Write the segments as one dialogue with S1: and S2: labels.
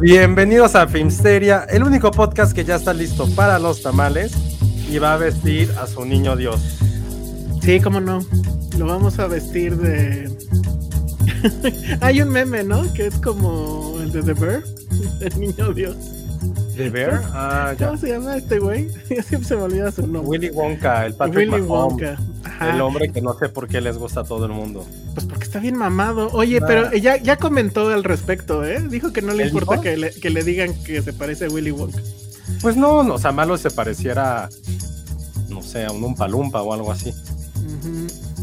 S1: Bienvenidos a Filmsteria, el único podcast que ya está listo para los tamales y va a vestir a su niño Dios.
S2: Sí, cómo no. Lo vamos a vestir de. Hay un meme, ¿no? Que es como el de The Bear, el niño Dios.
S1: ¿De Bear? Ah, ya.
S2: ¿Cómo se llama este güey? Siempre se me olvida su nombre.
S1: Willy Wonka, el Patrick
S2: Willy
S1: Mahomes,
S2: Wonka. Ajá.
S1: el hombre que no sé por qué les gusta a todo el mundo.
S2: Pues porque está bien mamado. Oye, pero ya, ya comentó al respecto, ¿eh? Dijo que no le
S1: ¿Él
S2: importa que le, que le digan que se parece a Willy Wonka.
S1: Pues no, no, o sea, malo se pareciera, no sé, a un Umpalumpa o algo así.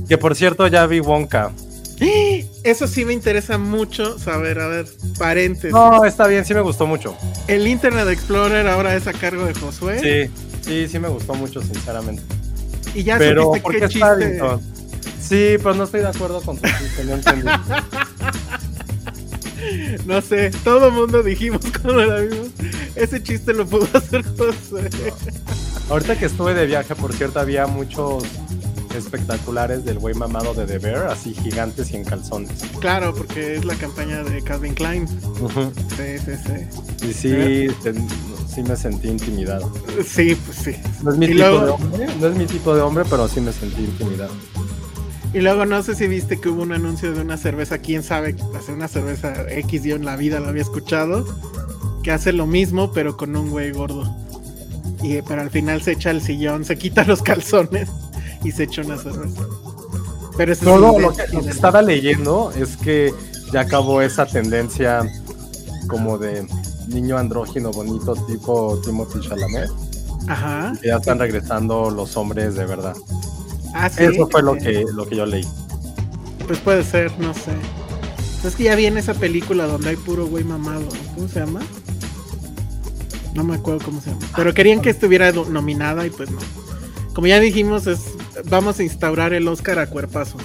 S1: Que por cierto, ya vi Wonka.
S2: Eso sí me interesa mucho saber. A ver, paréntesis.
S1: No, está bien, sí me gustó mucho.
S2: El Internet Explorer ahora es a cargo de Josué.
S1: Sí, sí, sí me gustó mucho, sinceramente.
S2: Y ya
S1: Pero,
S2: supiste
S1: ¿por
S2: qué
S1: qué
S2: chiste.
S1: Sí, pero no estoy de acuerdo con tu chiste, no entendí.
S2: No sé, todo mundo dijimos cuando la vimos. Ese chiste lo pudo hacer José.
S1: Ahorita que estuve de viaje, por cierto, había muchos espectaculares del güey mamado de The Bear, así gigantes y en calzones.
S2: Claro, porque es la campaña de Calvin Klein. Sí, sí, sí.
S1: Y sí, te- sí me sentí intimidado.
S2: Sí, pues sí.
S1: No es mi
S2: Y
S1: tipo
S2: luego-
S1: de hombre, no es mi tipo de hombre, pero sí me sentí intimidado.
S2: Y luego no sé si viste que hubo un anuncio de una cerveza, quién sabe, hace una cerveza X yo en la vida la había escuchado, que hace lo mismo pero con un güey gordo. Y pero al final se echa el sillón, se quita los calzones y se echa una cerveza. Pero eso
S1: No,
S2: es
S1: lo que, lo que estaba leyendo es que ya acabó esa tendencia como de niño andrógino bonito tipo Timothy Chalamet.
S2: Ajá.
S1: que ya están regresando los hombres de verdad.
S2: Ah, sí.
S1: Eso fue lo que, lo que yo leí.
S2: Pues puede ser, no sé. Es que ya viene esa película donde hay puro güey mamado. ¿Cómo se llama? No me acuerdo cómo se llama. Pero querían que estuviera nominada y pues no. Como ya dijimos, es vamos a instaurar el Oscar a cuerpazo.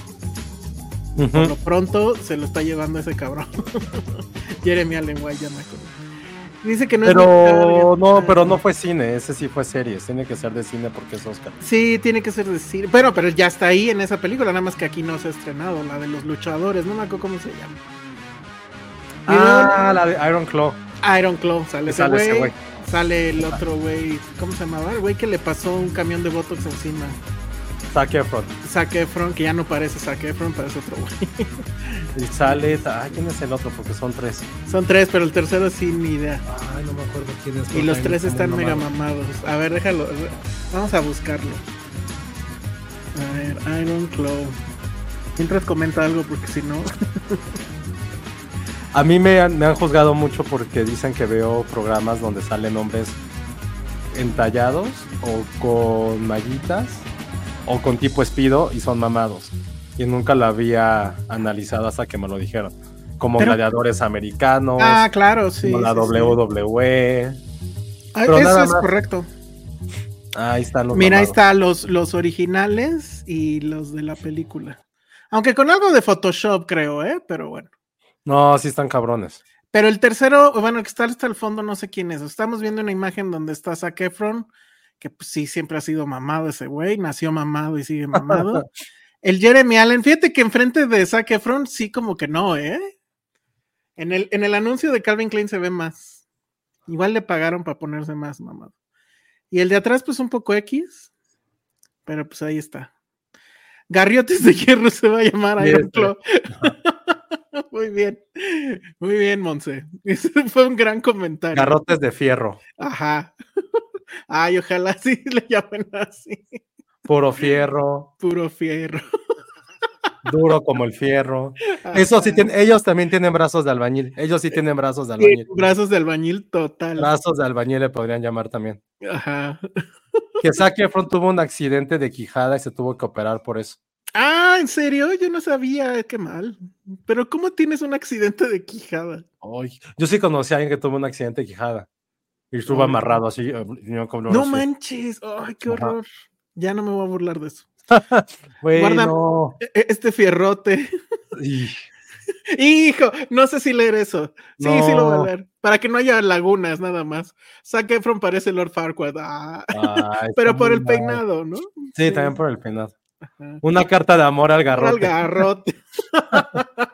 S2: Por lo pronto se lo está llevando ese cabrón. Jeremy Allen White, ya me acuerdo. Dice que no es
S1: Pero
S2: target.
S1: no, pero no fue cine, ese sí fue series, tiene que ser de cine porque es Oscar.
S2: Sí, tiene que ser decir. Bueno, pero ya está ahí en esa película, nada más que aquí no se ha estrenado, la de los luchadores, no me acuerdo cómo se llama.
S1: Ah, la de Iron Claw.
S2: Iron Claw, sale
S1: Sale ese
S2: güey. Sale el otro güey, ¿cómo se llamaba? El güey que le pasó un camión de Botox encima.
S1: Zac Efron.
S2: Zac Efron, que ya no parece Zac Efron, parece otro güey.
S1: Y sale, ay, ¿quién es el otro? Porque son tres.
S2: Son tres, pero el tercero sin ni idea.
S1: Ay, no me acuerdo quién es.
S2: Y los tres están mega mamados. A ver, déjalo. Vamos a buscarlo. A ver, Iron Claw. Mientras comenta algo, porque si no.
S1: A mí me han, me han juzgado mucho porque dicen que veo programas donde salen hombres entallados o con mallitas o con tipo espido y son mamados. Y nunca lo había analizado hasta que me lo dijeron. Como
S2: Pero-
S1: gladiadores americanos,
S2: Ah, claro, sí.
S1: como la
S2: sí, sí.
S1: WWE.
S2: Ah, eso es
S1: más.
S2: correcto.
S1: Ahí están los
S2: Mira, ahí
S1: mamados.
S2: está los, los originales y los de la película. Aunque con algo de Photoshop, creo, ¿eh? Pero bueno.
S1: No, sí están cabrones.
S2: Pero el tercero, bueno, el que está hasta el fondo, no sé quién es. Estamos viendo una imagen donde está Zac Efron, que pues, sí, siempre ha sido mamado ese güey, nació mamado y sigue mamado. el Jeremy Allen, fíjate que enfrente de Zac Efron, sí, como que no, ¿eh? En el, en el anuncio de Calvin Klein se ve más. Igual le pagaron para ponerse más mamado. Y el de atrás, pues un poco X. Pero pues ahí está. Garriotes de hierro se va a llamar Iron Claw. Muy bien. Muy bien, Monse. Ese fue un gran comentario.
S1: Garrotes de fierro.
S2: Ajá. Ay, ojalá sí le llamen así.
S1: Puro fierro.
S2: Puro fierro.
S1: Duro como el fierro. Eso sí, tienen, ellos también tienen brazos de albañil. Ellos sí tienen brazos de albañil.
S2: Sí, brazos de albañil total.
S1: Brazos de albañil le podrían llamar también.
S2: Ajá.
S1: Que Zac Efron tuvo un accidente de quijada y se tuvo que operar por eso.
S2: Ah, ¿en serio? Yo no sabía, qué mal. Pero ¿cómo tienes un accidente de quijada?
S1: Ay, yo sí conocí a alguien que tuvo un accidente de quijada. Y estuvo amarrado así. eh, No, como
S2: No
S1: así.
S2: manches. Ay, qué
S1: Ajá.
S2: horror. Ya no me voy a burlar de eso.
S1: Güey,
S2: Guarda-. E- e- Este fierrote. Hijo, no sé si leer eso. Sí, sí lo voy a leer. Para que no haya lagunas, nada más. Zac Efron parece Lord Farquaad. Ah,
S1: Ay,
S2: pero por el
S1: mal.
S2: peinado, ¿no?
S1: Sí, también por el peinado. Una carta de amor al
S2: Al
S1: garrote.
S2: garrote.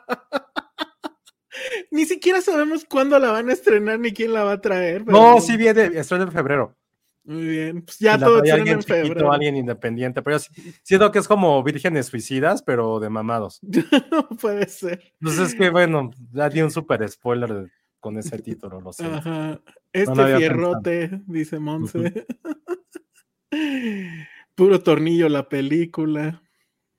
S2: Ni siquiera sabemos cuándo la van a estrenar ni quién la va a traer. pero-
S1: No, sí viene, estreno en febrero.
S2: Muy bien. Pues ya todo estrena
S1: alguien
S2: en
S1: chiquito,
S2: febrero.
S1: alguien independiente, pero yo siento que es como vírgenes suicidas, pero de mamados.
S2: No puede ser.
S1: Entonces es que bueno, ya di un super spoiler con ese título, lo sé.
S2: Ajá. Este
S1: había
S2: fierrote, dice Monse. Puro tornillo la película.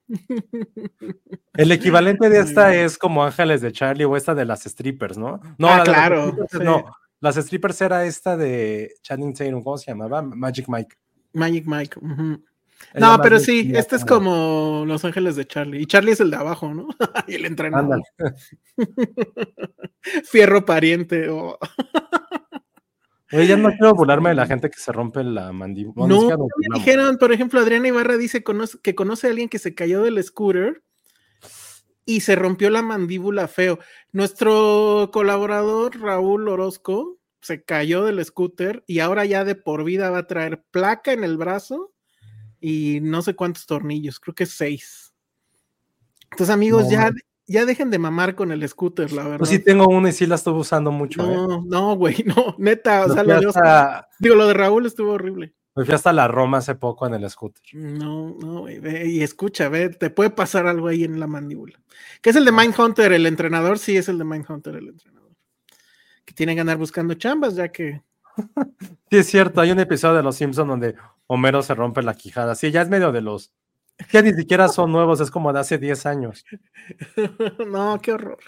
S1: El equivalente de esta es como Ángeles de Charlie o esta de las strippers, ¿no? No,
S2: Ah,
S1: la de las
S2: claro, sí.
S1: No, las strippers era esta de Channing Tatum, ¿cómo se llamaba? Magic Mike.
S2: Magic Mike. No, pero sí, este es como Los Ángeles de Charlie. Y Charlie es el de abajo, ¿no? y el entrenador. Fierro pariente. o
S1: Oye, ya no quiero burlarme de la gente que se rompe la mandíbula.
S2: No, me dijeron, por ejemplo, Adriana Ibarra dice conoce- que conoce a alguien que se cayó del scooter y se rompió la mandíbula feo. Nuestro colaborador Raúl Orozco se cayó del scooter y ahora ya de por vida va a traer placa en el brazo y no sé cuántos tornillos, creo que seis. Entonces, amigos,
S1: No,
S2: ya. Ya dejen de mamar con el scooter, la verdad.
S1: Yo sí tengo una y sí la estuve usando mucho. ¿eh?
S2: no, no, güey, no, neta, o sea, lo
S1: hasta-
S2: digo, lo de Raúl estuvo horrible.
S1: me fui hasta la Roma hace poco en el scooter.
S2: No, no, güey, ve y escucha, ve, te puede pasar algo ahí en la mandíbula. ¿Qué es el de Mindhunter, el entrenador? Sí, es el de Mindhunter, el entrenador. Que tiene que andar buscando chambas, ya que.
S1: Sí, es cierto, hay un episodio de Los Simpsons donde Homero se rompe la quijada. Sí, ya es medio de los. Ya ni siquiera son nuevos, es como de hace 10 años.
S2: no, qué horror.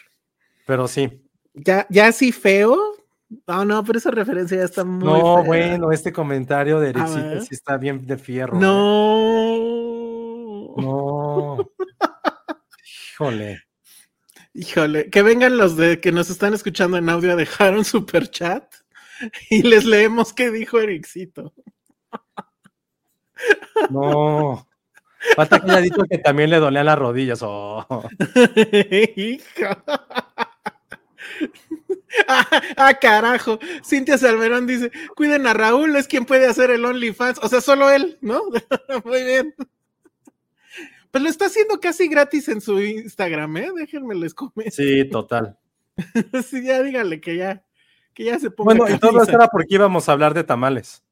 S1: Pero sí.
S2: Ya, ya así feo. Ah, no, pero esa referencia ya está muy.
S1: no,
S2: fea.
S1: bueno, este comentario de
S2: A
S1: Ericito
S2: ver.
S1: sí está bien de fierro.
S2: No.
S1: No. Híjole.
S2: Híjole, que vengan los de que nos están escuchando en audio a dejar un super chat y les leemos qué dijo Ericito.
S1: No. Falta que haya dicho que también le dolían las rodillas. Oh.
S2: Hijo. Ah, ah, carajo. Cintia Salmerón dice: Cuiden a Raúl, es quien puede hacer el OnlyFans. O sea, solo él, ¿no? Muy bien. Pues lo está haciendo casi gratis en su Instagram, ¿eh? Déjenme les comento.
S1: Sí, total.
S2: Sí, ya díganle que ya, que ya se ponga.
S1: Bueno, y todo esto era porque íbamos a hablar de tamales.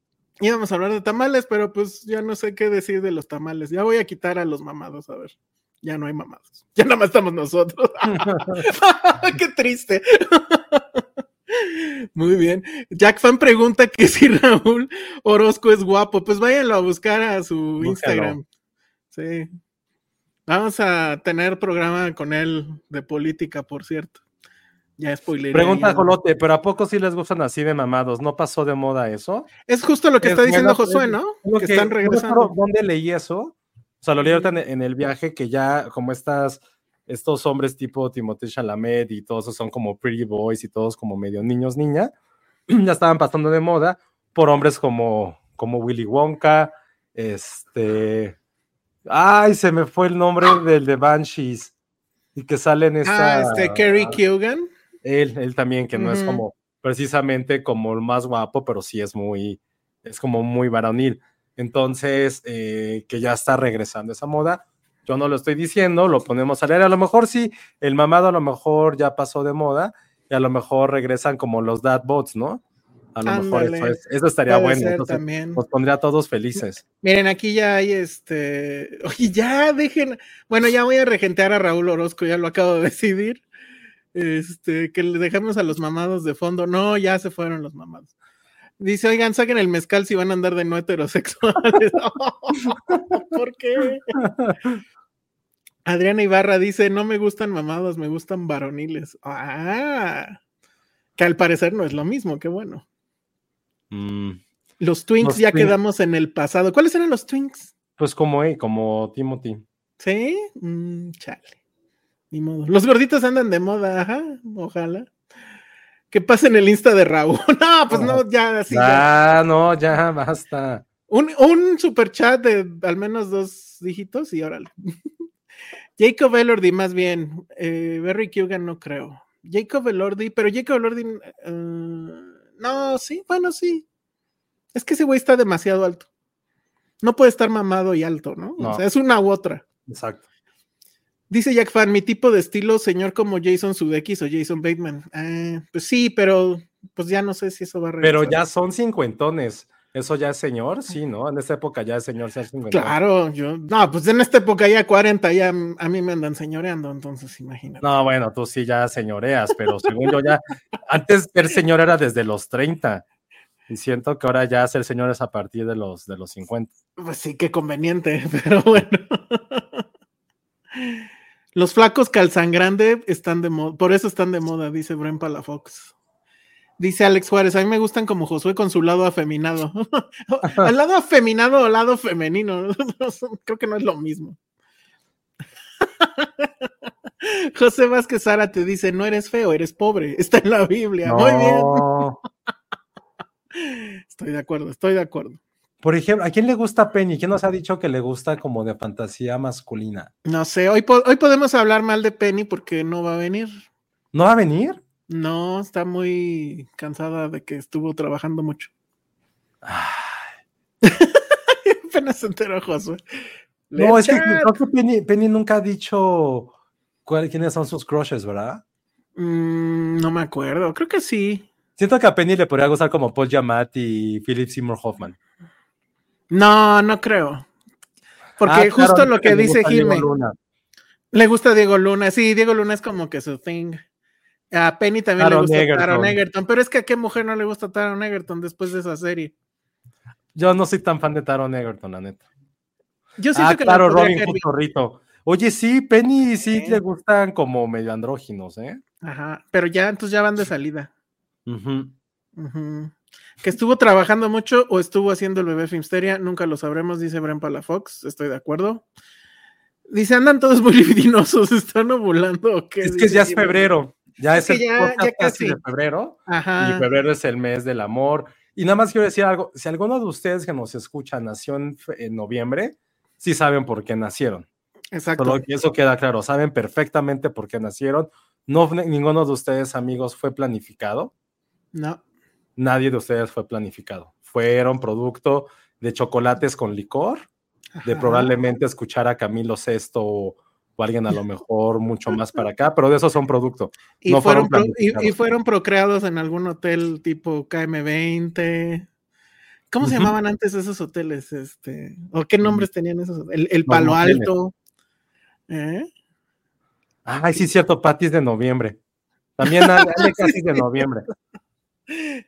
S2: Íbamos a hablar de tamales, pero pues ya no sé qué decir de los tamales. Ya voy a quitar a los mamados, a ver. Ya no hay mamados. Ya nada más estamos nosotros. qué triste. Muy bien. Jack Fan pregunta que si Raúl Orozco es guapo. Pues váyanlo a buscar a su
S1: Búscalo.
S2: Instagram. Sí. Vamos a tener programa con él de política, por cierto. Ya spoileré.
S1: Pregunta. Jolote, ¿pero a poco sí les gustan así de mamados? ¿No pasó de moda eso?
S2: Es justo lo que
S1: Es
S2: está diciendo
S1: bueno,
S2: Josué, ¿no?
S1: Lo
S2: Que
S1: que-
S2: están
S1: no me acuerdo
S2: regresando.
S1: ¿Dónde leí eso? O sea, lo leí ahorita en, en el viaje que ya como estas, estos hombres tipo Timothée Chalamet y todos esos son como pretty boys y todos como medio niños, niña, ya estaban pasando de moda por hombres como, como Willy Wonka, este... Ay, se me fue el nombre del de Banshees y que sale en esta...
S2: Ah, este, Kerry Keoghan.
S1: Él, él también, que no es como precisamente como el más guapo, pero sí es muy, es como muy varonil. Entonces, eh, que ya está regresando esa moda. Yo no lo estoy diciendo, lo ponemos a leer. A lo mejor sí, el mamado a lo mejor ya pasó de moda y a lo mejor regresan como los dad bots, ¿no? A lo mejor eso, es, eso estaría
S2: Puede
S1: bueno. entonces
S2: también.
S1: Nos pondría a todos felices.
S2: Miren, aquí ya hay este. Oye, ya dejen. Bueno, ya voy a regentear a Raúl Orozco, ya lo acabo de decidir. Este, que le dejamos a los mamados de fondo. No, ya se fueron los mamados. Dice, oigan, saquen el mezcal si van a andar de no heterosexuales. ¿Por qué? Adriana Ibarra dice, no me gustan mamados, me gustan varoniles. Ah, que al parecer no es lo mismo, qué bueno.
S1: Mm,
S2: Los twinks
S1: Los
S2: ya quedamos en el pasado. ¿Cuáles eran los twinks?
S1: pues como, eh, como Timothy.
S2: ¿Sí? Mm, chale. Ni modo. Los gorditos andan de moda, ajá. Ojalá. Que pasen el Insta de Raúl. No, pues no, ya así. ya.
S1: ah, no, ya basta.
S2: Un, un super chat de al menos dos dígitos y órale. Jacob Elordi, más bien. Eh, Barry Kugan no creo. Jacob Elordi, pero Jacob Elordi. eh, no, sí, bueno, sí. Es que ese güey está demasiado alto. No puede estar mamado y alto, ¿no? O
S1: No.
S2: sea, es una u otra.
S1: Exacto.
S2: Dice Jack Fan, mi tipo de estilo, señor como Jason Sudeikis o Jason Bateman. Ah, pues sí, pero pues ya no sé si eso va a
S1: Pero
S2: regresar.
S1: ya son cincuentones. Eso ya es señor, sí, ¿no? En esta época ya es señor ser cincuentón.
S2: Claro, yo. No, pues en esta época ya 40, ya a mí me andan señoreando, entonces imagínate.
S1: No, bueno, tú sí ya señoreas, pero según yo ya, antes ser señor era desde los 30. Y siento que ahora ya ser señor es a partir de los, de los 50.
S2: Pues sí, qué conveniente, pero bueno. Los flacos calzangrande están de moda, por eso están de moda, dice Bren Palafox. Dice Alex Juárez, a mí me gustan como Josué con su lado afeminado. ¿El lado afeminado o lado femenino? Creo que no es lo mismo. José Vázquez Sara te dice, no eres feo, eres pobre. Está en la Biblia. Muy bien. Estoy de acuerdo, estoy de acuerdo.
S1: Por ejemplo, ¿a quién le gusta Penny? ¿Quién nos ha dicho que le gusta como de fantasía masculina?
S2: No sé, hoy, po- hoy podemos hablar mal de Penny porque no va a venir.
S1: ¿No va a venir?
S2: No, está muy cansada de que estuvo trabajando mucho. Apenas se enteró Josué.
S1: No, es que creo que Penny, Penny nunca ha dicho cuál- quiénes son sus crushes, ¿verdad?
S2: Mm, no me acuerdo, creo que sí.
S1: Siento que a Penny le podría gustar como Paul Giamatti y Philip Seymour Hoffman.
S2: No, no creo. Porque
S1: Ah,
S2: justo
S1: claro,
S2: lo que dice Jimmy, le gusta Diego Luna. Sí, Diego Luna es como que su thing. A Penny también
S1: Taron
S2: le gusta
S1: Egerton.
S2: Taron Egerton, pero es que a qué mujer no le gusta Taron Egerton después de esa serie.
S1: Yo no soy tan fan de Taron Egerton, la neta.
S2: Yo siento
S1: Ah,
S2: que la
S1: claro, Robin
S2: caer
S1: Hood
S2: bien.
S1: Torrito. Oye, sí, Penny sí
S2: Sí.
S1: le gustan como medio andróginos, ¿eh?
S2: Ajá, pero ya, entonces ya van de salida.
S1: Ujú.
S2: Ujú. Que estuvo trabajando mucho o estuvo haciendo el bebé Filmsteria, nunca lo sabremos, dice Bren Palafox, estoy de acuerdo. Dice, andan todos muy libidinosos, ¿se están ovulando o qué?
S1: Es que
S2: Dice
S1: ya es febrero. Ya
S2: Es
S1: es,
S2: que
S1: el
S2: ya-
S1: casi de febrero.
S2: Ajá.
S1: Y febrero es el mes del amor. Y nada más quiero decir algo. Si alguno de ustedes que nos escucha nació en noviembre, sí saben por qué nacieron.
S2: Exacto.
S1: Solo que eso queda claro. Saben perfectamente por qué nacieron. No, ninguno de ustedes, amigos, fue planificado.
S2: No.
S1: Nadie de ustedes fue planificado. Fueron producto de chocolates con licor, de
S2: Ajá.
S1: probablemente escuchar a Camilo Sesto o, o alguien a lo mejor mucho más para acá, pero de esos son producto.
S2: Y,
S1: no
S2: fueron y- fueron procreados en algún hotel tipo KM20. ¿Cómo se llamaban antes esos hoteles? Este, ¿O qué nombres tenían esos? hoteles? El, el Palo. Alto. ¿Eh?
S1: Ay, sí, cierto, Patty es de noviembre. También Ale Ale casi es de noviembre.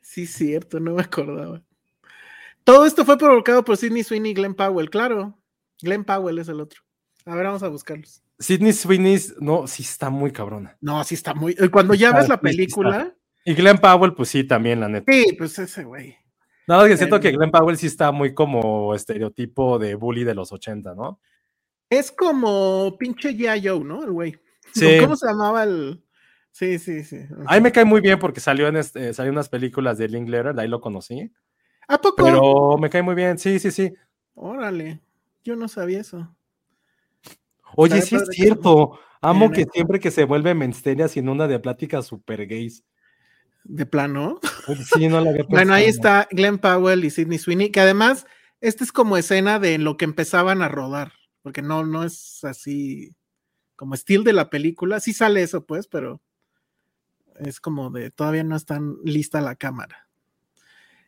S2: Sí, cierto, no me acordaba. Todo esto fue provocado por Sidney Sweeney y Glenn Powell, claro. Glenn Powell es el otro. A ver, vamos a buscarlos.
S1: Sidney Sweeney, no, sí está muy cabrona.
S2: No, sí está muy. eh, Cuando ya
S1: Está,
S2: ves la película,
S1: Y Glenn Powell, pues sí, también, la neta.
S2: sí, pues ese güey.
S1: Nada más que siento
S2: Eh.
S1: que Glenn Powell sí está muy como estereotipo de bully de los 80, ¿no?
S2: Es como pinche G.I. Joe, ¿no? El güey.
S1: Sí.
S2: ¿Cómo se llamaba el.? Sí, sí, sí.
S1: A mí me cae muy bien porque salió en este, salió en unas películas de Linklater, de ahí lo conocí.
S2: ¿A poco?
S1: Pero me cae muy bien, sí, sí, sí.
S2: Órale, yo no sabía eso.
S1: Oye, sí es
S2: que-
S1: cierto. Amo que
S2: ¿eh?
S1: siempre que se vuelve mensteria sin una de pláticas super gays.
S2: De plano.
S1: Oye, Sí, no la había
S2: Bueno, ahí está Glenn Powell y Sidney Sweeney, que además, este es como escena de lo que empezaban a rodar, porque no, no es así como estilo de la película. Sí sale eso, pues, pero es como de todavía no están lista la cámara.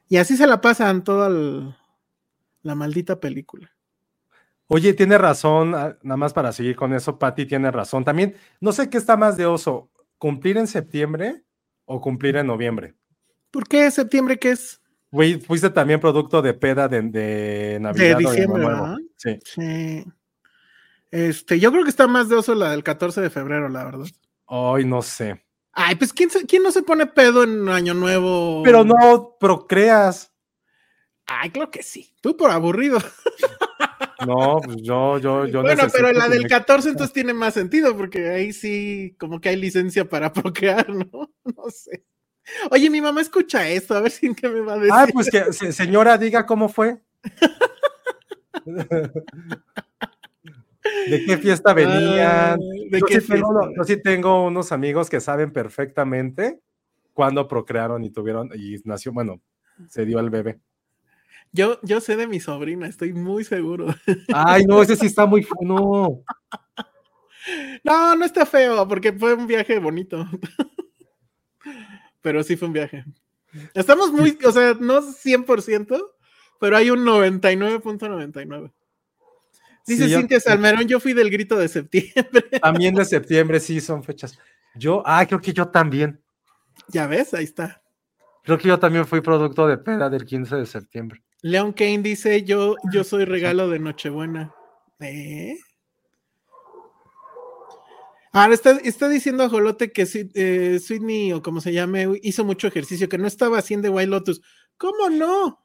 S2: Y así se la pasan toda el- la maldita película.
S1: Oye, tiene razón, ah, nada más para seguir con eso, Patty tiene razón. También, no sé qué está más de oso, cumplir en septiembre o cumplir en noviembre.
S2: ¿Por qué septiembre qué es?
S1: Güey, fuiste también producto de peda de, de Navidad. Año
S2: diciembre,
S1: Nuevo.
S2: ¿verdad?
S1: Sí.
S2: Sí. Este, yo creo que está más de oso la del 14 de febrero, la verdad.
S1: Ay, no sé.
S2: Ay, pues ¿quién, quién no se pone pedo en Año Nuevo?
S1: Pero no procreas.
S2: Ay, creo que sí. Tú por aburrido.
S1: No, pues yo, yo, yo
S2: bueno, pero la del
S1: me-
S2: 14 entonces tiene más sentido, porque ahí sí, como que hay licencia para procrear, ¿no? No sé. Oye, mi mamá escucha esto, a ver si qué me va a decir.
S1: Ah, pues que se- señora diga cómo fue. ¿De qué fiesta venían?
S2: Ay, ¿De
S1: yo,
S2: qué
S1: sí tengo,
S2: fiesta?
S1: uno- yo sí tengo unos amigos que saben perfectamente cuándo procrearon y tuvieron, y nació, bueno, se dio el bebé.
S2: Yo, yo sé de mi sobrina, estoy muy seguro.
S1: Ay, no, ese sí está muy, no.
S2: No, no está feo, porque fue un viaje bonito. Pero sí fue un viaje. Estamos muy, o sea, no 100%, pero hay un 99.99. Dice
S1: Sí,
S2: Cintia Salmerón, yo fui del grito de septiembre.
S1: También de septiembre, sí, son fechas. Yo, ah, creo que yo también.
S2: ya ves, ahí está.
S1: Creo que yo también fui producto de peda del 15 de septiembre.
S2: Leon Kane dice, yo, yo soy regalo de Nochebuena. ¿Eh? Ahora está, está diciendo a Jolote que eh, Sydney, o como se llame, hizo mucho ejercicio, que no estaba haciendo White Lotus. ¿Cómo no?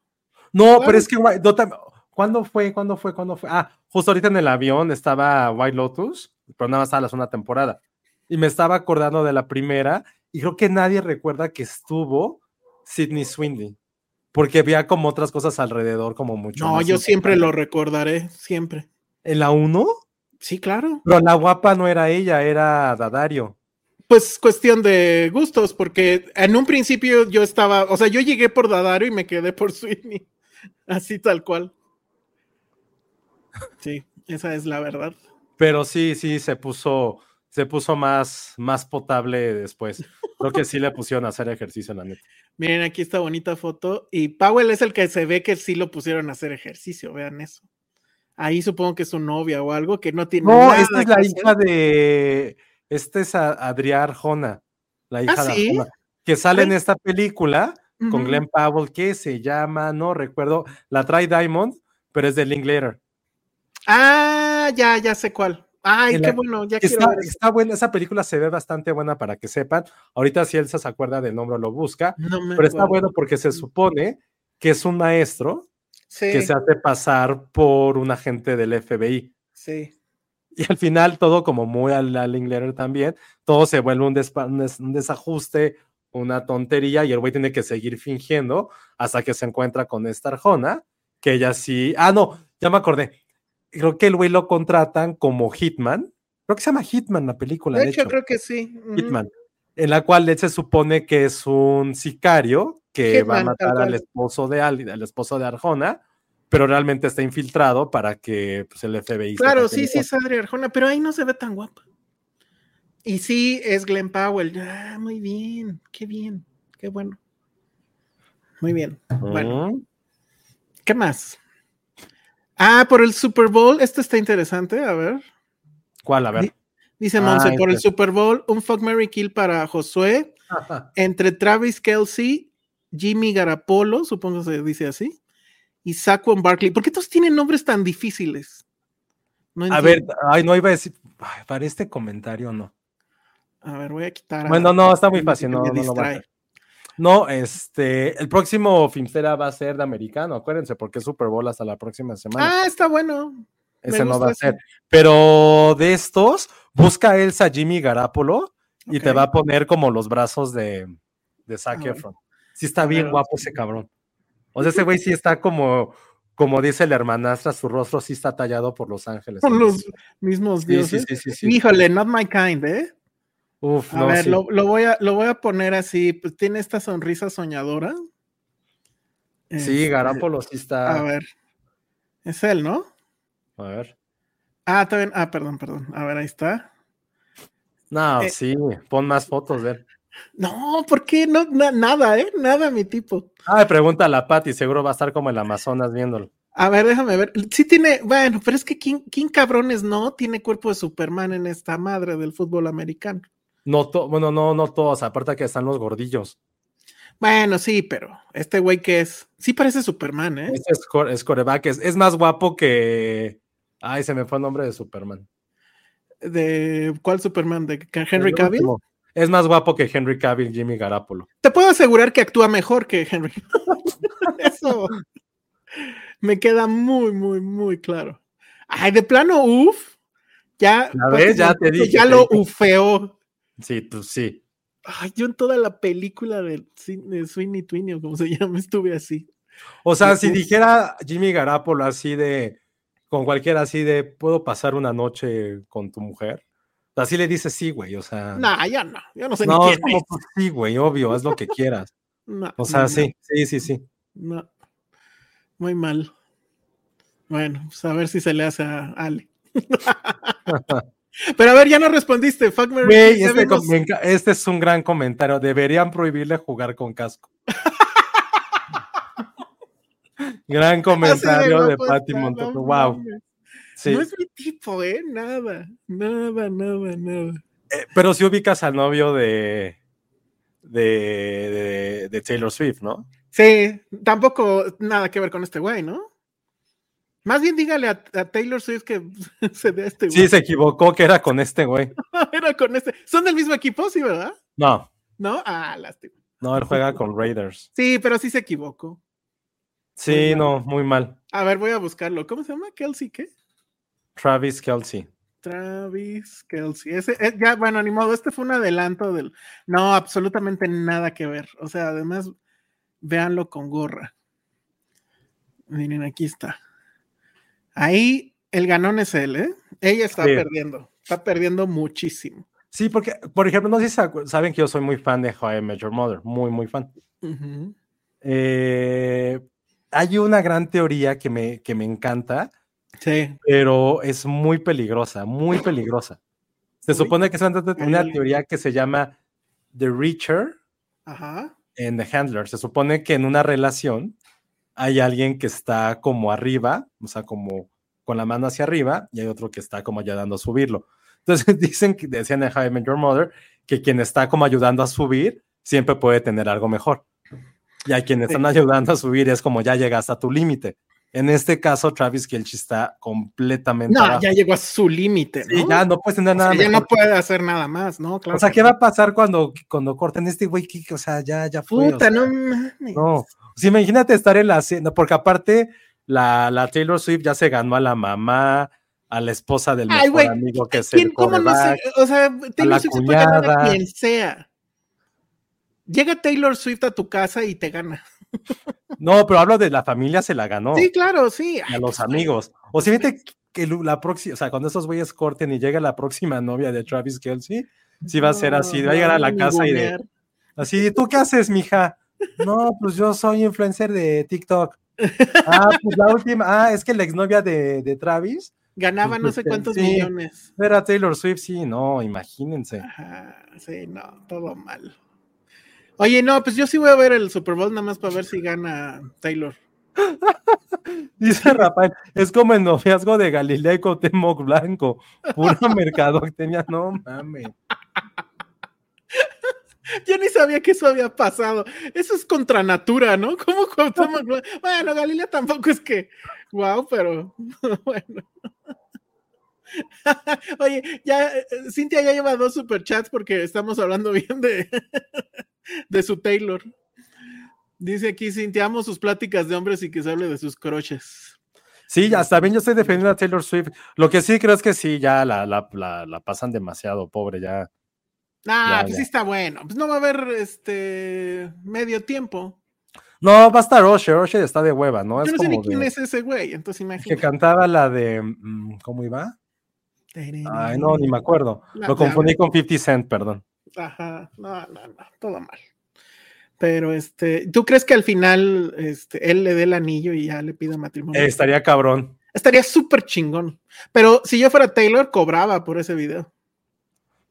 S1: No,
S2: Claro.
S1: pero es que no ¿cuándo fue? ¿Cuándo fue? ¿Cuándo fue? Ah, justo ahorita en el avión estaba White Lotus, pero nada más estaba la segunda temporada. Y me estaba acordando de la primera, y creo que nadie recuerda que estuvo Sidney Swindley, porque había como otras cosas alrededor, como mucho.
S2: No, yo siempre lo recordaré, siempre.
S1: ¿En la 1?
S2: Sí, claro.
S1: Pero la guapa no era ella, era Dadario.
S2: Pues cuestión de gustos, porque en un principio yo estaba, o sea, yo llegué por Dadario y me quedé por Sydney. Así tal cual. Sí, esa es la verdad.
S1: Pero sí, sí, se puso, se puso más, más potable después. Creo que sí le pusieron a hacer ejercicio, la neta.
S2: Miren, aquí esta bonita foto. Y Powell es el que se ve que sí lo pusieron a hacer ejercicio, vean eso. Ahí supongo que es su novia o algo que no tiene.
S1: No,
S2: nada
S1: esta es la
S2: hacer.
S1: hija de. Esta es a- Adrià Arjona, la hija de
S2: ¿sí?
S1: Arjona, que sale en esta película con
S2: Ujú.
S1: Glenn Powell, que se llama, no recuerdo, la trae Diamond, pero es de Linklater.
S2: Ah, ya, ya sé cuál. Ay, qué bueno, ya
S1: Que
S2: quiero
S1: Está,
S2: ver
S1: está buena, esa película se ve bastante buena para que sepan. Ahorita si Elsa se acuerda del nombre lo busca,
S2: No
S1: pero está bueno porque se supone que es un maestro
S2: Sí,
S1: que se hace pasar por un agente del FBI.
S2: sí.
S1: Y al final todo como muy a la Linklater también, todo se vuelve un, despa- un des- un desajuste, una tontería y el güey tiene que seguir fingiendo hasta que se encuentra con esta Arjona, que ella sí, ah no, ya me acordé, creo que el güey lo contratan como Hitman, creo que se llama Hitman la película,
S2: De
S1: de,
S2: hecho,
S1: hecho,
S2: creo que sí.
S1: Hitman, en la cual él se supone que es un sicario que va a matar al esposo de Ali- al esposo de Arjona, pero realmente está infiltrado para que pues, el FBI
S2: Claro, sí, sí es Adri Arjona, pero ahí no se ve tan guapa. Y sí, es Glenn Powell. Ah, muy bien, qué bien, qué bueno. Muy bien. Bueno. ¿qué más? Ah, por el Super Bowl, esto está interesante, a ver.
S1: ¿Cuál? A ver.
S2: Di- Dice
S1: Ah,
S2: Monse, por el
S1: este.
S2: Super Bowl, un fuck Mary Kill para Josué, entre Travis Kelsey, Jimmy Garapolo, supongo se dice así, y Saquon Barkley. ¿Por qué todos tienen nombres tan difíciles? No
S1: A ver, ay, no iba a decir. ay, para este comentario no.
S2: A ver, voy a quitar. a-
S1: Bueno, no, está muy fácil. No, no, no, va a
S2: distrae.
S1: No, este. El próximo Filmstera va a ser de americano, acuérdense, porque es Super Bowl hasta la próxima semana.
S2: Ah, está bueno.
S1: Ese no va a ser. Pero de estos, busca a Elsa Jimmy Garapolo y te va a poner como los brazos de, de Zac. Efron. Sí, está bien guapo ese cabrón. O sea, ese güey sí está como. Como dice la hermanastra, su rostro sí está tallado por Los Ángeles.
S2: Con los mismos dioses.
S1: sí, sí, sí.
S2: Híjole, not my kind, ¿eh?
S1: Uf,
S2: A
S1: no,
S2: ver,
S1: sí.
S2: lo, lo voy a, lo voy a poner así. Pues tiene esta sonrisa soñadora.
S1: Sí,
S2: Este,
S1: Garapolo sí está.
S2: A ver. Es él, ¿no?
S1: A ver.
S2: Ah, también. Ah, perdón, perdón. A ver, ahí está.
S1: No,
S2: Eh,
S1: sí, pon más fotos, ver.
S2: No, ¿por qué? No, na- nada, ¿eh? Nada, mi tipo.
S1: Ah, pregunta a la Patty, seguro va a estar como el Amazonas viéndolo.
S2: A ver, déjame ver. Sí tiene, bueno, pero es que ¿quién, quién cabrones no tiene cuerpo de Superman en esta madre del fútbol americano?
S1: No, to- bueno, no, no todos, aparte que están los gordillos.
S2: Bueno, sí, pero este güey que es, sí parece Superman, ¿eh?
S1: Este es, core- es coreback, es, es más guapo que. Ay, se me fue el nombre de Superman.
S2: ¿De cuál Superman? ¿De Henry Cavill?
S1: Es más guapo que Henry Cavill, Jimmy Garapolo.
S2: Te puedo asegurar que actúa mejor que Henry. Eso me queda muy, muy, muy claro. Ay, de plano, uff. Ya,
S1: ves, ya te dije,
S2: ya
S1: te
S2: lo ufeó.
S1: Sí, pues sí.
S2: Ay, yo en toda la película de, de Sweeney Twinny, o como se llama, estuve así.
S1: O sea, si dijera Jimmy Garapolo así de, con cualquiera así de, ¿puedo pasar una noche con tu mujer? Así le dices sí, güey, o sea.
S2: Nah, ya no, yo no sé
S1: no,
S2: ni quién es.
S1: pues, sí, güey, obvio, haz lo que quieras.
S2: No,
S1: O sea,
S2: no,
S1: sí, sí, sí, sí.
S2: No, muy mal. Bueno, pues a ver si se le hace a Ale. Pero a ver, ya no respondiste. Fuck, Mary,
S1: este, este es un gran comentario. Deberían prohibirle jugar con casco. gran
S2: Así
S1: comentario de
S2: está,
S1: Montoto.
S2: no
S1: wow. Sí.
S2: No es mi tipo, ¿eh? Nada, nada, nada, nada.
S1: Eh, pero si ubicas al novio de, de, de, de Taylor Swift, ¿no?
S2: Sí, tampoco nada que ver con este güey, ¿no? Más bien dígale a, a Taylor Swift que se dé a este güey.
S1: Sí, se equivocó que era con este güey.
S2: Era con este. ¿Son del mismo equipo? Sí, ¿verdad?
S1: No,
S2: ¿No? Ah, lástima.
S1: no, él juega con Raiders.
S2: Sí, pero sí se equivocó.
S1: Sí,
S2: Muy
S1: no, muy mal.
S2: A ver, voy a buscarlo. ¿Cómo se llama? ¿Kelsey qué?
S1: Travis Kelsey.
S2: Travis Kelsey. Ese, eh, ya, bueno, ni modo, este fue un adelanto del. No, absolutamente nada que ver. O sea, además, véanlo con gorra. Miren, aquí está. Ahí el ganón es él, ¿eh? Ella está
S1: Sí.
S2: perdiendo. Está perdiendo muchísimo.
S1: Sí, porque, por ejemplo, no sé si saben que yo soy muy fan de How I Met Your Mother, muy, muy fan. Eh, hay una gran teoría que me, que me encanta,
S2: Sí.
S1: pero es muy peligrosa, muy peligrosa. Se
S2: Uy.
S1: supone que es una, teoría que se llama The Reacher
S2: Ajá.
S1: and the Handler. Se supone que en una relación hay alguien que está como arriba, o sea, como con la mano hacia arriba, y hay otro que está como ayudando a subirlo. Entonces dicen que decían en Met Your Mother que quien está como ayudando a subir siempre puede tener algo mejor. Y a quien están ayudando a subir es como ya llegas a tu límite. En este caso, Travis Kelce está completamente
S2: No,
S1: abajo.
S2: ya llegó a su límite,
S1: Sí,
S2: ¿no?
S1: ya no puedes tener
S2: O sea,
S1: nada
S2: ya no puede hacer nada más, ¿no? Claro.
S1: O sea, ¿qué va a pasar cuando, cuando corten este güey? ¿Qué- O sea, ya, ya fue. o
S2: Puta,
S1: sea,
S2: no mames.
S1: No, sí, imagínate estar en la escena, porque aparte la, la Taylor Swift ya se ganó a la mamá, a la esposa del
S2: Ay,
S1: mejor
S2: güey,
S1: amigo que es
S2: ¿Quién,
S1: el
S2: cómo no sé?
S1: quarterback.
S2: O sea, Taylor Swift se puede ganar a quien sea. Llega Taylor Swift a tu casa y te gana.
S1: No, pero hablo de la familia se la ganó,
S2: Sí, claro, sí.
S1: y a los
S2: pues,
S1: amigos. O si vete que la próxima, o sea, cuando esos güeyes corten y llega la próxima novia de Travis Kelsey, sí va a ser así, va a llegar a la casa y de, así, ¿tú qué haces, mija? No, pues yo soy influencer de TikTok. Ah, pues la última, ah, es que la exnovia de, de Travis
S2: Ganaba no sé
S1: Sí.
S2: cuántos millones.
S1: Era Taylor Swift, sí, no, imagínense.
S2: Ajá, sí, no, todo mal. Oye, no, pues yo sí voy a ver el Super Bowl nada más para ver si gana Taylor.
S1: Dice Rafael, es como el noviazgo de Galilea y Cuauhtémoc Blanco, pura mercadotecnia, no mames.
S2: Yo ni sabía que eso había pasado. Eso es contra natura, ¿no? ¿Cómo Cuauhtémoc Blanco? Bueno, Galilea tampoco es que, wow, pero bueno. Oye, ya, eh, Cintia ya lleva dos superchats porque estamos hablando bien de, de su Taylor. Dice aquí, Cintia, amo sus pláticas de hombres y que se hable de sus croches.
S1: Sí, ya está bien, yo estoy defendiendo a Taylor Swift. Lo que sí creo es que sí, ya la, la, la, la pasan demasiado, pobre, ya.
S2: Ah,
S1: Ya,
S2: pues
S1: ya.
S2: sí está bueno. Pues no va a haber este medio tiempo.
S1: No, va a estar Usher, Usher está de hueva, ¿no?
S2: Yo
S1: Es
S2: no sé ni
S1: como
S2: quién
S1: de-
S2: es ese güey, entonces
S1: que cantaba la de, mm, ¿cómo iba? Ay, no, ni me acuerdo. Lo confundí con 50 Cent, perdón.
S2: Ajá, no, no, no, todo mal. Pero este, ¿tú crees que al final este, él le dé el anillo y ya le pida matrimonio?
S1: Estaría cabrón.
S2: Estaría súper chingón. Pero si yo fuera Taylor, cobraba por ese video.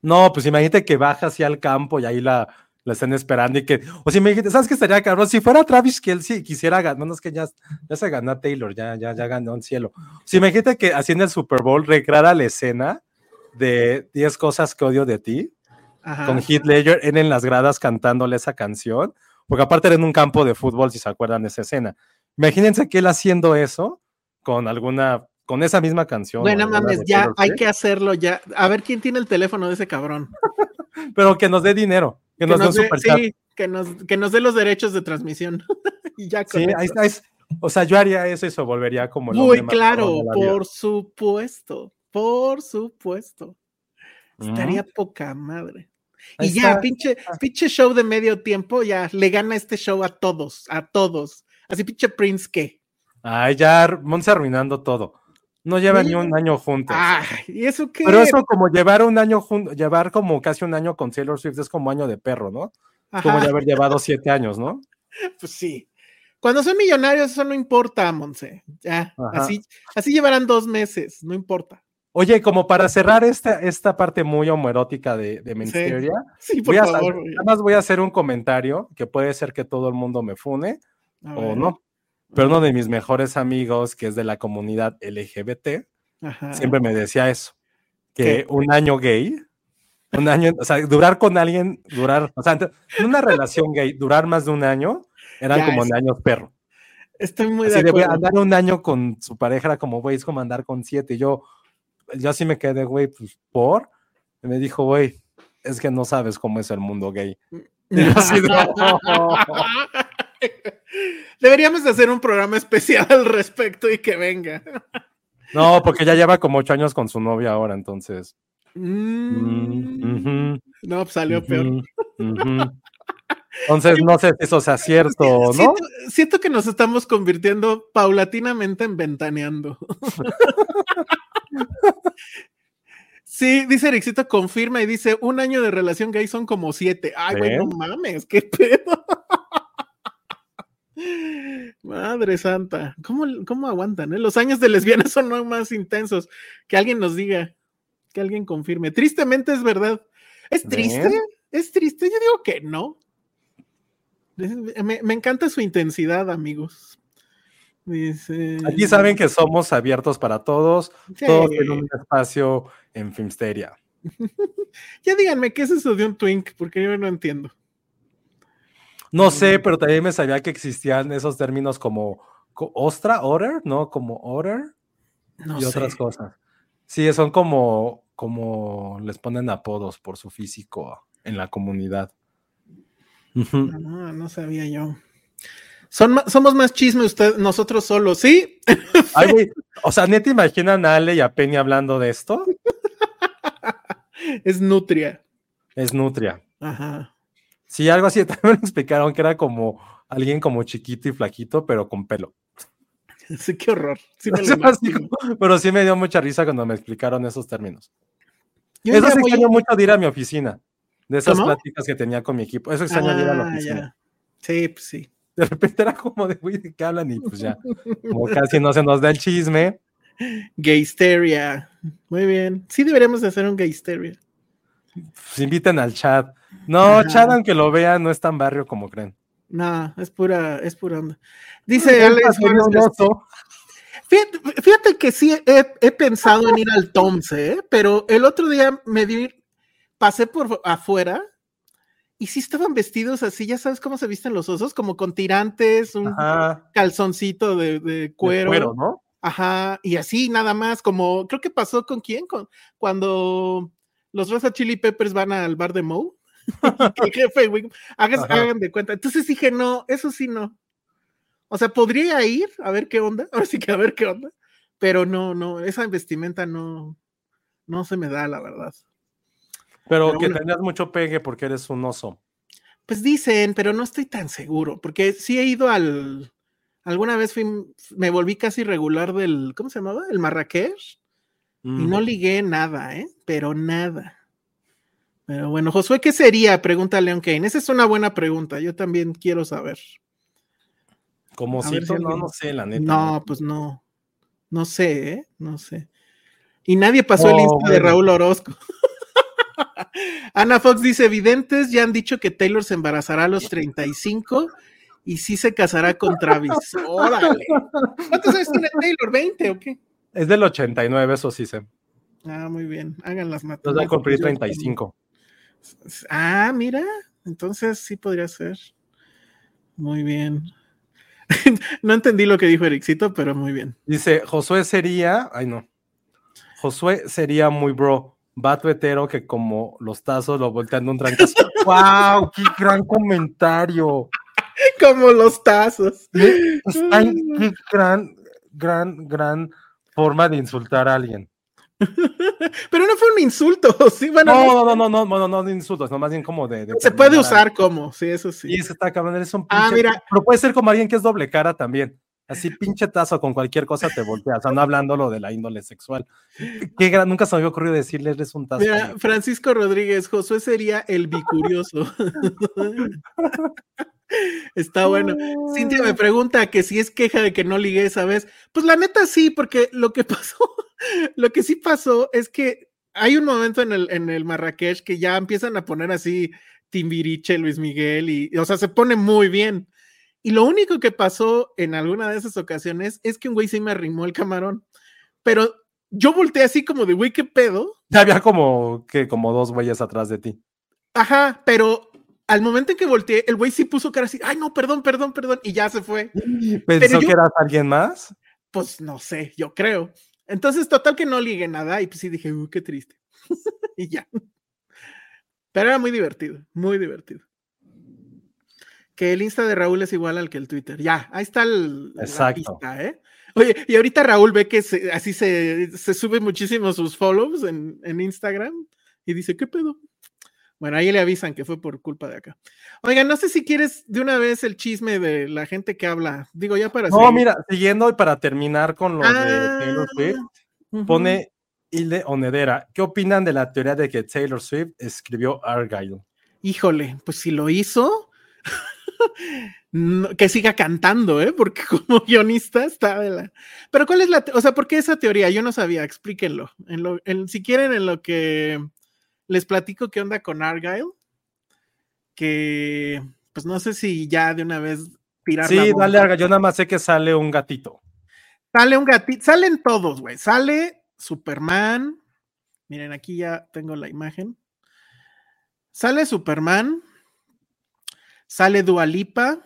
S1: No, pues imagínate que baja hacia el campo y ahí la, la estén esperando y que, o si me dijiste, ¿sabes qué estaría cabrón? Si fuera Travis Kelsey quisiera ganar, no es que ya, ya se ganó a Taylor, ya, ya, ya ganó en cielo. Si me dijiste que haciendo el Super Bowl recreara la escena de 10 cosas que odio de ti,
S2: Ajá.
S1: con Heath Ledger, él en las gradas cantándole esa canción, porque aparte era en un campo de fútbol, si se acuerdan de esa escena. Imagínense que él haciendo eso con alguna, con esa misma canción.
S2: Bueno, mames, ya
S1: Taylor
S2: hay
S1: Swift,
S2: que hacerlo ya. A ver quién tiene el teléfono de ese cabrón.
S1: Pero que nos dé dinero, que,
S2: Que
S1: nos dé un
S2: nos dé,
S1: superchat.
S2: sí, que nos, que nos dé los derechos de transmisión. y ya con
S1: Sí,
S2: eso.
S1: ahí o sea, yo haría eso y se volvería como el
S2: Muy claro, por supuesto, por supuesto. Estaría poca madre.
S1: Ahí
S2: y ya,
S1: está.
S2: pinche, pinche show de medio tiempo, ya le gana este show a todos, a todos. Así pinche Prince que.
S1: Ay, ya, Monse arruinando todo. No llevan ni un año juntos.
S2: Ay, ¿y eso qué?
S1: Pero eso como llevar un año juntos, llevar como casi un año con Taylor Swift es como año de perro, ¿no? Como de haber llevado siete años, ¿no?
S2: pues sí. Cuando son millonarios, eso no importa, Monse. Ya,
S1: Ajá.
S2: así, así llevarán dos meses, no importa.
S1: Oye, como para cerrar esta, esta parte muy homoerótica de, de Mensteria,
S2: Sí, por
S1: voy a,
S2: favor.
S1: sa-
S2: güey.
S1: nada más voy a hacer un comentario que puede ser que todo el mundo me fune
S2: A
S1: o no. Pero uno de mis mejores amigos, que es de la comunidad LGBT,
S2: ajá.
S1: siempre me decía eso, que
S2: ¿Qué?
S1: un año gay, un año, o sea, durar con alguien, durar, o sea, en una relación gay, durar más de un año, eran
S2: Ya,
S1: como
S2: es-
S1: en años perro.
S2: Estoy muy
S1: Así
S2: de
S1: de,
S2: acuerdo.
S1: andar un año con su pareja era como, güey, es como andar con siete. Yo, yo así me quedé, güey, pues, ¿por? Y me dijo, güey, es que no sabes cómo es el mundo gay. Y yo así de.
S2: Deberíamos de hacer un programa especial al respecto y que venga.
S1: No, porque ya lleva como ocho años con su novia ahora, entonces.
S2: Mm,
S1: Mm,
S2: No, pues salió peor.
S1: Entonces, no sé si eso sea cierto o no.
S2: Siento, siento que nos estamos convirtiendo paulatinamente en ventaneando. Sí, dice Ericito, confirma y dice, un año de relación gay son como siete. Ay, güey, no
S1: ¿Ven?
S2: mames, qué pedo. Madre santa, ¿cómo, cómo aguantan? eh? Los años de lesbianas son más intensos. Que alguien nos diga, que alguien confirme. Tristemente es verdad. ¿Es triste?
S1: ¿Ven?
S2: ¿Es triste? Yo digo que no. Me, me encanta su intensidad, amigos. Dice,
S1: Aquí saben que somos abiertos para todos.
S2: Sí.
S1: Todos tienen un espacio en Filmsteria.
S2: Ya díganme, ¿qué es eso de un twink? Porque yo no entiendo.
S1: No sé,
S2: Mm.
S1: pero también me sabía que existían esos términos como co- ostra, order, ¿no? Como order
S2: No
S1: y
S2: sé.
S1: otras cosas. Sí, son como, como les ponen apodos por su físico en la comunidad.
S2: No, no sabía yo. Son somos más chisme usted, nosotros solos, ¿sí?
S1: Ay, güey, o sea, ¿neta imaginan a Ale y a Penny hablando de esto?
S2: Es nutria.
S1: Es Nutria.
S2: Ajá.
S1: Sí, algo así también me explicaron que era como alguien como chiquito y flaquito, pero con pelo.
S2: Sí, qué horror. Sí me lo
S1: pero sí me dio mucha risa cuando me explicaron esos términos.
S2: Yo
S1: Eso
S2: voy-
S1: extraño mucho de ir a mi oficina, de esas
S2: ¿Cómo?
S1: pláticas que tenía con mi equipo. Eso extraño de ir a la
S2: Ah,
S1: oficina.
S2: ya. Sí, pues sí.
S1: De repente era como de, güey, ¿de qué hablan? Y pues ya, como casi no se nos da el chisme.
S2: Gaysteria. Muy bien. Sí deberíamos de hacer un gaysteria.
S1: Pues inviten al chat. No,
S2: Ajá.
S1: chat, aunque lo vean, no es tan barrio como creen.
S2: No, es pura, es pura onda. Dice Alex Juárez,
S1: oso.
S2: Fíjate, fíjate que sí he, he pensado en ir al Tomse, ¿eh? pero el otro día me di, pasé por afuera y sí estaban vestidos así, ya sabes cómo se visten los osos, como con tirantes, un
S1: Ajá,
S2: calzoncito de, de
S1: de
S2: cuero,
S1: cuero, ¿no?
S2: ajá, y así nada más, como creo que pasó con quién, con cuando los Rosa Chili Peppers van al bar de Moe. el jefe, güey, hagas-
S1: Ajá.
S2: hagan de cuenta. Entonces dije, no, eso sí no. O sea, podría ir a ver qué onda, ahora sí que a ver qué onda, pero no, no, esa vestimenta no, no se me da, la verdad.
S1: Pero,
S2: Pero
S1: que
S2: bueno.
S1: tenías mucho pegue porque eres un oso.
S2: Pues dicen, pero no estoy tan seguro, porque sí he ido al, alguna vez fui, me volví casi regular del, ¿cómo se llamaba? El Marrakech, y no ligué nada, ¿eh? Pero nada. Pero bueno, Josué, ¿qué sería? Pregunta Leon Kane. Esa es una buena pregunta, yo también quiero saber.
S1: Como
S2: si
S1: no,
S2: alguien-
S1: no sé, la neta.
S2: No, pues no. No sé, ¿eh? No sé. Y nadie pasó el
S1: Oh,
S2: Insta de. Raúl Orozco. Ana Fox dice, evidentes ya han dicho que Taylor se embarazará a los 35 y sí se casará con Travis. Órale. ¿Cuántos años tiene Taylor? ¿20 o qué?
S1: Es del 89, eso sí sé.
S2: Ah, muy bien. Hagan las
S1: Nos va a
S2: matemáticas.
S1: cumplir 35.
S2: Ah, mira. Entonces sí podría ser. Muy bien. no entendí lo que dijo Ericito, pero muy bien.
S1: Dice, Josué sería, ay no, Josué sería muy bro, vato hetero que como los tazos lo voltean de un trancazo. ¡Wow! ¡Qué gran comentario!
S2: Como los tazos.
S1: Ay, ¡Qué gran, gran, gran forma de insultar a alguien!
S2: Pero no fue un insulto, sí, bueno, no-
S1: No, no, no, no, no, no, no de insultos, no más bien como de... de
S2: se puede usar como, sí, eso sí.
S1: Sí, eso está cabrón, eres un
S2: Ah,
S1: pinche-
S2: mira.
S1: Pero puede ser como alguien que es doble cara también. Así pinche tazo con cualquier cosa te volteas, o sea, no hablando lo de la índole sexual. Qué nunca se me había ocurrido decirle eres un tazo.
S2: Mira, Francisco Rodríguez, Josué sería el bicurioso. Está bueno. Cintia me pregunta que si es queja de que no ligué esa vez. Pues la neta sí, porque lo que pasó, lo que sí pasó es que hay un momento en el, en el Marrakech que ya empiezan a poner así Timbiriche, Luis Miguel, y, o sea, se pone muy bien. Y lo único que pasó en alguna de esas ocasiones es que un güey sí me arrimó el camarón. Pero yo volteé así como de, güey, ¿qué pedo?
S1: Ya había como que como dos güeyes atrás de ti.
S2: Ajá, pero al momento en que volteé, el güey sí puso cara así, ay, no, perdón, perdón, perdón, y ya se fue.
S1: ¿Pensó
S2: yo-
S1: que eras alguien más?
S2: Pues no sé, yo creo. Entonces, total que no ligué nada y pues sí dije, uy, qué triste. y ya. Pero era muy divertido, muy divertido. Que el Insta de Raúl es igual al que el Twitter. Ya, ahí está el, la
S1: Exacto.
S2: pista, ¿eh? Oye, y ahorita Raúl ve que se- así se, se sube muchísimo sus follows en, en Instagram y dice, ¿qué pedo? Bueno, ahí le avisan que fue por culpa de acá. Oigan, no sé si quieres de una vez el chisme de la gente que habla. Digo, ya para
S1: No,
S2: seguir.
S1: mira, siguiendo y para terminar con lo de
S2: Ah,
S1: Taylor Swift,
S2: ujú.
S1: pone Hilde Onedera. ¿Qué opinan de la teoría de que Taylor Swift escribió Argyle?
S2: Híjole, pues si lo hizo, no- que siga cantando, ¿eh? Porque como guionista está de la... Pero ¿cuál es la... O sea, ¿por qué esa teoría? Yo no sabía, explíquenlo. En lo, en- si quieren, en lo que les platico qué onda con Argyle, que pues no sé si ya de una vez tirar
S1: Sí, dale Argyle. Yo nada más sé que sale un gatito.
S2: Sale un gatito, salen todos, güey. Sale Superman. Miren, aquí ya tengo la imagen. Sale Superman. Sale Dualipa.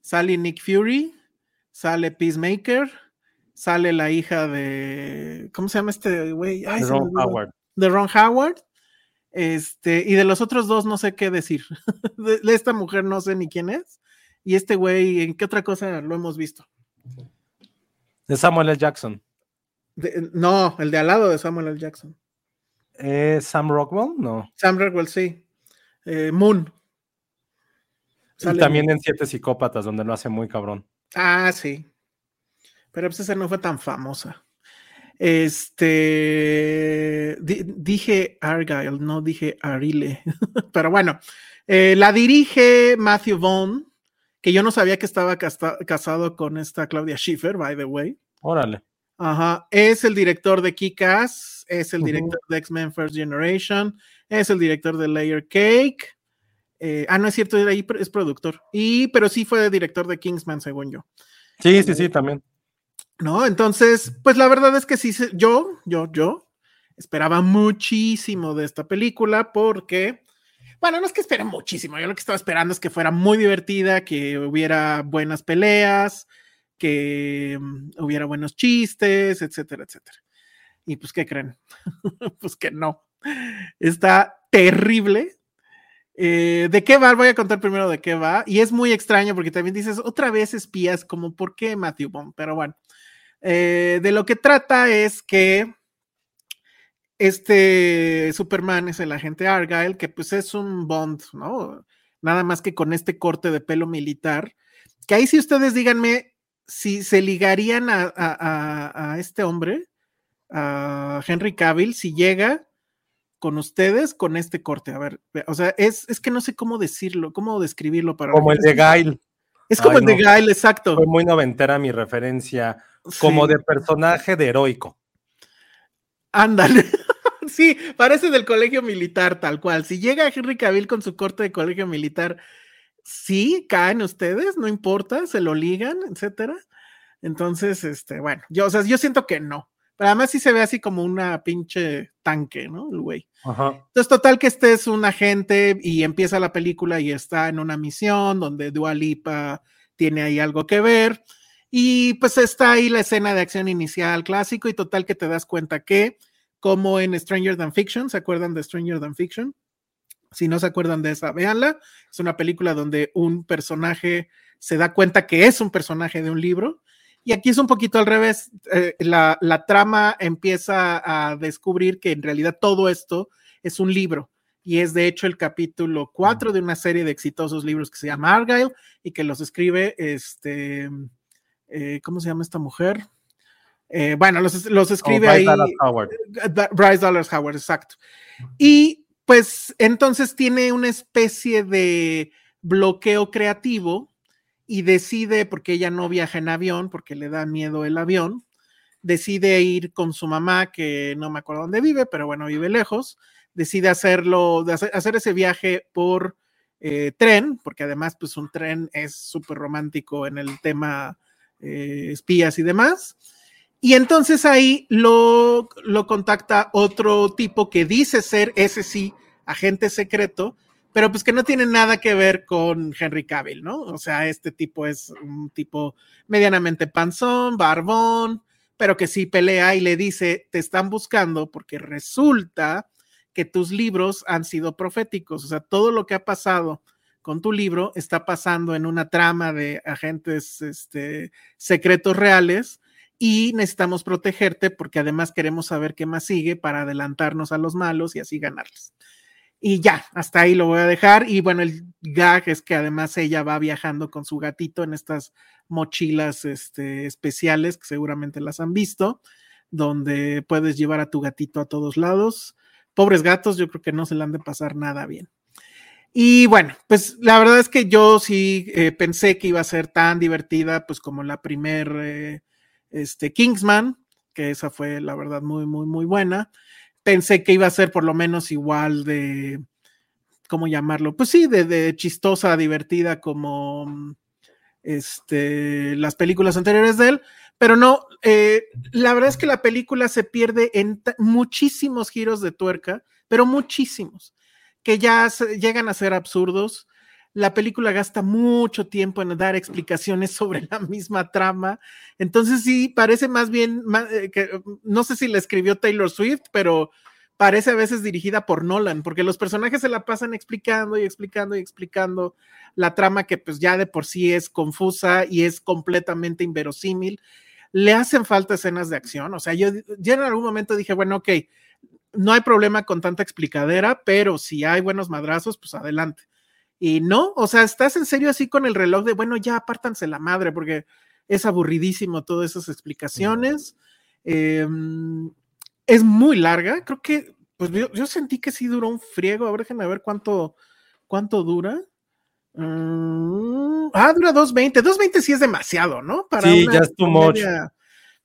S2: Sale Nick Fury. Sale Peacemaker. Sale la hija de. ¿Cómo se llama este güey? Ay, me
S1: Ron. Howard.
S2: De Ron Howard. Este, y de los otros dos no sé qué decir. De, de esta mujer no sé ni quién es. Y este güey, ¿en qué otra cosa lo hemos visto?
S1: De Samuel L. Jackson.
S2: De- no, el de al lado de Samuel L. Jackson.
S1: ¿Eh, Sam Rockwell? No.
S2: Sam Rockwell, sí. Eh, Moon. Sale
S1: también en Siete Psicópatas, donde lo hace muy cabrón.
S2: Ah, sí. Pero pues esa no fue tan famosa. Este. di- dije Argyle, no dije Arile. Pero bueno, eh, la dirige Matthew Vaughn, que yo no sabía que estaba casta- casado con esta Claudia Schiffer, by the way.
S1: Órale.
S2: Ajá, es el director de Kick-Ass, es el director de X-Men First Generation, es el director de Layer Cake. Eh, ah, no es cierto, ahí es productor. Y, pero sí fue director de Kingsman, según yo.
S1: Sí, sí, sí, también.
S2: ¿No? Entonces, pues la verdad es que sí, yo, yo, yo esperaba muchísimo de esta película porque, bueno, no es que espere muchísimo, yo lo que estaba esperando es que fuera muy divertida, que hubiera buenas peleas, que mm, hubiera buenos chistes, etcétera, etcétera. Y pues, ¿qué creen? pues que no. Está terrible. Eh, ¿De qué va? Voy a contar primero de qué va. Y es muy extraño porque también dices, otra vez espías, como, ¿por qué Matthew Bond? Pero bueno, Eh, de lo que trata es que este Superman es el agente Argyle, que pues es un Bond, ¿no? Nada más que con este corte de pelo militar. Que ahí si ustedes díganme si se ligarían a, a- este hombre, a Henry Cavill, si llega con ustedes con este corte. A ver, o sea, es, es que no sé cómo decirlo, cómo describirlo para
S1: Como el de Gail.
S2: Es como
S1: Ay,
S2: el de. Gail, exacto.
S1: Fue muy noventera mi referencia. Como
S2: Sí.
S1: de personaje de heroico.
S2: Ándale. sí, parece del colegio militar, tal cual. Si llega Henry Cavill con su corte de colegio militar, sí, caen ustedes, no importa, se lo ligan, etcétera. Entonces, este, bueno, yo, o sea, yo siento que no. Pero además sí se ve así como una pinche tanque, ¿no? El güey. Entonces, total que este es un agente y empieza la película y está en una misión donde Dua Lipa tiene ahí algo que ver. Y pues está ahí la escena de acción inicial clásico y total que te das cuenta que, como en Stranger Than Fiction, ¿se acuerdan de Stranger Than Fiction? Si no se acuerdan de esa, véanla. Es una película donde un personaje se da cuenta que es un personaje de un libro y aquí es un poquito al revés. Eh, la, trama empieza a descubrir que en realidad todo esto es un libro. Y es de hecho el capítulo 4 de una serie de exitosos libros que se llama Argyle y que los escribe este. Eh, ¿Cómo se llama esta mujer? Eh, bueno, los, los oh, escribe ahí. Howard. Bryce Dallas Howard, exacto. Y pues entonces tiene una especie de bloqueo creativo y decide, porque ella no viaja en avión, porque le da miedo el avión, decide ir con su mamá, que no me acuerdo dónde vive, pero bueno, vive lejos, decide hacerlo, hacer, ese viaje por eh, tren, porque además, pues un tren es súper romántico en el tema eh, espías y demás. Y entonces ahí lo, lo contacta otro tipo que dice ser ese sí agente secreto, pero pues que no tiene nada que ver con Henry Cavill, ¿no? O sea, este tipo es un tipo medianamente panzón, barbón, pero que sí pelea y le dice, te están buscando porque resulta que tus libros han sido proféticos, o sea, todo lo que ha pasado con tu libro está pasando en una trama de agentes este, secretos reales y necesitamos protegerte porque además queremos saber qué más sigue para adelantarnos a los malos y así ganarles. Y ya, hasta ahí lo voy a dejar. Y bueno, el gag es que además ella va viajando con su gatito en estas mochilas este, especiales, que seguramente las han visto, donde puedes llevar a tu gatito a todos lados. Pobres gatos, yo creo que no se le han de pasar nada bien. Y bueno, pues la verdad es que yo sí eh, pensé que iba a ser tan divertida, pues como la primer eh, este, Kingsman, que esa fue la verdad muy, muy, muy buena pensé que iba a ser por lo menos igual de, ¿cómo llamarlo? Pues sí, de, chistosa, divertida como este, las películas anteriores de él, pero no, eh, la verdad es que la película se pierde en muchísimos giros de tuerca, pero muchísimos, que ya llegan a ser absurdos la película gasta mucho tiempo en dar explicaciones sobre la misma trama. Entonces sí, parece más bien, eh, que, no sé si la escribió Taylor Swift, pero parece a veces dirigida por Nolan, porque los personajes se la pasan explicando y explicando y explicando la trama que pues ya de por sí es confusa y es completamente inverosímil. Le hacen falta escenas de acción, o sea, yo ya en algún momento dije, bueno, ok, no hay problema con tanta explicadera, pero si hay buenos madrazos, pues adelante y no, o sea, estás en serio así con el reloj de, bueno, ya apártanse la madre, porque es aburridísimo todas esas explicaciones. Em, es muy larga, creo que, pues yo, sentí que sí duró un friego. A ver, déjenme ver cuánto, cuánto dura. Mm, ah, dura 2.20. 2.20 sí es demasiado, ¿no?
S1: Para sí, ya es too much.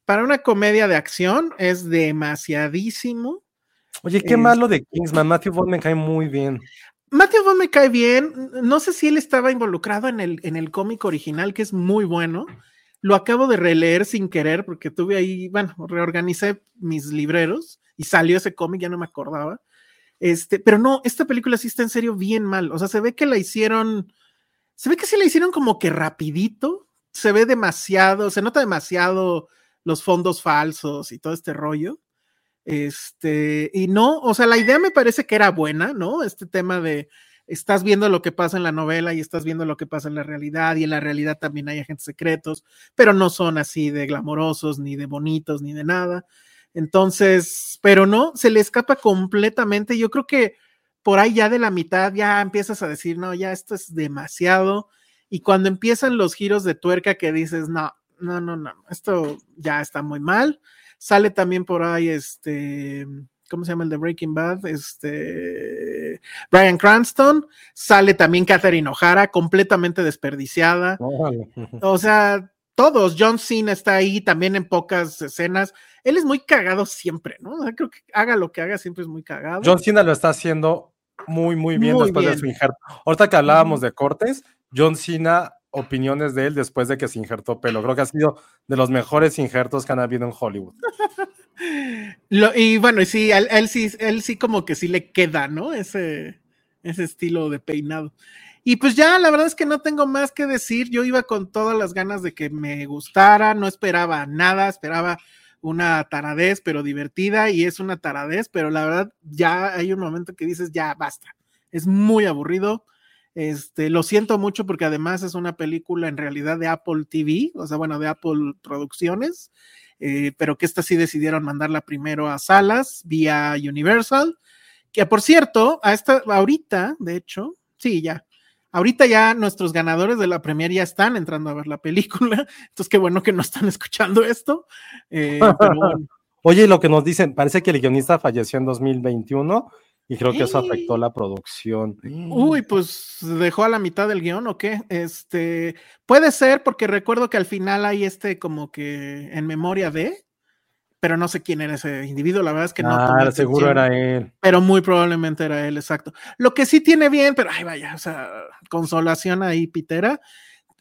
S2: Para una comedia de acción es demasiadísimo.
S1: Oye, qué malo de Kingsman. Matthew Vaughn me cae muy bien.
S2: Matthew Vaughn me cae bien. No sé si él estaba involucrado en el, en el cómic original, que es muy bueno. Lo acabo de releer sin querer porque tuve ahí, bueno, reorganicé mis libreros y salió ese cómic, ya no me acordaba. Este, pero no, esta película sí está en serio bien mal. O sea, se ve que la hicieron, se ve que sí la hicieron como que rapidito. Se ve demasiado, se nota demasiado los fondos falsos y todo este rollo. Este, y no, o sea, la idea me parece que era buena, ¿no? Este tema de estás viendo lo que pasa en la novela y estás viendo lo que pasa en la realidad, y en la realidad también hay agentes secretos, pero no son así de glamorosos, ni de bonitos, ni de nada. Entonces, pero no, se le escapa completamente. Yo creo que por ahí ya de la mitad ya empiezas a decir, no, ya esto es demasiado. Y cuando empiezan los giros de tuerca que dices, no, no, no, no, esto ya está muy mal Sale también por ahí este, ¿cómo se llama el de Breaking Bad? Este, Brian Cranston. Sale también Catherine O'Hara, completamente desperdiciada. O sea, todos. John Cena está ahí también en pocas escenas. Él es muy cagado siempre, ¿no? O sea, creo que haga lo que haga, siempre es muy cagado.
S1: John Cena lo está haciendo muy, muy bien
S2: Muy
S1: después de su injerto. Ahorita que hablábamos de cortes, John Cena, opiniones de él después de que se injertó pelo. Creo que ha sido de los mejores injertos que han habido en Hollywood.
S2: Lo- y bueno, sí, él, él sí, él sí como que sí le queda, ¿no? Ese, ese estilo de peinado. Y pues ya, la verdad es que no tengo más que decir. Yo iba con todas las ganas de que me gustara, no esperaba nada, esperaba una taradez, pero divertida, y es una taradez, pero la verdad ya hay un momento que dices, ya basta. Es muy aburrido. Este, lo siento mucho porque además es una película en realidad de Apple TV, o sea, bueno, de Apple Producciones eh, pero que esta sí decidieron mandarla primero a salas vía Universal, que por cierto, a esta, ahorita, de hecho, sí, ya, ahorita ya nuestros ganadores de la premier ya están entrando a ver la película, entonces qué bueno que no están escuchando esto, eh.
S1: Oye, lo que nos dicen, parece que el guionista falleció en 2021 y creo que eso afectó la producción.
S2: Uy, pues dejó a la mitad del guion o qué. Este puede ser porque recuerdo que al final hay este como que en memoria de, pero no sé quién era ese individuo, la verdad es que no.
S1: ah, seguro era él.
S2: pero muy probablemente era él, exacto. Lo que sí tiene bien, pero ay, vaya, o sea, consolación ahí, Pitera.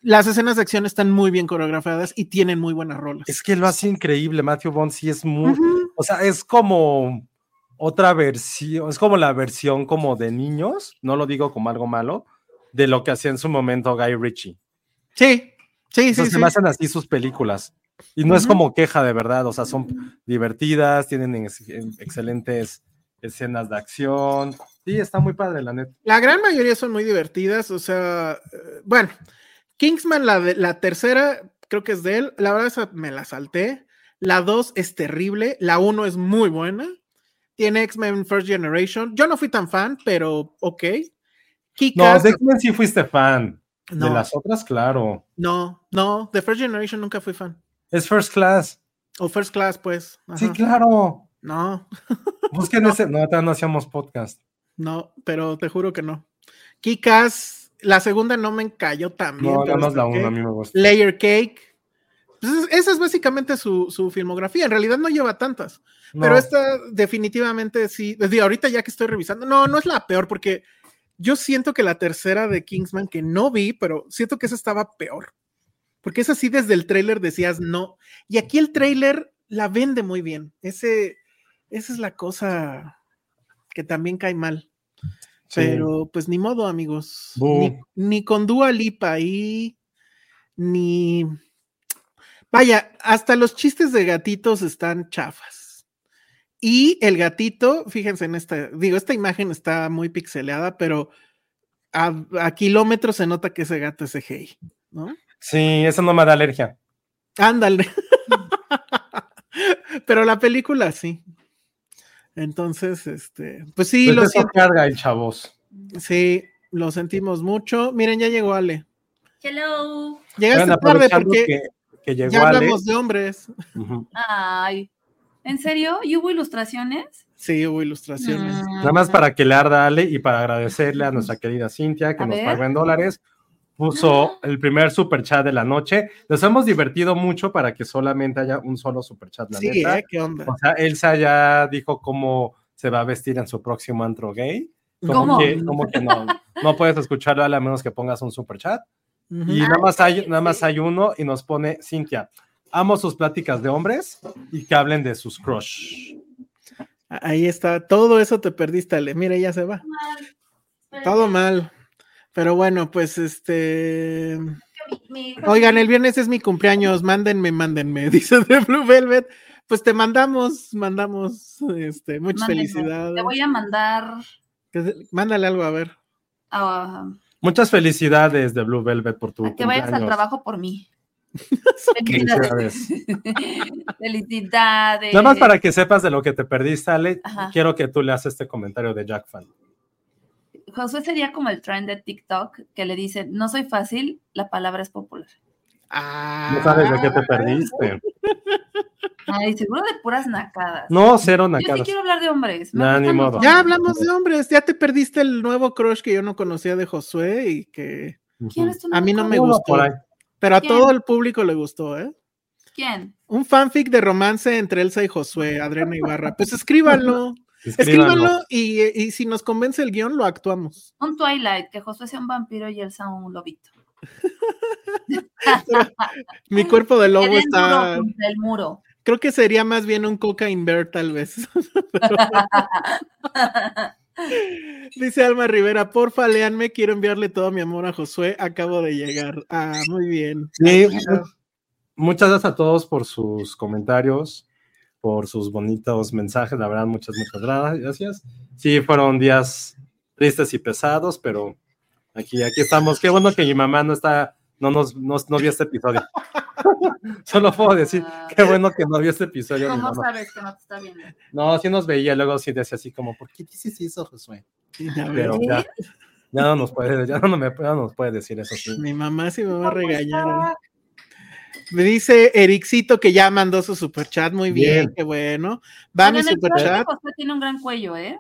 S2: Las escenas de acción están muy bien coreografiadas y tienen muy buenas rolas.
S1: Es que lo hace increíble, Matthew Bond sí es muy, o sea, es como otra versión, es como la versión como de niños, no lo digo como algo malo, de lo que hacía en su momento Guy Ritchie.
S2: Sí, sí, sí.
S1: se
S2: sí.
S1: me hacen así sus películas. Y no es como queja de verdad, o sea, son divertidas, tienen ex- excelentes escenas de acción. Sí, está muy padre, la neta.
S2: La gran mayoría son muy divertidas, o sea, eh, bueno, Kingsman, la, de, la tercera, creo que es de él, la verdad esa me la salté. La dos es terrible, la uno es muy buena. Tiene X-Men First Generation. Yo no fui tan fan, pero ok.
S1: No, de X-Men sí fuiste fan.
S2: No.
S1: De las otras, claro.
S2: No, no, de First Generation nunca fui fan.
S1: Es First Class.
S2: O First Class, pues.
S1: Sí, claro.
S2: No,
S1: Busquen ese. No, todavía no hacíamos podcast.
S2: no, pero te juro que no. Kikas, la segunda no me encalló tan bien.
S1: No, nada más la uno, a mí me gusta.
S2: Layer Cake. Pues es- esa es básicamente su, su filmografía. En realidad no lleva tantas. Pero esta definitivamente sí. Desde ahorita ya que estoy revisando. No, no es la peor porque yo siento que la tercera de Kingsman, que no vi, pero siento que esa estaba peor. Porque es así desde el tráiler decías no. Y aquí el tráiler la vende muy bien. Ese, esa es la cosa que también cae mal.
S1: Sí.
S2: Pero pues ni modo, amigos. Ni, ni con Dua Lipa ahí, ni... Vaya, hasta los chistes de gatitos están chafas. Y el gatito, fíjense en esta, digo, esta imagen está muy pixeleada, pero a, a kilómetros se nota que ese gato es CGI, ¿no?
S1: Sí, eso no me da alergia.
S2: Ándale. pero la película sí. Entonces, este, pues sí,
S1: Pues
S2: lo siento.
S1: carga el chavos.
S2: Sí, lo sentimos mucho. Miren, ya llegó Ale.
S3: Hello.
S2: Llegaste tarde porque
S1: que, que llegó
S2: ya
S1: Ale.
S2: hablamos de hombres.
S3: Ay. ¿En serio? ¿Y hubo ilustraciones?
S2: Sí, hubo ilustraciones.
S1: Nada más para que le arda a Ale y para agradecerle a nuestra querida Cintia que
S3: A
S1: nos
S3: ver.
S1: pagó en dólares. Puso el primer super chat de la noche. Nos hemos divertido mucho para que solamente haya un solo super chat, la
S2: Sí,
S1: neta.
S2: ¿eh? ¿Qué onda?
S1: O sea, Elsa ya dijo cómo se va a vestir en su próximo antro gay. Como
S3: ¿Cómo?
S1: que, como que no, no puedes escucharlo a menos que pongas un super chat.
S2: Ujú.
S1: Y nada más hay, nada más hay uno y nos pone Cintia. Amo sus pláticas de hombres y que hablen de sus crush.
S2: Ahí está. Todo eso te perdiste, Ale. Mira, ya se va. Todo mal. Pero bueno, pues este. Oigan, el viernes es mi cumpleaños. Mándenme, mándenme. Dice de Blue Velvet. Pues te mandamos, mandamos este, muchas
S3: Mándenme.
S2: felicidades.
S3: Te voy a mandar
S2: Mándale algo a ver.
S1: Muchas felicidades de Blue Velvet por tu
S3: que vayas al trabajo por mí.
S1: Felicidades.
S3: Felicidades.
S1: Nada más para que sepas de lo que te perdiste, Ale,
S3: Ajá.
S1: quiero que tú le hagas este comentario de Jack Fan.
S3: Josué sería como el trend de TikTok que le dice, no soy fácil, la palabra es popular.
S2: Ah,
S1: No sabes de qué te perdiste.
S3: Ay, seguro de puras nacadas.
S1: No, cero
S3: Yo sí
S1: nacadas.
S3: quiero hablar de hombres.
S1: Nah, ni modo.
S2: Ya hablamos de hombres. Ya te perdiste el nuevo crush que yo no conocía de Josué y que
S3: ¿Quién es tu
S2: a mí no me gustó.
S1: por ahí.
S2: Pero a
S3: ¿Quién?
S2: todo el público le gustó, ¿eh?
S3: ¿Quién?
S2: Un fanfic de romance entre Elsa y Josué, Adriana Ibarra. Pues escríbanlo,
S1: Escríbanlo.
S2: escríbanlo y, y si nos convence el guion, lo actuamos.
S3: Un Twilight, que Josué sea un vampiro y Elsa un lobito.
S2: Mi cuerpo de lobo está.
S3: el muro.
S2: Creo que sería más bien un cocaine bear, tal vez. Dice Alma Rivera, porfa, léanme, quiero enviarle todo mi amor a Josué, acabo de llegar. Ah, muy bien.
S1: Sí, muchas gracias a todos por sus comentarios, por sus bonitos mensajes, la verdad, muchas, muchas gra- gracias. Sí, fueron días tristes y pesados, pero aquí, aquí estamos. Qué bueno que mi mamá no está, no nos, no, no vio este episodio. Solo puedo decir, qué bueno que no vio este episodio. mi
S3: ¿Cómo sabes que no te está viendo?
S1: No, sí nos veía, luego sí decía así como, ¿por qué dices eso, Josué? Pero ya, ya no nos puede, ya no, me, ya no nos puede decir eso, sí.
S2: Mi mamá sí me va a regañar. Me dice Ericito que ya mandó su superchat, muy bien,
S1: Bien.
S2: qué bueno. Va mi
S3: crush de
S2: superchat.
S3: Josué tiene un gran cuello, ¿eh?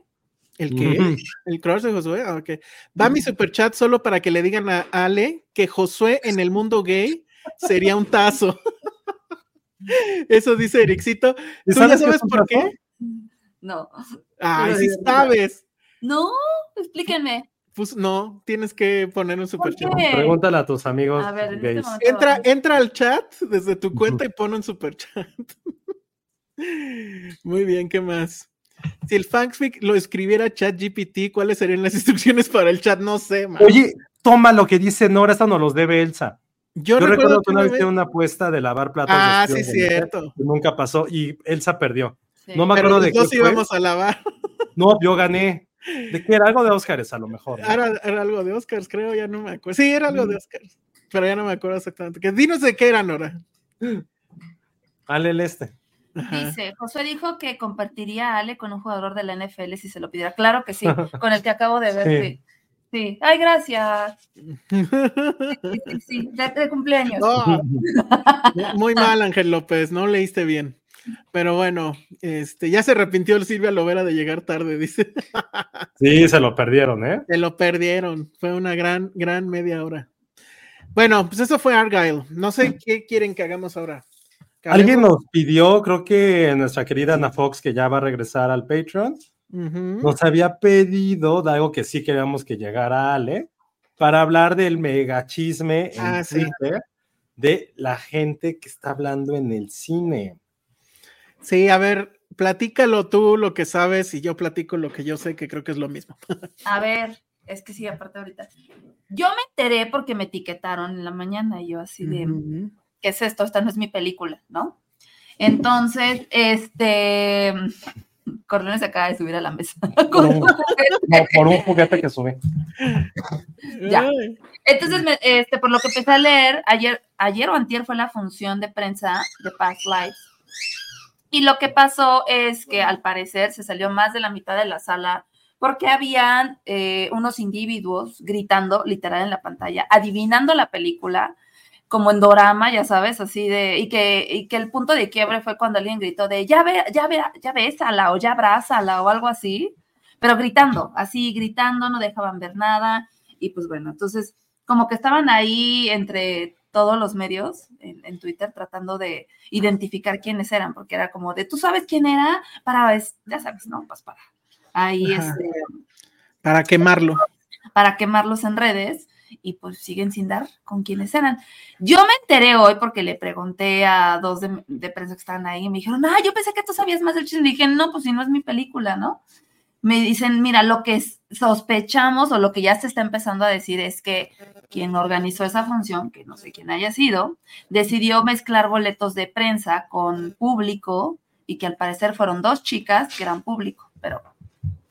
S2: ¿El qué? ¿El crush de Josué? Ah, ok. Va mi superchat solo para que le digan a Ale que Josué en el mundo gay sería un tazo. Eso dice Ericito.
S1: ¿Y
S2: ¿Tú ya sabes
S1: es un
S2: por qué?
S3: No.
S2: Ay, sí
S1: ya-
S2: sabes.
S3: No, explíquenme.
S2: Pues no, tienes que poner un superchat.
S1: Pregúntale a tus amigos
S3: A ver, este
S1: gays.
S3: momento-
S2: Entra, entra al chat desde tu cuenta y pon un superchat. Muy bien, ¿qué más? Si el fanfic lo escribiera ChatGPT, ¿cuáles serían las instrucciones para el chat? No sé, man.
S1: Oye, toma lo que dice Nora, esta nos los debe Elsa.
S2: yo,
S1: Yo, recuerdo que una vez hicieron una apuesta de lavar platos.
S2: Ah, sí, cierto.
S1: que Nunca pasó y Elsa perdió.
S3: Sí.
S1: No me acuerdo de qué
S2: dos
S1: fue.
S2: íbamos a lavar.
S1: No, yo gané. ¿De qué era? Algo de Óscares, a lo mejor. ¿no?
S2: Era, era algo de Oscars, creo, ya no me acuerdo. Sí, era algo de Oscars, pero ya no me acuerdo exactamente. Que dinos de qué era, Nora.
S1: Ale el este.
S3: Dice, Josué dijo que compartiría a Ale con un jugador de la NFL si se lo pidiera. Claro que sí, con el que acabo de ver.
S1: Sí.
S3: Sí. Sí. Ay, gracias. Sí, sí, sí, de, de cumpleaños.
S2: No, muy mal, Ángel López, no leíste bien. Pero bueno, este, ya se arrepintió Silvia Lovera de llegar tarde, dice.
S1: Sí, se lo perdieron, ¿eh?
S2: Se lo perdieron. Fue una gran, gran media hora. Bueno, pues eso fue Argyle. No sé qué quieren que hagamos ahora. ¿Que
S1: Alguien nos pidió, creo que nuestra querida Ana Fox, que ya va a regresar al Patreon, nos había pedido de algo que sí queríamos que llegara Ale, para hablar del mega chisme en
S2: Ah, sí.
S1: Twitter de la gente que está hablando en el cine.
S2: Sí, a ver, platícalo tú lo que sabes y yo platico lo que yo sé, que creo que es lo mismo.
S3: A ver, es que sí, aparte ahorita. Yo me enteré porque me etiquetaron en la mañana y yo así de. ¿Qué es esto? Esta no es mi película, ¿no? Entonces, este, Corleone se acaba de subir a la mesa. con un.
S1: No, por un juguete que sube.
S3: Ya. Entonces, me- este, por lo que empecé a leer, ayer, ayer o antier fue la función de prensa de Past Lives. Y lo que pasó es que al parecer se salió más de la mitad de la sala porque habían eh, unos individuos gritando literal en la pantalla, adivinando la película, como en dorama, ya sabes, así de, y que, y que el punto de quiebre fue cuando alguien gritó de, ya ve, ya ve, ya bésala o ya abrázala o algo así, pero gritando, así gritando, no dejaban ver nada, y pues bueno, entonces como que estaban ahí entre todos los medios en, en Twitter tratando de identificar quiénes eran, porque era como de, ¿tú sabes quién era? Para, ya sabes, ¿no? Pues para ahí,
S2: Ajá.
S3: este,
S2: Para quemarlo.
S3: para quemarlos en redes y pues siguen sin dar con quiénes eran. Yo me enteré hoy porque le pregunté a dos de, prensa que estaban ahí y me dijeron, ah, yo pensé que tú sabías más del chisme. Y dije, no, pues si no es mi película, ¿no? Me dicen, mira, lo que sospechamos o lo que ya se está empezando a decir es que quien organizó esa función, que no sé quién haya sido, decidió mezclar boletos de prensa con público y que al parecer fueron dos chicas que eran público, pero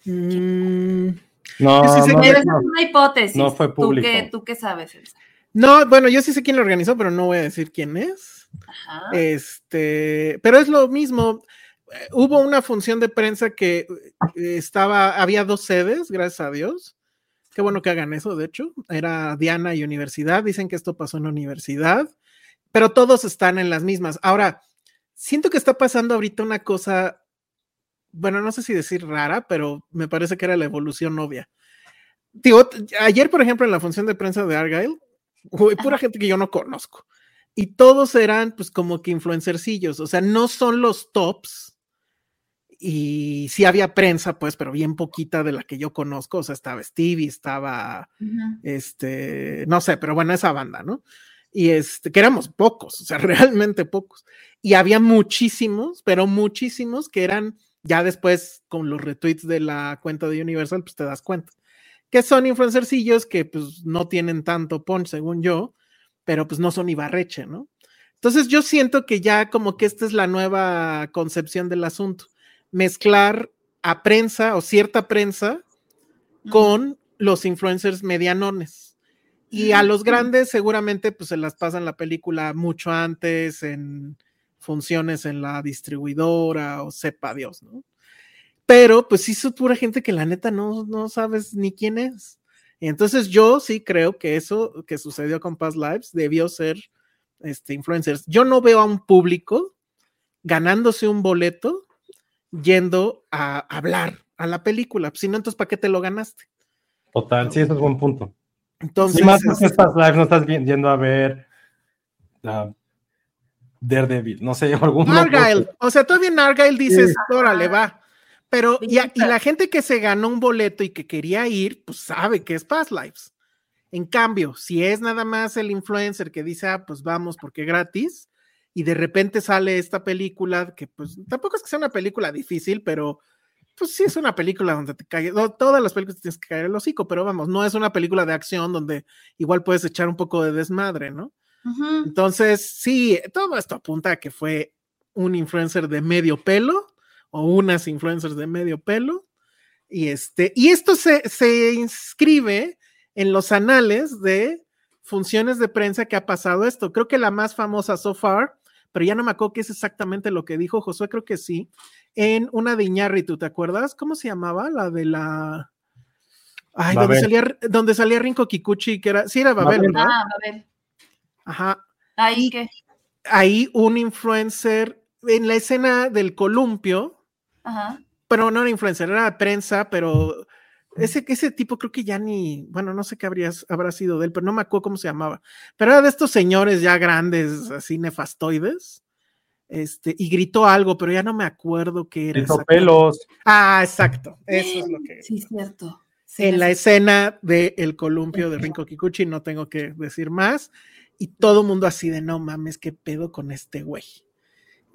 S2: Mm,
S1: No,
S2: Yo sí sé
S1: no,
S2: que-
S3: es una hipótesis.
S1: No fue público.
S3: ¿Tú qué, tú qué sabes, Elsa?
S2: No, bueno, yo sí sé quién lo organizó, pero no voy a decir quién es.
S3: Ajá.
S2: Este, pero es lo mismo. Eh, Hubo una función de prensa que eh, estaba, había dos sedes, gracias a Dios. Qué bueno que hagan eso, de hecho. Era Diana y Universidad. Dicen que esto pasó en la universidad, pero todos están en las mismas. Ahora, siento que está pasando ahorita una cosa, bueno, no sé si decir rara, pero me parece que era la evolución obvia. Digo, ayer, por ejemplo, en la función de prensa de Argyle, güey, pura gente que yo no conozco. y todos eran pues como que influencercillos, o sea, no son los tops. Y sí había prensa, pues, pero bien poquita de la que yo conozco. O sea, estaba Stevie, estaba, este, no sé, pero bueno, esa banda, ¿no? Y este, que éramos pocos, o sea, realmente pocos. Y había muchísimos, pero muchísimos que eran ya después con los retweets de la cuenta de Universal, pues te das cuenta que son influencercillos que pues no tienen tanto punch, según yo, pero pues no son Ibarreche, ¿no? Entonces yo siento que ya como que esta es la nueva concepción del asunto, mezclar a prensa o cierta prensa con los influencers medianones. Y a los grandes seguramente pues se las pasan la película mucho antes en funciones en la distribuidora o sepa Dios, ¿no? Pero pues sí es pura gente que la neta no, no sabes ni quién es. Entonces yo sí creo que eso que sucedió con Past Lives debió ser este, influencers. Yo no veo a un público ganándose un boleto yendo a hablar a la película. Si no, entonces ¿para qué te lo ganaste?
S1: Total, sí, eso es buen punto. Entonces, más que Past Lives no estás yendo a ver la Daredevil, no sé, algún
S2: Argyle, o sea, todavía en Argyle dices, órale, va. Pero, y, y, la gente que se ganó un boleto y que quería ir, pues sabe que es Past Lives. En cambio, si es nada más el influencer que dice, ah, pues vamos porque gratis, y de repente sale esta película, que pues tampoco es que sea una película difícil, pero pues sí es una película donde te cae, no, todas las películas tienes que caer el hocico, pero vamos, no es una película de acción donde igual puedes echar un poco de desmadre, ¿no? Entonces, sí, todo esto apunta a que fue un influencer de medio pelo o unas influencers de medio pelo. Y, este, y esto se, se inscribe en los anales de funciones de prensa que ha pasado esto. Creo que la más famosa so far, pero ya no me acuerdo qué es exactamente lo que dijo Josué, creo que sí, en una de Iñárritu, ¿te acuerdas? ¿Cómo se llamaba? La de la... Ay, donde salía, donde salía, Rinko Kikuchi, que era, sí era Babel, ¿verdad? Ah, Babel. Ajá.
S3: Ahí que.
S2: Ahí un influencer en la escena del columpio, pero no era influencer, era prensa, pero ese, ese tipo creo que ya ni, bueno, no sé qué habría, habrá sido de él, pero no me acuerdo cómo se llamaba. Pero era de estos señores ya grandes, así nefastoides. Este, y gritó algo, pero ya no me acuerdo qué era.
S1: Gritó pelos.
S2: Ah, exacto. Eso es lo que.
S3: Sí, cierto.
S2: en la escena del el columpio de Rinko Kikuchi, no tengo que decir más. Y todo el mundo así de no mames, qué pedo con este güey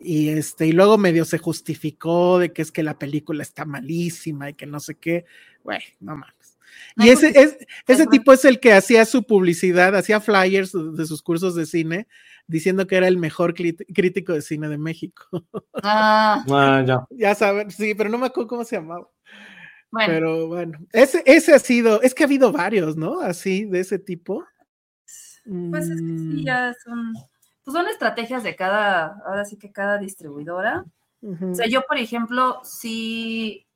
S2: y este, y luego medio se justificó de que es que la película está malísima y que no sé qué, güey, no mames. Y ese, es, ese tipo es el que hacía su publicidad, hacía flyers de sus cursos de cine, diciendo que era el mejor crítico de cine de México.
S3: Ah,
S1: ah ya.
S2: Ya saben, sí, pero no me acuerdo cómo se llamaba. Bueno. Pero bueno, ese, ese ha sido, es que ha habido varios, ¿no? Así, de ese tipo.
S3: Pues es que sí, mm. ya son pues son estrategias de cada, ahora sí que cada distribuidora. O sea, yo, por ejemplo, sí,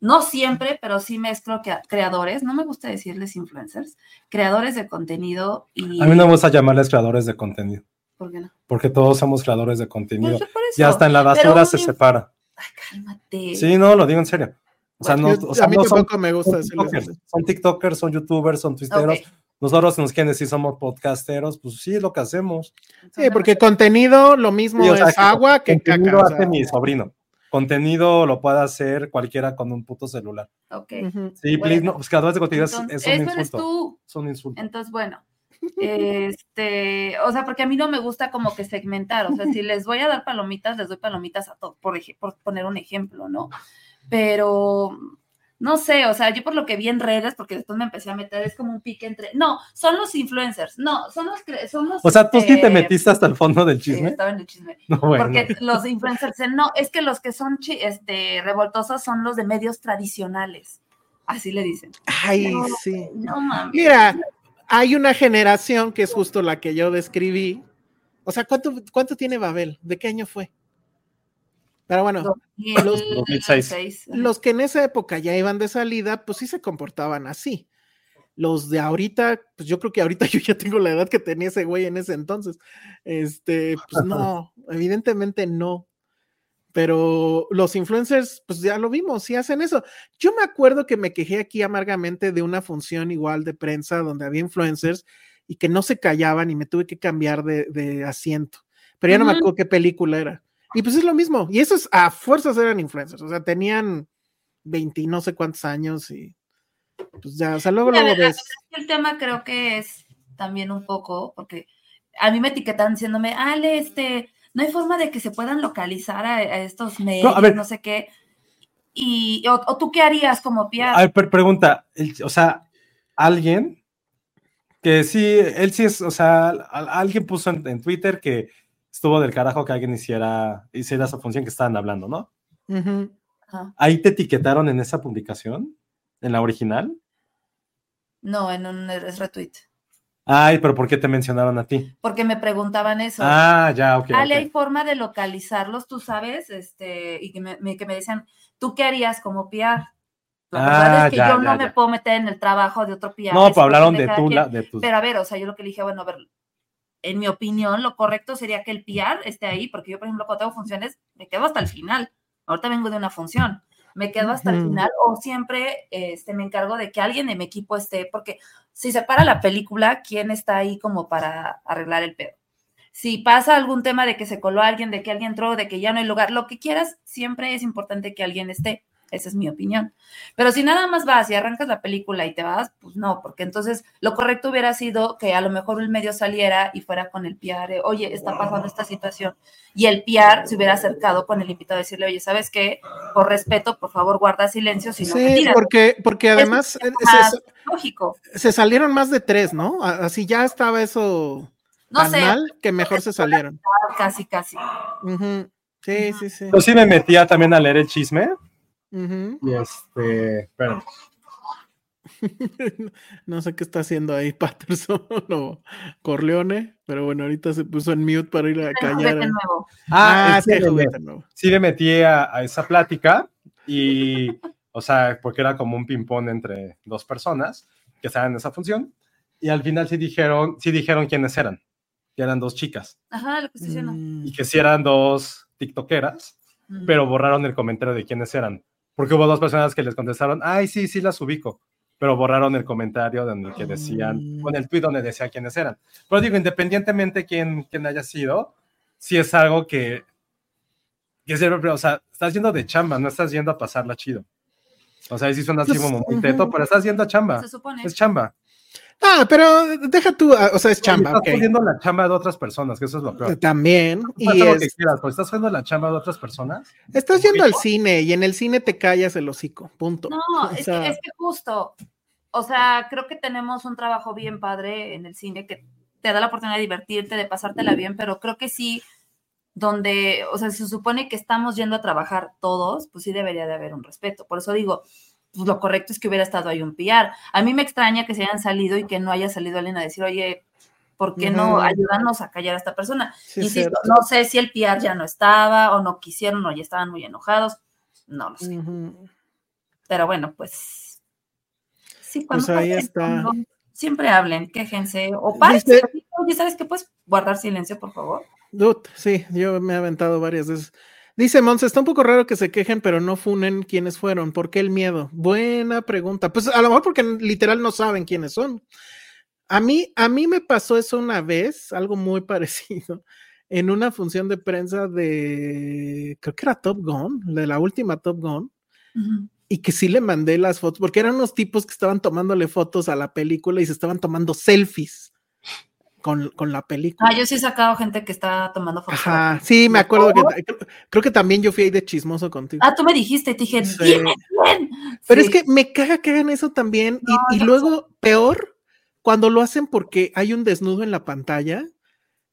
S3: no siempre, pero sí mezclo que creadores, no me gusta decirles influencers, creadores de contenido y...
S1: A mí no me gusta llamarles creadores de contenido.
S3: ¿Por qué no?
S1: Porque todos somos creadores de contenido. Pues ya hasta en la basura se separa.
S3: Ay, cálmate.
S1: Sí, no, lo digo en serio. O sea, no, o sea,
S2: a mí tampoco me gusta
S1: son tiktokers, son tiktokers, son youtubers, son twitteros, nosotros nos quieren decir somos podcasteros, pues sí, es lo que hacemos.
S2: Sí, porque contenido lo mismo es agua que
S1: contenido hace mi sobrino. Contenido lo puede hacer cualquiera con un puto celular.
S3: Ok.
S1: Sí, please, no, pues creadores de contenido es, un
S3: insulto. Tú.
S1: Es un insulto.
S3: Entonces, bueno, este, o sea, porque a mí no me gusta como que segmentar, o sea, si les voy a dar palomitas, les doy palomitas a todos, por, por poner un ejemplo, ¿no? Pero no sé, o sea, yo por lo que vi en redes, porque después me empecé a meter, es como un pique entre, no, son los influencers, no, son los, son los
S1: O sea, tú sí te este, metiste hasta el fondo del chisme. Sí,
S3: estaba en el chisme. Porque los influencers, no, es que los que son este, revoltosos son los de medios tradicionales, así le dicen.
S2: Ay, sí.
S3: No mames.
S2: Mira, hay una generación que es justo la que yo describí. O sea, ¿cuánto, cuánto tiene Babel? ¿De qué año fue? Pero bueno, los, que en esa época ya iban de salida, pues sí se comportaban así. Los de ahorita, pues yo creo que ahorita yo ya tengo la edad que tenía ese güey en ese entonces. Este, pues no, evidentemente no. Pero los influencers, pues ya lo vimos, sí hacen eso. Yo me acuerdo que me quejé aquí amargamente de una función igual de prensa donde había influencers y que no se callaban y me tuve que cambiar de, de asiento. Pero ya no me acuerdo qué película era. Y pues es lo mismo. Y esos a fuerzas eran influencers. O sea, tenían 20 y no sé cuántos años y pues ya, o sea, luego, luego ves.
S3: El tema creo que es también un poco, porque a mí me etiquetaron diciéndome, Ale, este, no hay forma de que se puedan localizar a, a estos medios,
S1: a
S3: no,
S1: ver.
S3: sé qué. Y, o, o tú qué harías como Pia?
S1: A ver, pre- pregunta, el- o sea, alguien que sí, él sí es, o sea, al- alguien puso en, en Twitter que estuvo del carajo que alguien hiciera, hiciera esa función que estaban hablando, ¿no? Ahí te etiquetaron en esa publicación, en la original.
S3: No, en un es retweet.
S1: Ay, pero ¿por qué te mencionaron a ti?
S3: Porque me preguntaban eso.
S1: Ah, ya, ok.
S3: Ale,
S1: ok.
S3: hay forma de localizarlos, tú sabes, este, y que me, me- que me decían, ¿tú qué harías como PR? La
S1: Ah,
S3: verdad es que
S1: ya,
S3: yo
S1: ya,
S3: no me puedo meter en el trabajo de otro PR.
S1: No,
S3: es
S1: pues hablaron de tú,
S3: quien.
S1: la- de tus...
S3: Pero a ver, o sea, yo lo que le dije, bueno, a ver, en mi opinión, lo correcto sería que el PR esté ahí, porque yo, por ejemplo, cuando tengo funciones, me quedo hasta el final. Ahorita vengo de una función, me quedo hasta el final, o siempre este, me encargo de que alguien de mi equipo esté, porque si se para la película, ¿quién está ahí como para arreglar el pedo? Si pasa algún tema de que se coló alguien, de que alguien entró, de que ya no hay lugar, lo que quieras, siempre es importante que alguien esté. Esa es mi opinión. Pero si nada más vas y arrancas la película y te vas, pues no, porque entonces lo correcto hubiera sido que a lo mejor el medio saliera y fuera con el PR, oye, está pasando esta situación. Y el PR se hubiera acercado con el invitado a decirle, oye, ¿sabes qué? Por respeto, por favor, guarda silencio, si no
S2: Sí, porque, porque además
S3: más
S2: se,
S3: Lógico.
S2: se salieron más de tres, ¿no? Así ya estaba eso
S3: No
S2: tan
S3: sé,
S2: mal que mejor se salieron.
S3: casi, casi.
S2: Sí, sí, sí.
S1: Yo sí me metía también a leer el chisme. Y este, espérame.
S2: No sé qué está haciendo ahí Patterson o Corleone, pero bueno, ahorita se puso en mute para ir a callar.
S3: nuevo.
S2: Ah,
S1: es
S2: sí,
S1: me-
S2: juguete nuevo.
S1: sí me metí a, a esa plática y, o sea, porque era como un ping-pong entre dos personas que estaban en esa función y al final sí dijeron, sí dijeron quiénes eran, que eran dos chicas
S3: Ajá, lo que diciendo.
S2: Mm,
S1: y que sí eran dos tiktokeras,
S3: Mm.
S1: pero borraron el comentario de quiénes eran, porque hubo dos personas que les contestaron, ay, sí, sí las ubico, pero borraron el comentario en el que decían, con el tweet donde decía quiénes eran. Pero digo, independientemente quién, quién haya sido, sí es algo que, que siempre, o sea, estás yendo de chamba, no estás yendo a pasarla chido. O sea, sí suena así
S2: Pues,
S1: como muy teto, pero estás yendo a chamba.
S3: Se supone.
S1: Es chamba.
S2: Ah, pero deja tú, ah, o sea, es chamba,
S1: estás
S2: ok.
S1: jodiendo la chamba de otras personas, que eso es lo peor.
S2: También. Y
S1: lo que quieras, pero estás haciendo la chamba de otras personas.
S2: estás yendo al cine y en el cine te callas el hocico, punto.
S3: No,
S2: O
S3: es, que, es que justo, o sea, creo que tenemos un trabajo bien padre en el cine que te da la oportunidad de divertirte, de pasártela bien, pero creo que sí, donde, o sea, se supone que estamos yendo a trabajar todos, pues sí debería de haber un respeto. Por eso digo, pues lo correcto es que hubiera estado ahí un PR. A mí me extraña que se hayan salido y que no haya salido alguien a decir, oye, ¿por qué no
S2: Ujú.
S3: ayudarnos a callar a esta persona?
S2: sí,
S3: Insisto,
S2: cierto.
S3: no sé si el PR ya no estaba o no quisieron o ya estaban muy enojados, no lo sé.
S2: Ujú.
S3: Pero bueno, pues. Sí, cuando
S2: Pues ahí está.
S3: siempre hablen, quéjense. O paren.
S2: Dice-
S3: Oye, ¿sabes qué? Puedes guardar silencio, por favor.
S2: Dut, sí, yo me he aventado varias veces. Dice Mons, está un poco raro que se quejen, pero no funen quiénes fueron. ¿Por qué el miedo? Buena pregunta. Pues a lo mejor porque literal no saben quiénes son. A mí, a mí me pasó eso una vez, algo muy parecido, en una función de prensa de, creo que era Top Gun, de la última Top Gun, y que sí le mandé las fotos, porque eran unos tipos que estaban tomándole fotos a la película y se estaban tomando selfies con, con la película.
S3: Ah, yo sí he sacado gente que está tomando fotos.
S2: Ajá, sí, me acuerdo que creo, que también yo fui ahí de chismoso contigo.
S3: Ah, tú me dijiste y te dije,
S2: Sí.
S3: bien, bien.
S2: Pero
S3: Sí.
S2: es que me caga que hagan eso también. y-
S3: No,
S2: y,
S3: eso
S2: luego, peor, cuando lo hacen porque hay un desnudo en la pantalla,